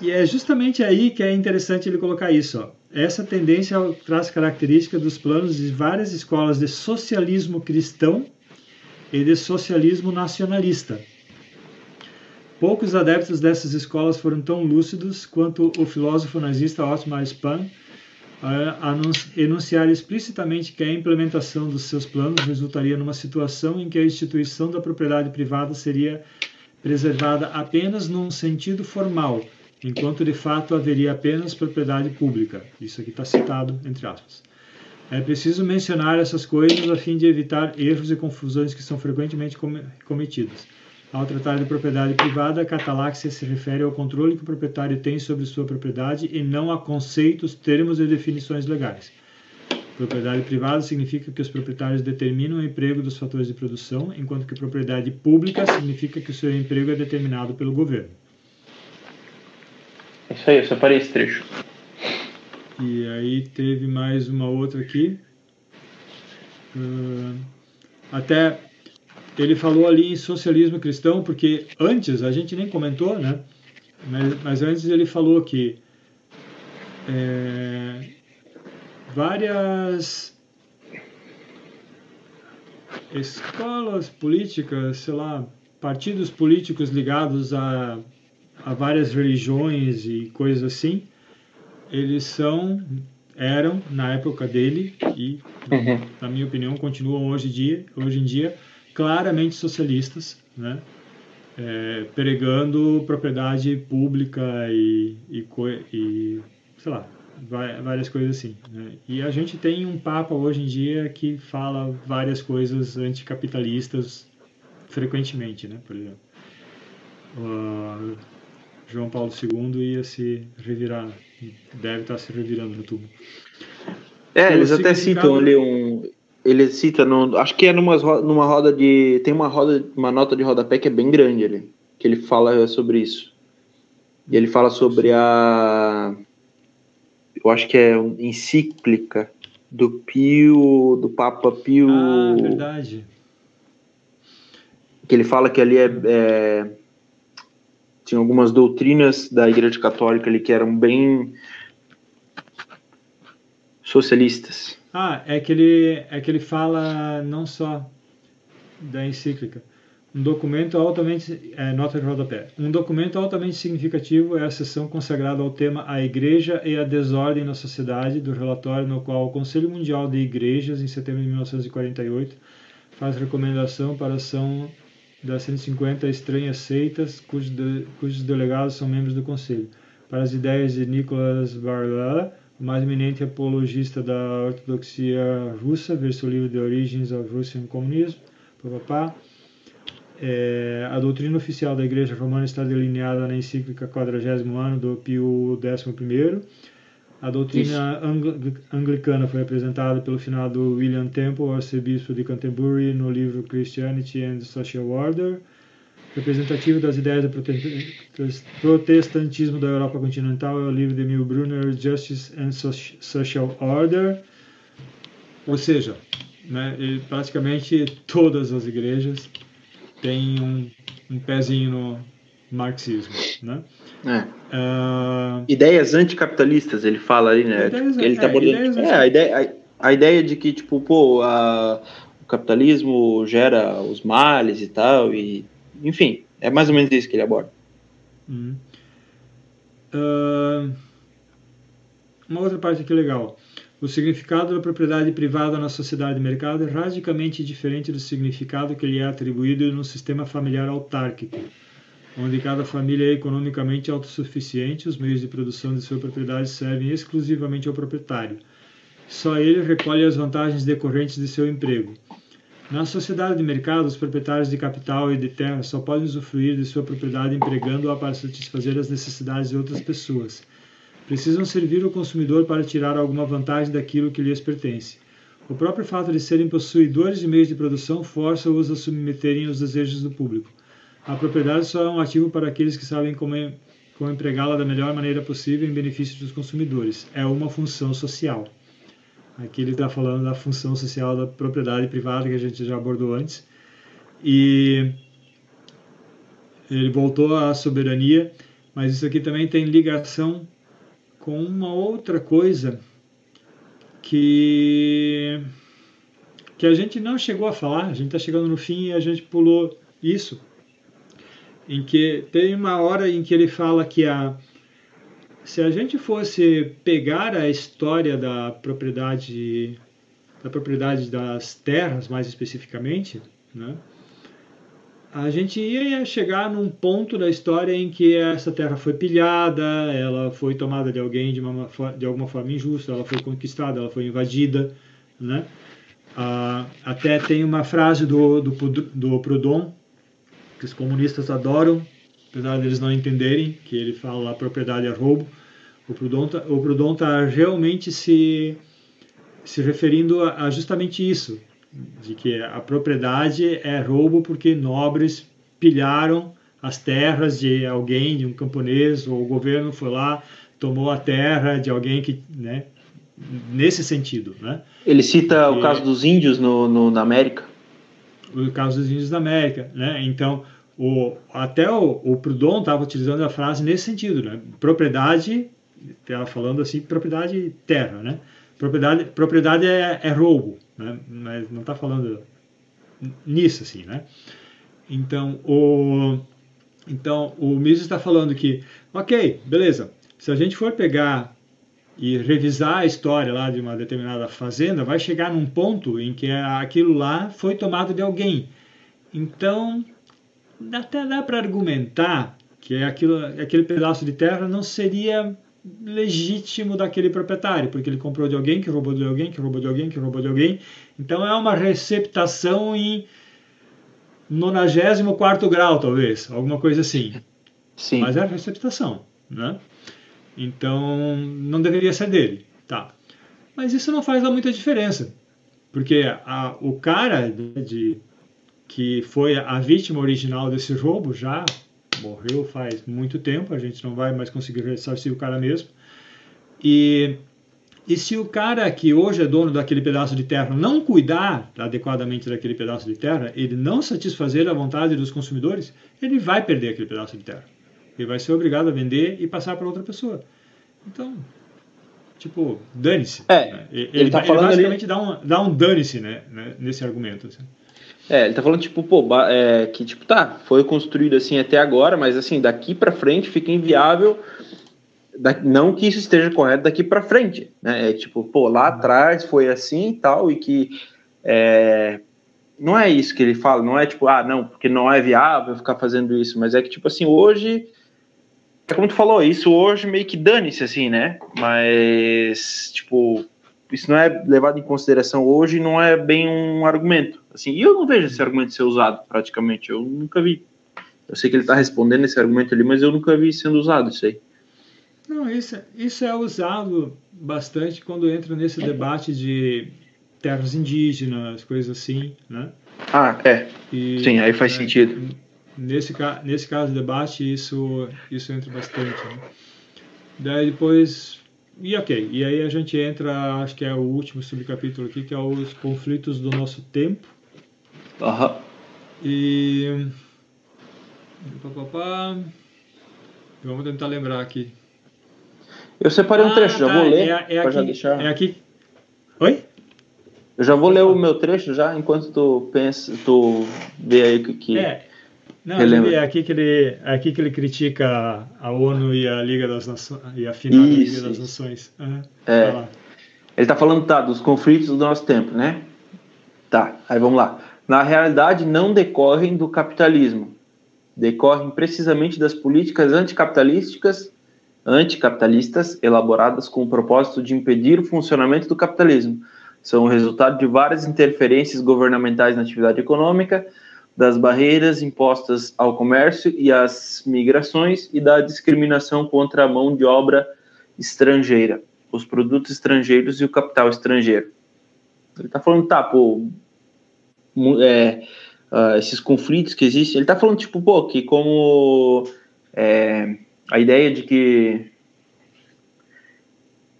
e é justamente aí que é interessante ele colocar isso. Ó. Essa tendência traz característica dos planos de várias escolas de socialismo cristão e de socialismo nacionalista, Poucos adeptos dessas escolas foram tão lúcidos quanto o filósofo nazista Otmar Spahn enunciar explicitamente que a implementação dos seus planos resultaria numa situação em que a instituição da propriedade privada seria preservada apenas num sentido formal, enquanto de fato haveria apenas propriedade pública. Isso aqui está citado, entre aspas. É preciso mencionar essas coisas a fim de evitar erros e confusões que são frequentemente cometidos. Ao tratar de propriedade privada, a cataláxia se refere ao controle que o proprietário tem sobre sua propriedade e não a conceitos, termos e definições legais. Propriedade privada significa que os proprietários determinam o emprego dos fatores de produção, enquanto que propriedade pública significa que o seu emprego é determinado pelo governo. É isso aí, eu separei esse trecho. E aí teve mais uma outra aqui. Uh, até ele falou ali em socialismo cristão, porque antes, a gente nem comentou, né? Mas, mas antes ele falou que é, várias escolas políticas, sei lá, partidos políticos ligados a, a várias religiões e coisas assim, eles são, eram na época dele e, uhum. na minha opinião, continuam hoje em dia, hoje em dia claramente socialistas, né? É, pregando propriedade pública e, e, e sei lá, várias coisas assim. Né? E a gente tem um Papa hoje em dia que fala várias coisas anticapitalistas frequentemente, né? Por exemplo, uh, João Paulo II ia se revirar, deve estar se revirando no tubo. É, eles até citam ali um. Ele cita, no, acho que é numa, numa roda de. Tem uma roda, uma nota de rodapé que é bem grande ali, que ele fala sobre isso. E ele fala sobre a eu acho que é encíclica do Pio, do Papa Pio. Ah, verdade. Que ele fala que ali é, é tinha algumas doutrinas da Igreja Católica ali que eram bem socialistas. Ah, é que ele é que ele fala não só da encíclica, um documento altamente é, nota de rodapé. Um documento altamente significativo é a seção consagrada ao tema A Igreja e a Desordem na Sociedade, do relatório no qual o Conselho Mundial de Igrejas, em setembro de 1948, faz recomendação para a ação das 150 estranhas seitas, cujos, de, cujos delegados são membros do Conselho. Para as ideias de Nicholas Varela, o mais eminente apologista da ortodoxia russa, ver seu livro The Origins of Russian Communism, papapá, é, a doutrina oficial da Igreja Romana está delineada na encíclica 40 ano do Pio XI. A doutrina angl anglicana foi apresentada pelo finado William Temple, arcebispo de Canterbury, no livro Christianity and Social Order. Representativo das ideias do protestantismo da Europa continental é o livro de Emil Brunner, Justice and Social Order. Ou seja, né, praticamente todas as igrejas tem um, um pezinho no marxismo, né? É. Uh... Ideias anticapitalistas, ele fala ali, né? Ideias, ele tá é, abordando. É, a ideia, a, a, ideia de que, tipo, pô, a, o capitalismo gera os males e tal, e enfim, é mais ou menos isso que ele aborda. Uhum. Uh... Uma outra parte aqui legal. O significado da propriedade privada na sociedade de mercado é radicalmente diferente do significado que lhe é atribuído no sistema familiar autárquico, onde cada família é economicamente autossuficiente, os meios de produção de sua propriedade servem exclusivamente ao proprietário. Só ele recolhe as vantagens decorrentes de seu emprego. Na sociedade de mercado, os proprietários de capital e de terra só podem usufruir de sua propriedade empregando-a para satisfazer as necessidades de outras pessoas precisam servir o consumidor para tirar alguma vantagem daquilo que lhes pertence. O próprio fato de serem possuidores de meios de produção força-os a submeterem aos desejos do público. A propriedade só é um ativo para aqueles que sabem como, como empregá-la da melhor maneira possível em benefício dos consumidores. É uma função social. Aqui ele está falando da função social da propriedade privada que a gente já abordou antes. E ele voltou à soberania, mas isso aqui também tem ligação com uma outra coisa que que a gente não chegou a falar, a gente está chegando no fim e a gente pulou isso, em que tem uma hora em que ele fala que a se a gente fosse pegar a história da propriedade da propriedade das terras mais especificamente, né, a gente ia chegar num ponto da história em que essa terra foi pilhada, ela foi tomada de alguém de, uma, de alguma forma injusta, ela foi conquistada, ela foi invadida, né? Ah, até tem uma frase do, do, do Proudhon, que os comunistas adoram, apesar deles não entenderem, que ele fala a propriedade é roubo. O Proudhon tá, o Proudhon tá realmente se se referindo a, a justamente isso, de que a propriedade é roubo porque nobres pilharam as terras de alguém, de um camponês, ou o governo foi lá, tomou a terra de alguém que, né, nesse sentido, né? Ele cita o caso dos índios no, no, na América. O caso dos índios da América, né? Então, o, até o, o Proudhon estava utilizando a frase nesse sentido, né? Propriedade, estava falando assim, propriedade terra, né? Propriedade, propriedade é, é roubo, né? Mas não está falando nisso, assim, né? Então, o, então, o Mises está falando que, ok, beleza, se a gente for pegar e revisar a história lá de uma determinada fazenda, vai chegar num ponto em que aquilo lá foi tomado de alguém. Então, até dá para argumentar que aquilo, aquele pedaço de terra não seria legítimo daquele proprietário, porque ele comprou de alguém, que roubou de alguém, que roubou de alguém, que roubou de alguém. Então é uma receptação em 94 grau, talvez, alguma coisa assim. Sim. Mas é a receptação, né? Então, não deveria ser dele, tá? Mas isso não faz muita diferença, porque a, o cara de, que foi a vítima original desse roubo já morreu faz muito tempo, a gente não vai mais conseguir ressarcir o cara mesmo. E, e se o cara que hoje é dono daquele pedaço de terra não cuidar adequadamente daquele pedaço de terra, ele não satisfazer a vontade dos consumidores, ele vai perder aquele pedaço de terra ele vai ser obrigado a vender e passar para outra pessoa. Então, tipo, dane-se. É, né? ele, ele, tá ele basicamente ali... dá um, dá um dane-se né, né, nesse argumento. Assim. É, ele tá falando, tipo, pô, é, que, tipo, tá, foi construído assim até agora, mas, assim, daqui para frente fica inviável, da, não que isso esteja correto daqui para frente, né, é tipo, pô, lá atrás foi assim e tal, e que, é, não é isso que ele fala, não é tipo, ah, não, porque não é viável ficar fazendo isso, mas é que, tipo assim, hoje é como tu falou, isso hoje meio que dane-se, assim, né? Mas, tipo, isso não é levado em consideração hoje não é bem um argumento. Assim, e eu não vejo esse argumento ser usado, praticamente. Eu nunca vi. Eu sei que ele está respondendo esse argumento ali, mas eu nunca vi sendo usado isso aí. Não, isso, isso é usado bastante quando entra nesse debate de terras indígenas, coisas assim, né? Ah, é. E, Sim, aí faz é, sentido nesse, nesse caso de debate isso, isso entra bastante. Né? Daí depois, e ok, e aí a gente entra, acho que é o último subcapítulo aqui, que é os conflitos do nosso tempo. Aham. E... Vamos tentar lembrar aqui. Eu separei um trecho, ah, já tá, vou ler. É, é aqui, deixar... é aqui. Oi? Eu já vou ler o meu trecho já, enquanto tu pensa, tu vê aí o que. É, não, é aqui que ele é aqui que ele critica a ONU e a Liga das Nações e a final da Liga das Nações. Uhum. É. Ele está falando tá, dos conflitos do nosso tempo, né? Tá, aí vamos lá. Na realidade, não decorrem do capitalismo, decorrem precisamente das políticas anticapitalísticas, anticapitalistas elaboradas com o propósito de impedir o funcionamento do capitalismo. São o resultado de várias interferências governamentais na atividade econômica, das barreiras impostas ao comércio e às migrações e da discriminação contra a mão de obra estrangeira, os produtos estrangeiros e o capital estrangeiro. Ele está falando, tá, pô, é, uh, esses conflitos que existem, ele está falando, tipo, pô, que como é, a ideia de que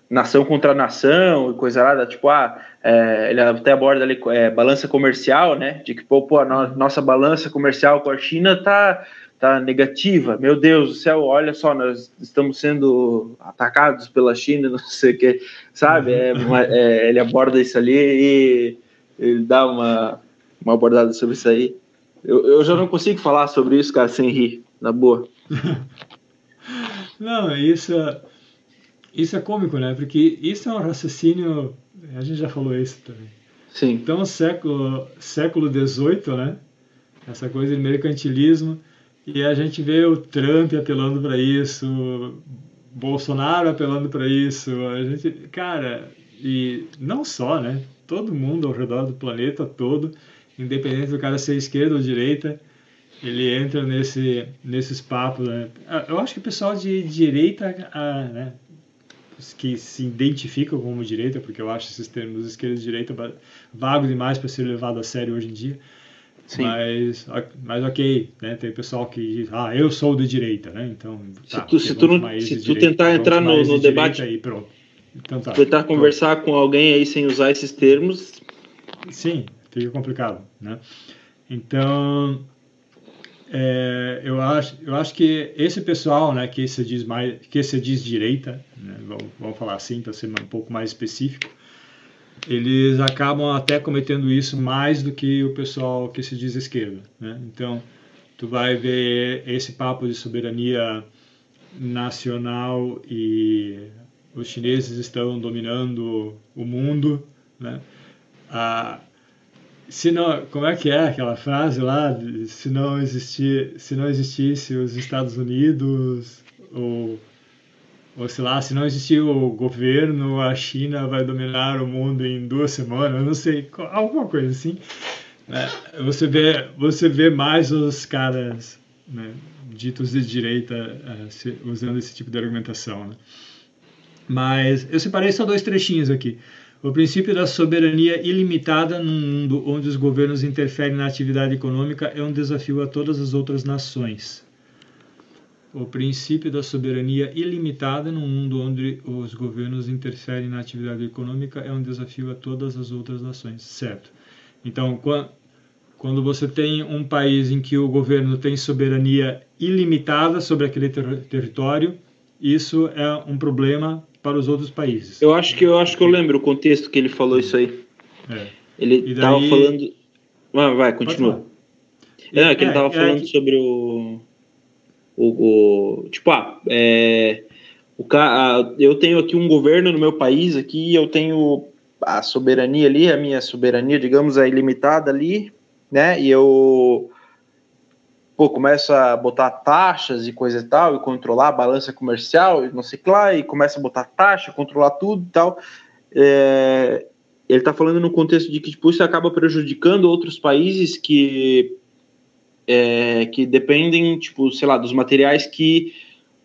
nação contra nação e coisa lá, tipo, ah, é, ele até aborda ali é, balança comercial, né, de que, pô, pô a no, nossa balança comercial com a China tá, tá negativa, meu Deus do céu, olha só, nós estamos sendo atacados pela China, não sei o que, sabe, é, uma, é, ele aborda isso ali e ele dá uma, uma abordada sobre isso aí. Eu, eu já não consigo falar sobre isso, cara, sem rir, na boa. não, isso isso é cômico, né? Porque isso é um raciocínio. A gente já falou isso também. Sim. Então, século século XVIII, né? Essa coisa de mercantilismo e a gente vê o Trump apelando para isso, Bolsonaro apelando para isso, a gente, cara, e não só, né? Todo mundo ao redor do planeta todo, independente do cara ser esquerda ou direita, ele entra nesse nesses papos, né? Eu acho que o pessoal de direita, ah, né? Que se identificam como direita, porque eu acho esses termos esquerda e direita vago demais para ser levado a sério hoje em dia. Sim. Mas, mas ok, né? Tem pessoal que diz, ah, eu sou de direita, né? Então, tá, se tu, se tu, não, se tu direita, tentar entrar no, no debate aí, pronto. Então tá. Tentar conversar com alguém aí sem usar esses termos. Sim, fica complicado, né? Então, é, eu acho, eu acho que esse pessoal, né, que se diz mais, que se diz direita, né, vamos, vamos falar assim para ser um pouco mais específico, eles acabam até cometendo isso mais do que o pessoal que se diz esquerda, né? Então, tu vai ver esse papo de soberania nacional e os chineses estão dominando o mundo, né? Ah, se não, como é que é aquela frase lá? Se não existir, se não existisse os Estados Unidos ou ou sei lá, se não existir o governo, a China vai dominar o mundo em duas semanas, não sei, alguma coisa assim. Né? Você vê, você vê mais os caras né, ditos de direita uh, usando esse tipo de argumentação. Né? Mas eu separei só dois trechinhos aqui. O princípio da soberania ilimitada num mundo onde os governos interferem na atividade econômica é um desafio a todas as outras nações. O princípio da soberania ilimitada num mundo onde os governos interferem na atividade econômica é um desafio a todas as outras nações, certo? Então, quando você tem um país em que o governo tem soberania ilimitada sobre aquele ter território, isso é um problema para os outros países. Eu acho que eu acho que eu lembro o contexto que ele falou isso aí. É. Ele estava falando. Ah, vai, continua. É, que ele estava é, é falando que... sobre o, o, o, tipo, ah, é, o eu tenho aqui um governo no meu país aqui, eu tenho a soberania ali, a minha soberania, digamos, é ilimitada ali, né? E eu pô, começa a botar taxas e coisa e tal, e controlar a balança comercial, e não sei o lá, e começa a botar taxa, controlar tudo e tal. É, ele está falando no contexto de que tipo, isso acaba prejudicando outros países que, é, que dependem, tipo, sei lá, dos materiais que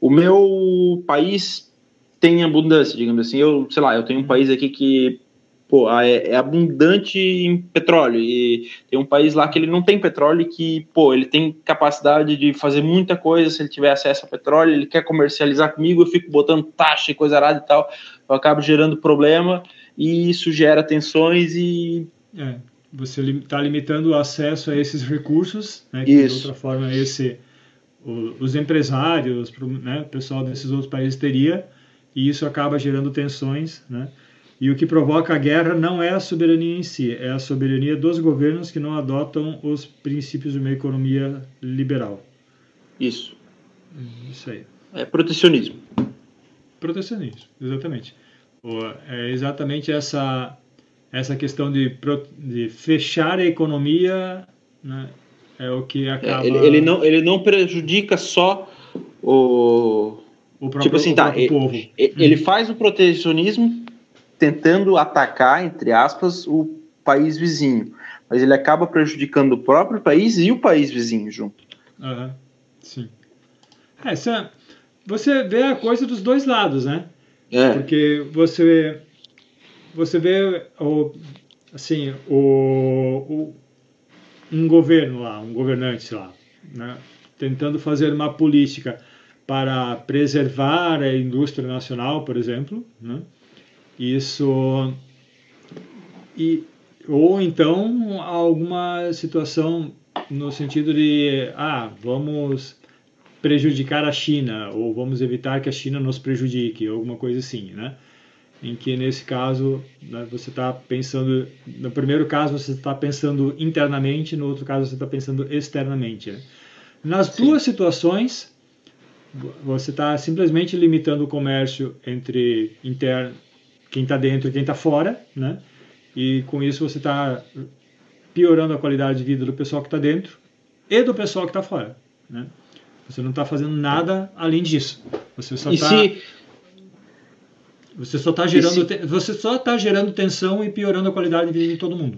o meu país tem abundância, digamos assim. Eu, sei lá, eu tenho um país aqui que pô, é, é, abundante em petróleo. E tem um país lá que ele não tem petróleo e que, pô, ele tem capacidade de fazer muita coisa. Se ele tiver acesso a petróleo, ele quer comercializar comigo, eu fico botando taxa e coisa arada e tal, eu acabo gerando problema e isso gera tensões e... É, você está limitando o acesso a esses recursos, né, que isso. de outra forma esse, o, os empresários, né, o pessoal desses outros países teria, e isso acaba gerando tensões, né, e o que provoca a guerra não é a soberania em si, é a soberania dos governos que não adotam os princípios de uma economia liberal. Isso. Isso aí. É protecionismo. Protecionismo, exatamente. É exatamente essa essa questão de, de fechar a economia né, é o que é, acaba. É, ele, ele, não, ele não prejudica só o. o próprio, tipo assim, tá, ele, povo. Ele faz o protecionismo tentando atacar, entre aspas, o país vizinho. Mas ele acaba prejudicando o próprio país e o país vizinho junto. Uhum. Sim. É, essa, você vê a coisa dos dois lados, né? É. Porque você, você vê o, assim, o, o, um governo lá, um governante lá, né? tentando fazer uma política para preservar a indústria nacional, por exemplo, né? Isso e ou então alguma situação no sentido de ah, vamos prejudicar a China ou vamos evitar que a China nos prejudique, alguma coisa assim, né? Em que nesse caso né, você está pensando, no primeiro caso você está pensando internamente, no outro caso você está pensando externamente. Né? Nas Sim. duas situações você está simplesmente limitando o comércio entre interno quem está dentro e quem está fora, né? E com isso você está piorando a qualidade de vida do pessoal que está dentro e do pessoal que está fora, né? Você não está fazendo nada além disso. Você só está você só está gerando se... você só está gerando tensão e piorando a qualidade de vida de todo mundo.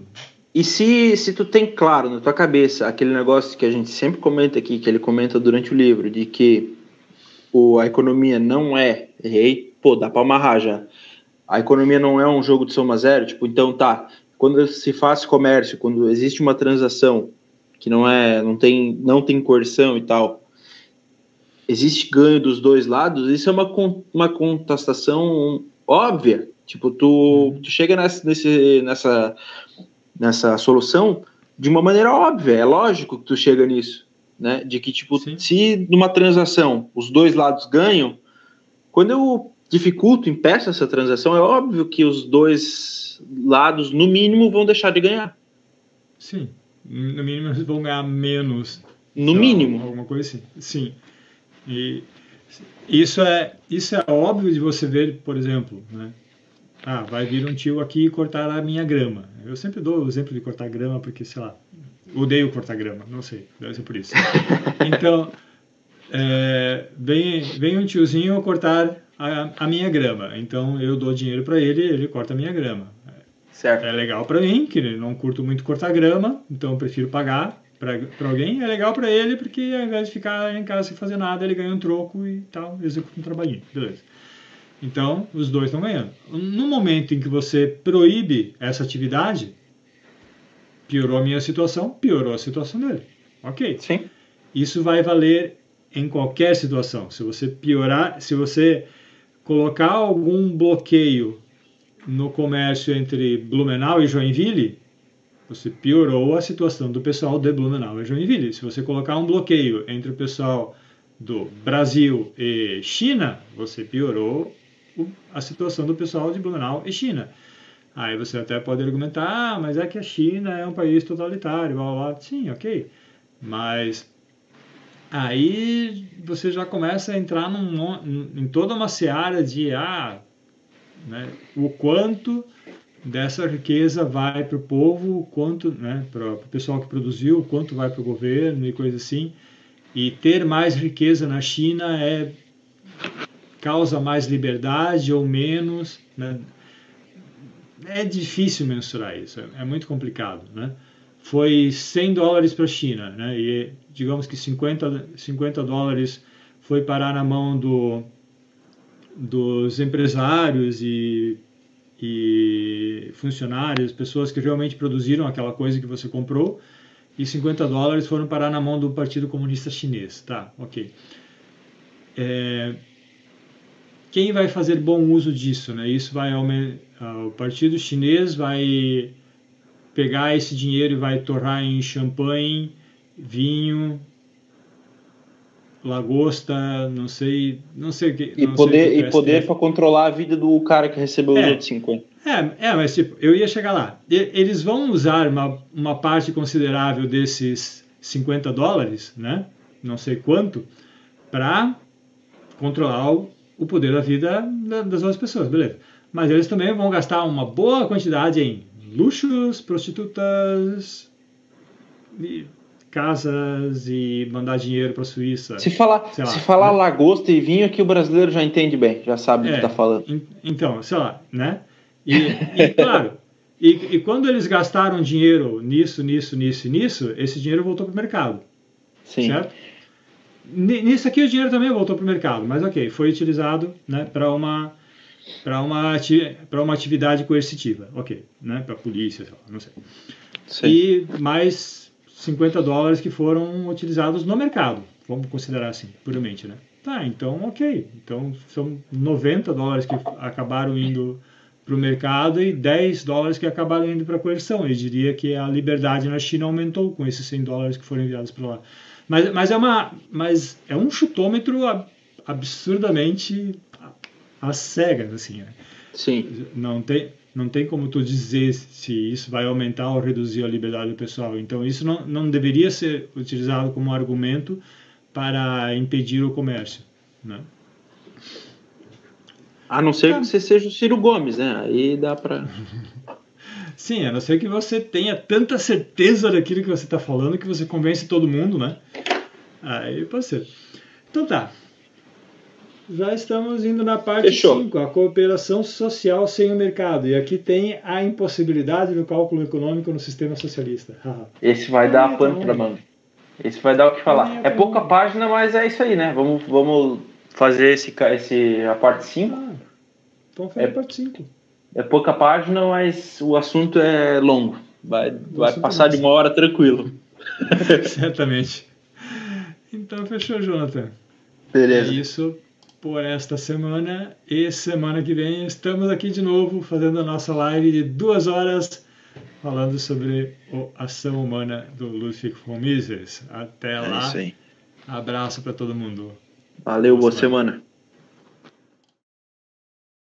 E se, se tu tem claro na tua cabeça aquele negócio que a gente sempre comenta aqui, que ele comenta durante o livro, de que o, a economia não é rei, pô, dá para amarrar já. A economia não é um jogo de soma zero, tipo, então tá, quando se faz comércio, quando existe uma transação que não é, não tem, não tem coerção e tal, existe ganho dos dois lados, isso é uma, uma contestação óbvia. Tipo, tu, uhum. tu chega nessa, nesse, nessa, nessa solução de uma maneira óbvia, é lógico que tu chega nisso, né? De que, tipo, Sim. se numa transação os dois lados ganham, quando eu dificulto, impeço essa transação, é óbvio que os dois lados, no mínimo, vão deixar de ganhar. Sim, no mínimo eles vão ganhar menos. No mínimo. Alguma coisa assim. Sim. E isso é, isso é óbvio de você ver, por exemplo, né? Ah, vai vir um tio aqui e cortar a minha grama. Eu sempre dou o exemplo de cortar grama porque, sei lá, odeio cortar grama, não sei, deve ser por isso. Então, é, vem, vem um tiozinho cortar a, a minha grama. Então, eu dou dinheiro para ele ele corta a minha grama. Certo. É legal para mim, que não curto muito cortar grama, então eu prefiro pagar para alguém. É legal para ele, porque ao invés de ficar em casa sem fazer nada, ele ganha um troco e tal, executa um trabalhinho. Beleza. Então, os dois estão ganhando. No momento em que você proíbe essa atividade, piorou a minha situação, piorou a situação dele. Ok. Sim. Isso vai valer em qualquer situação. Se você piorar, se você colocar algum bloqueio no comércio entre Blumenau e Joinville, você piorou a situação do pessoal de Blumenau e Joinville. Se você colocar um bloqueio entre o pessoal do Brasil e China, você piorou a situação do pessoal de Blumenau e China. Aí você até pode argumentar, ah, mas é que a China é um país totalitário, blá, blá, blá. Sim, ok. Mas aí você já começa a entrar num, em toda uma seara de ah, né, o quanto dessa riqueza vai para o povo, o quanto né, para o pessoal que produziu, o quanto vai para o governo e coisa assim. E ter mais riqueza na China é causa mais liberdade ou menos. Né? É difícil mensurar isso, é, muito complicado. Né? Foi 100 dólares para a China, né? e digamos que 50, 50 dólares foi parar na mão do, dos empresários e, e funcionários, pessoas que realmente produziram aquela coisa que você comprou, e 50 dólares foram parar na mão do Partido Comunista Chinês. Tá, ok. É, quem vai fazer bom uso disso, né? Isso vai aumentar, o partido chinês vai pegar esse dinheiro e vai torrar em champanhe, vinho, lagosta, não sei, não sei o que. E poder que e poder para controlar a vida do cara que recebeu é, os outros 50. É, é, mas tipo, eu ia chegar lá. Eles vão usar uma, uma parte considerável desses 50 dólares, né? Não sei quanto, para controlar o o poder da vida das outras pessoas, beleza. Mas eles também vão gastar uma boa quantidade em luxos, prostitutas, e casas e mandar dinheiro para a Suíça. Se falar, lá, se falar né? lagosta e vinho aqui o brasileiro já entende bem, já sabe é, o que está falando. então, sei lá, né? E, e claro, e, e, quando eles gastaram dinheiro nisso, nisso, nisso e nisso, esse dinheiro voltou para o mercado. Sim. Certo? Nisso aqui o dinheiro também voltou para o mercado, mas ok, foi utilizado né, para uma para uma para uma atividade coercitiva, ok, né, para polícia, não sei. Sim. E mais 50 dólares que foram utilizados no mercado, vamos considerar assim, puramente, né? Tá, então ok, então são 90 dólares que acabaram indo para o mercado e 10 dólares que acabaram indo para a coerção. Eu diria que a liberdade na China aumentou com esses 100 dólares que foram enviados para lá. Mas, mas, é, uma, mas é um chutômetro absurdamente às cegas, assim. Né? Sim. Não tem, não tem como tu dizer se isso vai aumentar ou reduzir a liberdade do pessoal. Então, isso não, não deveria ser utilizado como argumento para impedir o comércio, né? A não ser é. que você seja o Ciro Gomes, né? Aí dá para Sim, a não ser que você tenha tanta certeza daquilo que você está falando que você convence todo mundo, né? Aí pode ser. Então tá. Já estamos indo na parte 5, a cooperação social sem o mercado. E aqui tem a impossibilidade do cálculo econômico no sistema socialista. Esse vai dar pano para manga. Esse vai dar o que falar. É pouca página, mas é isso aí, né? Vamos, vamos fazer esse, esse, a parte 5. Ah. Vamos fazer é, parte 5. É pouca página, mas o assunto é longo. Vai, vai passar é de uma hora tranquilo. Certamente. Então fechou, Jonathan. Beleza. É isso por esta semana. E semana que vem estamos aqui de novo fazendo a nossa live de duas horas falando sobre a ação humana do Ludwig von Mises. Até é lá. Abraço para todo mundo. Valeu, boa semana.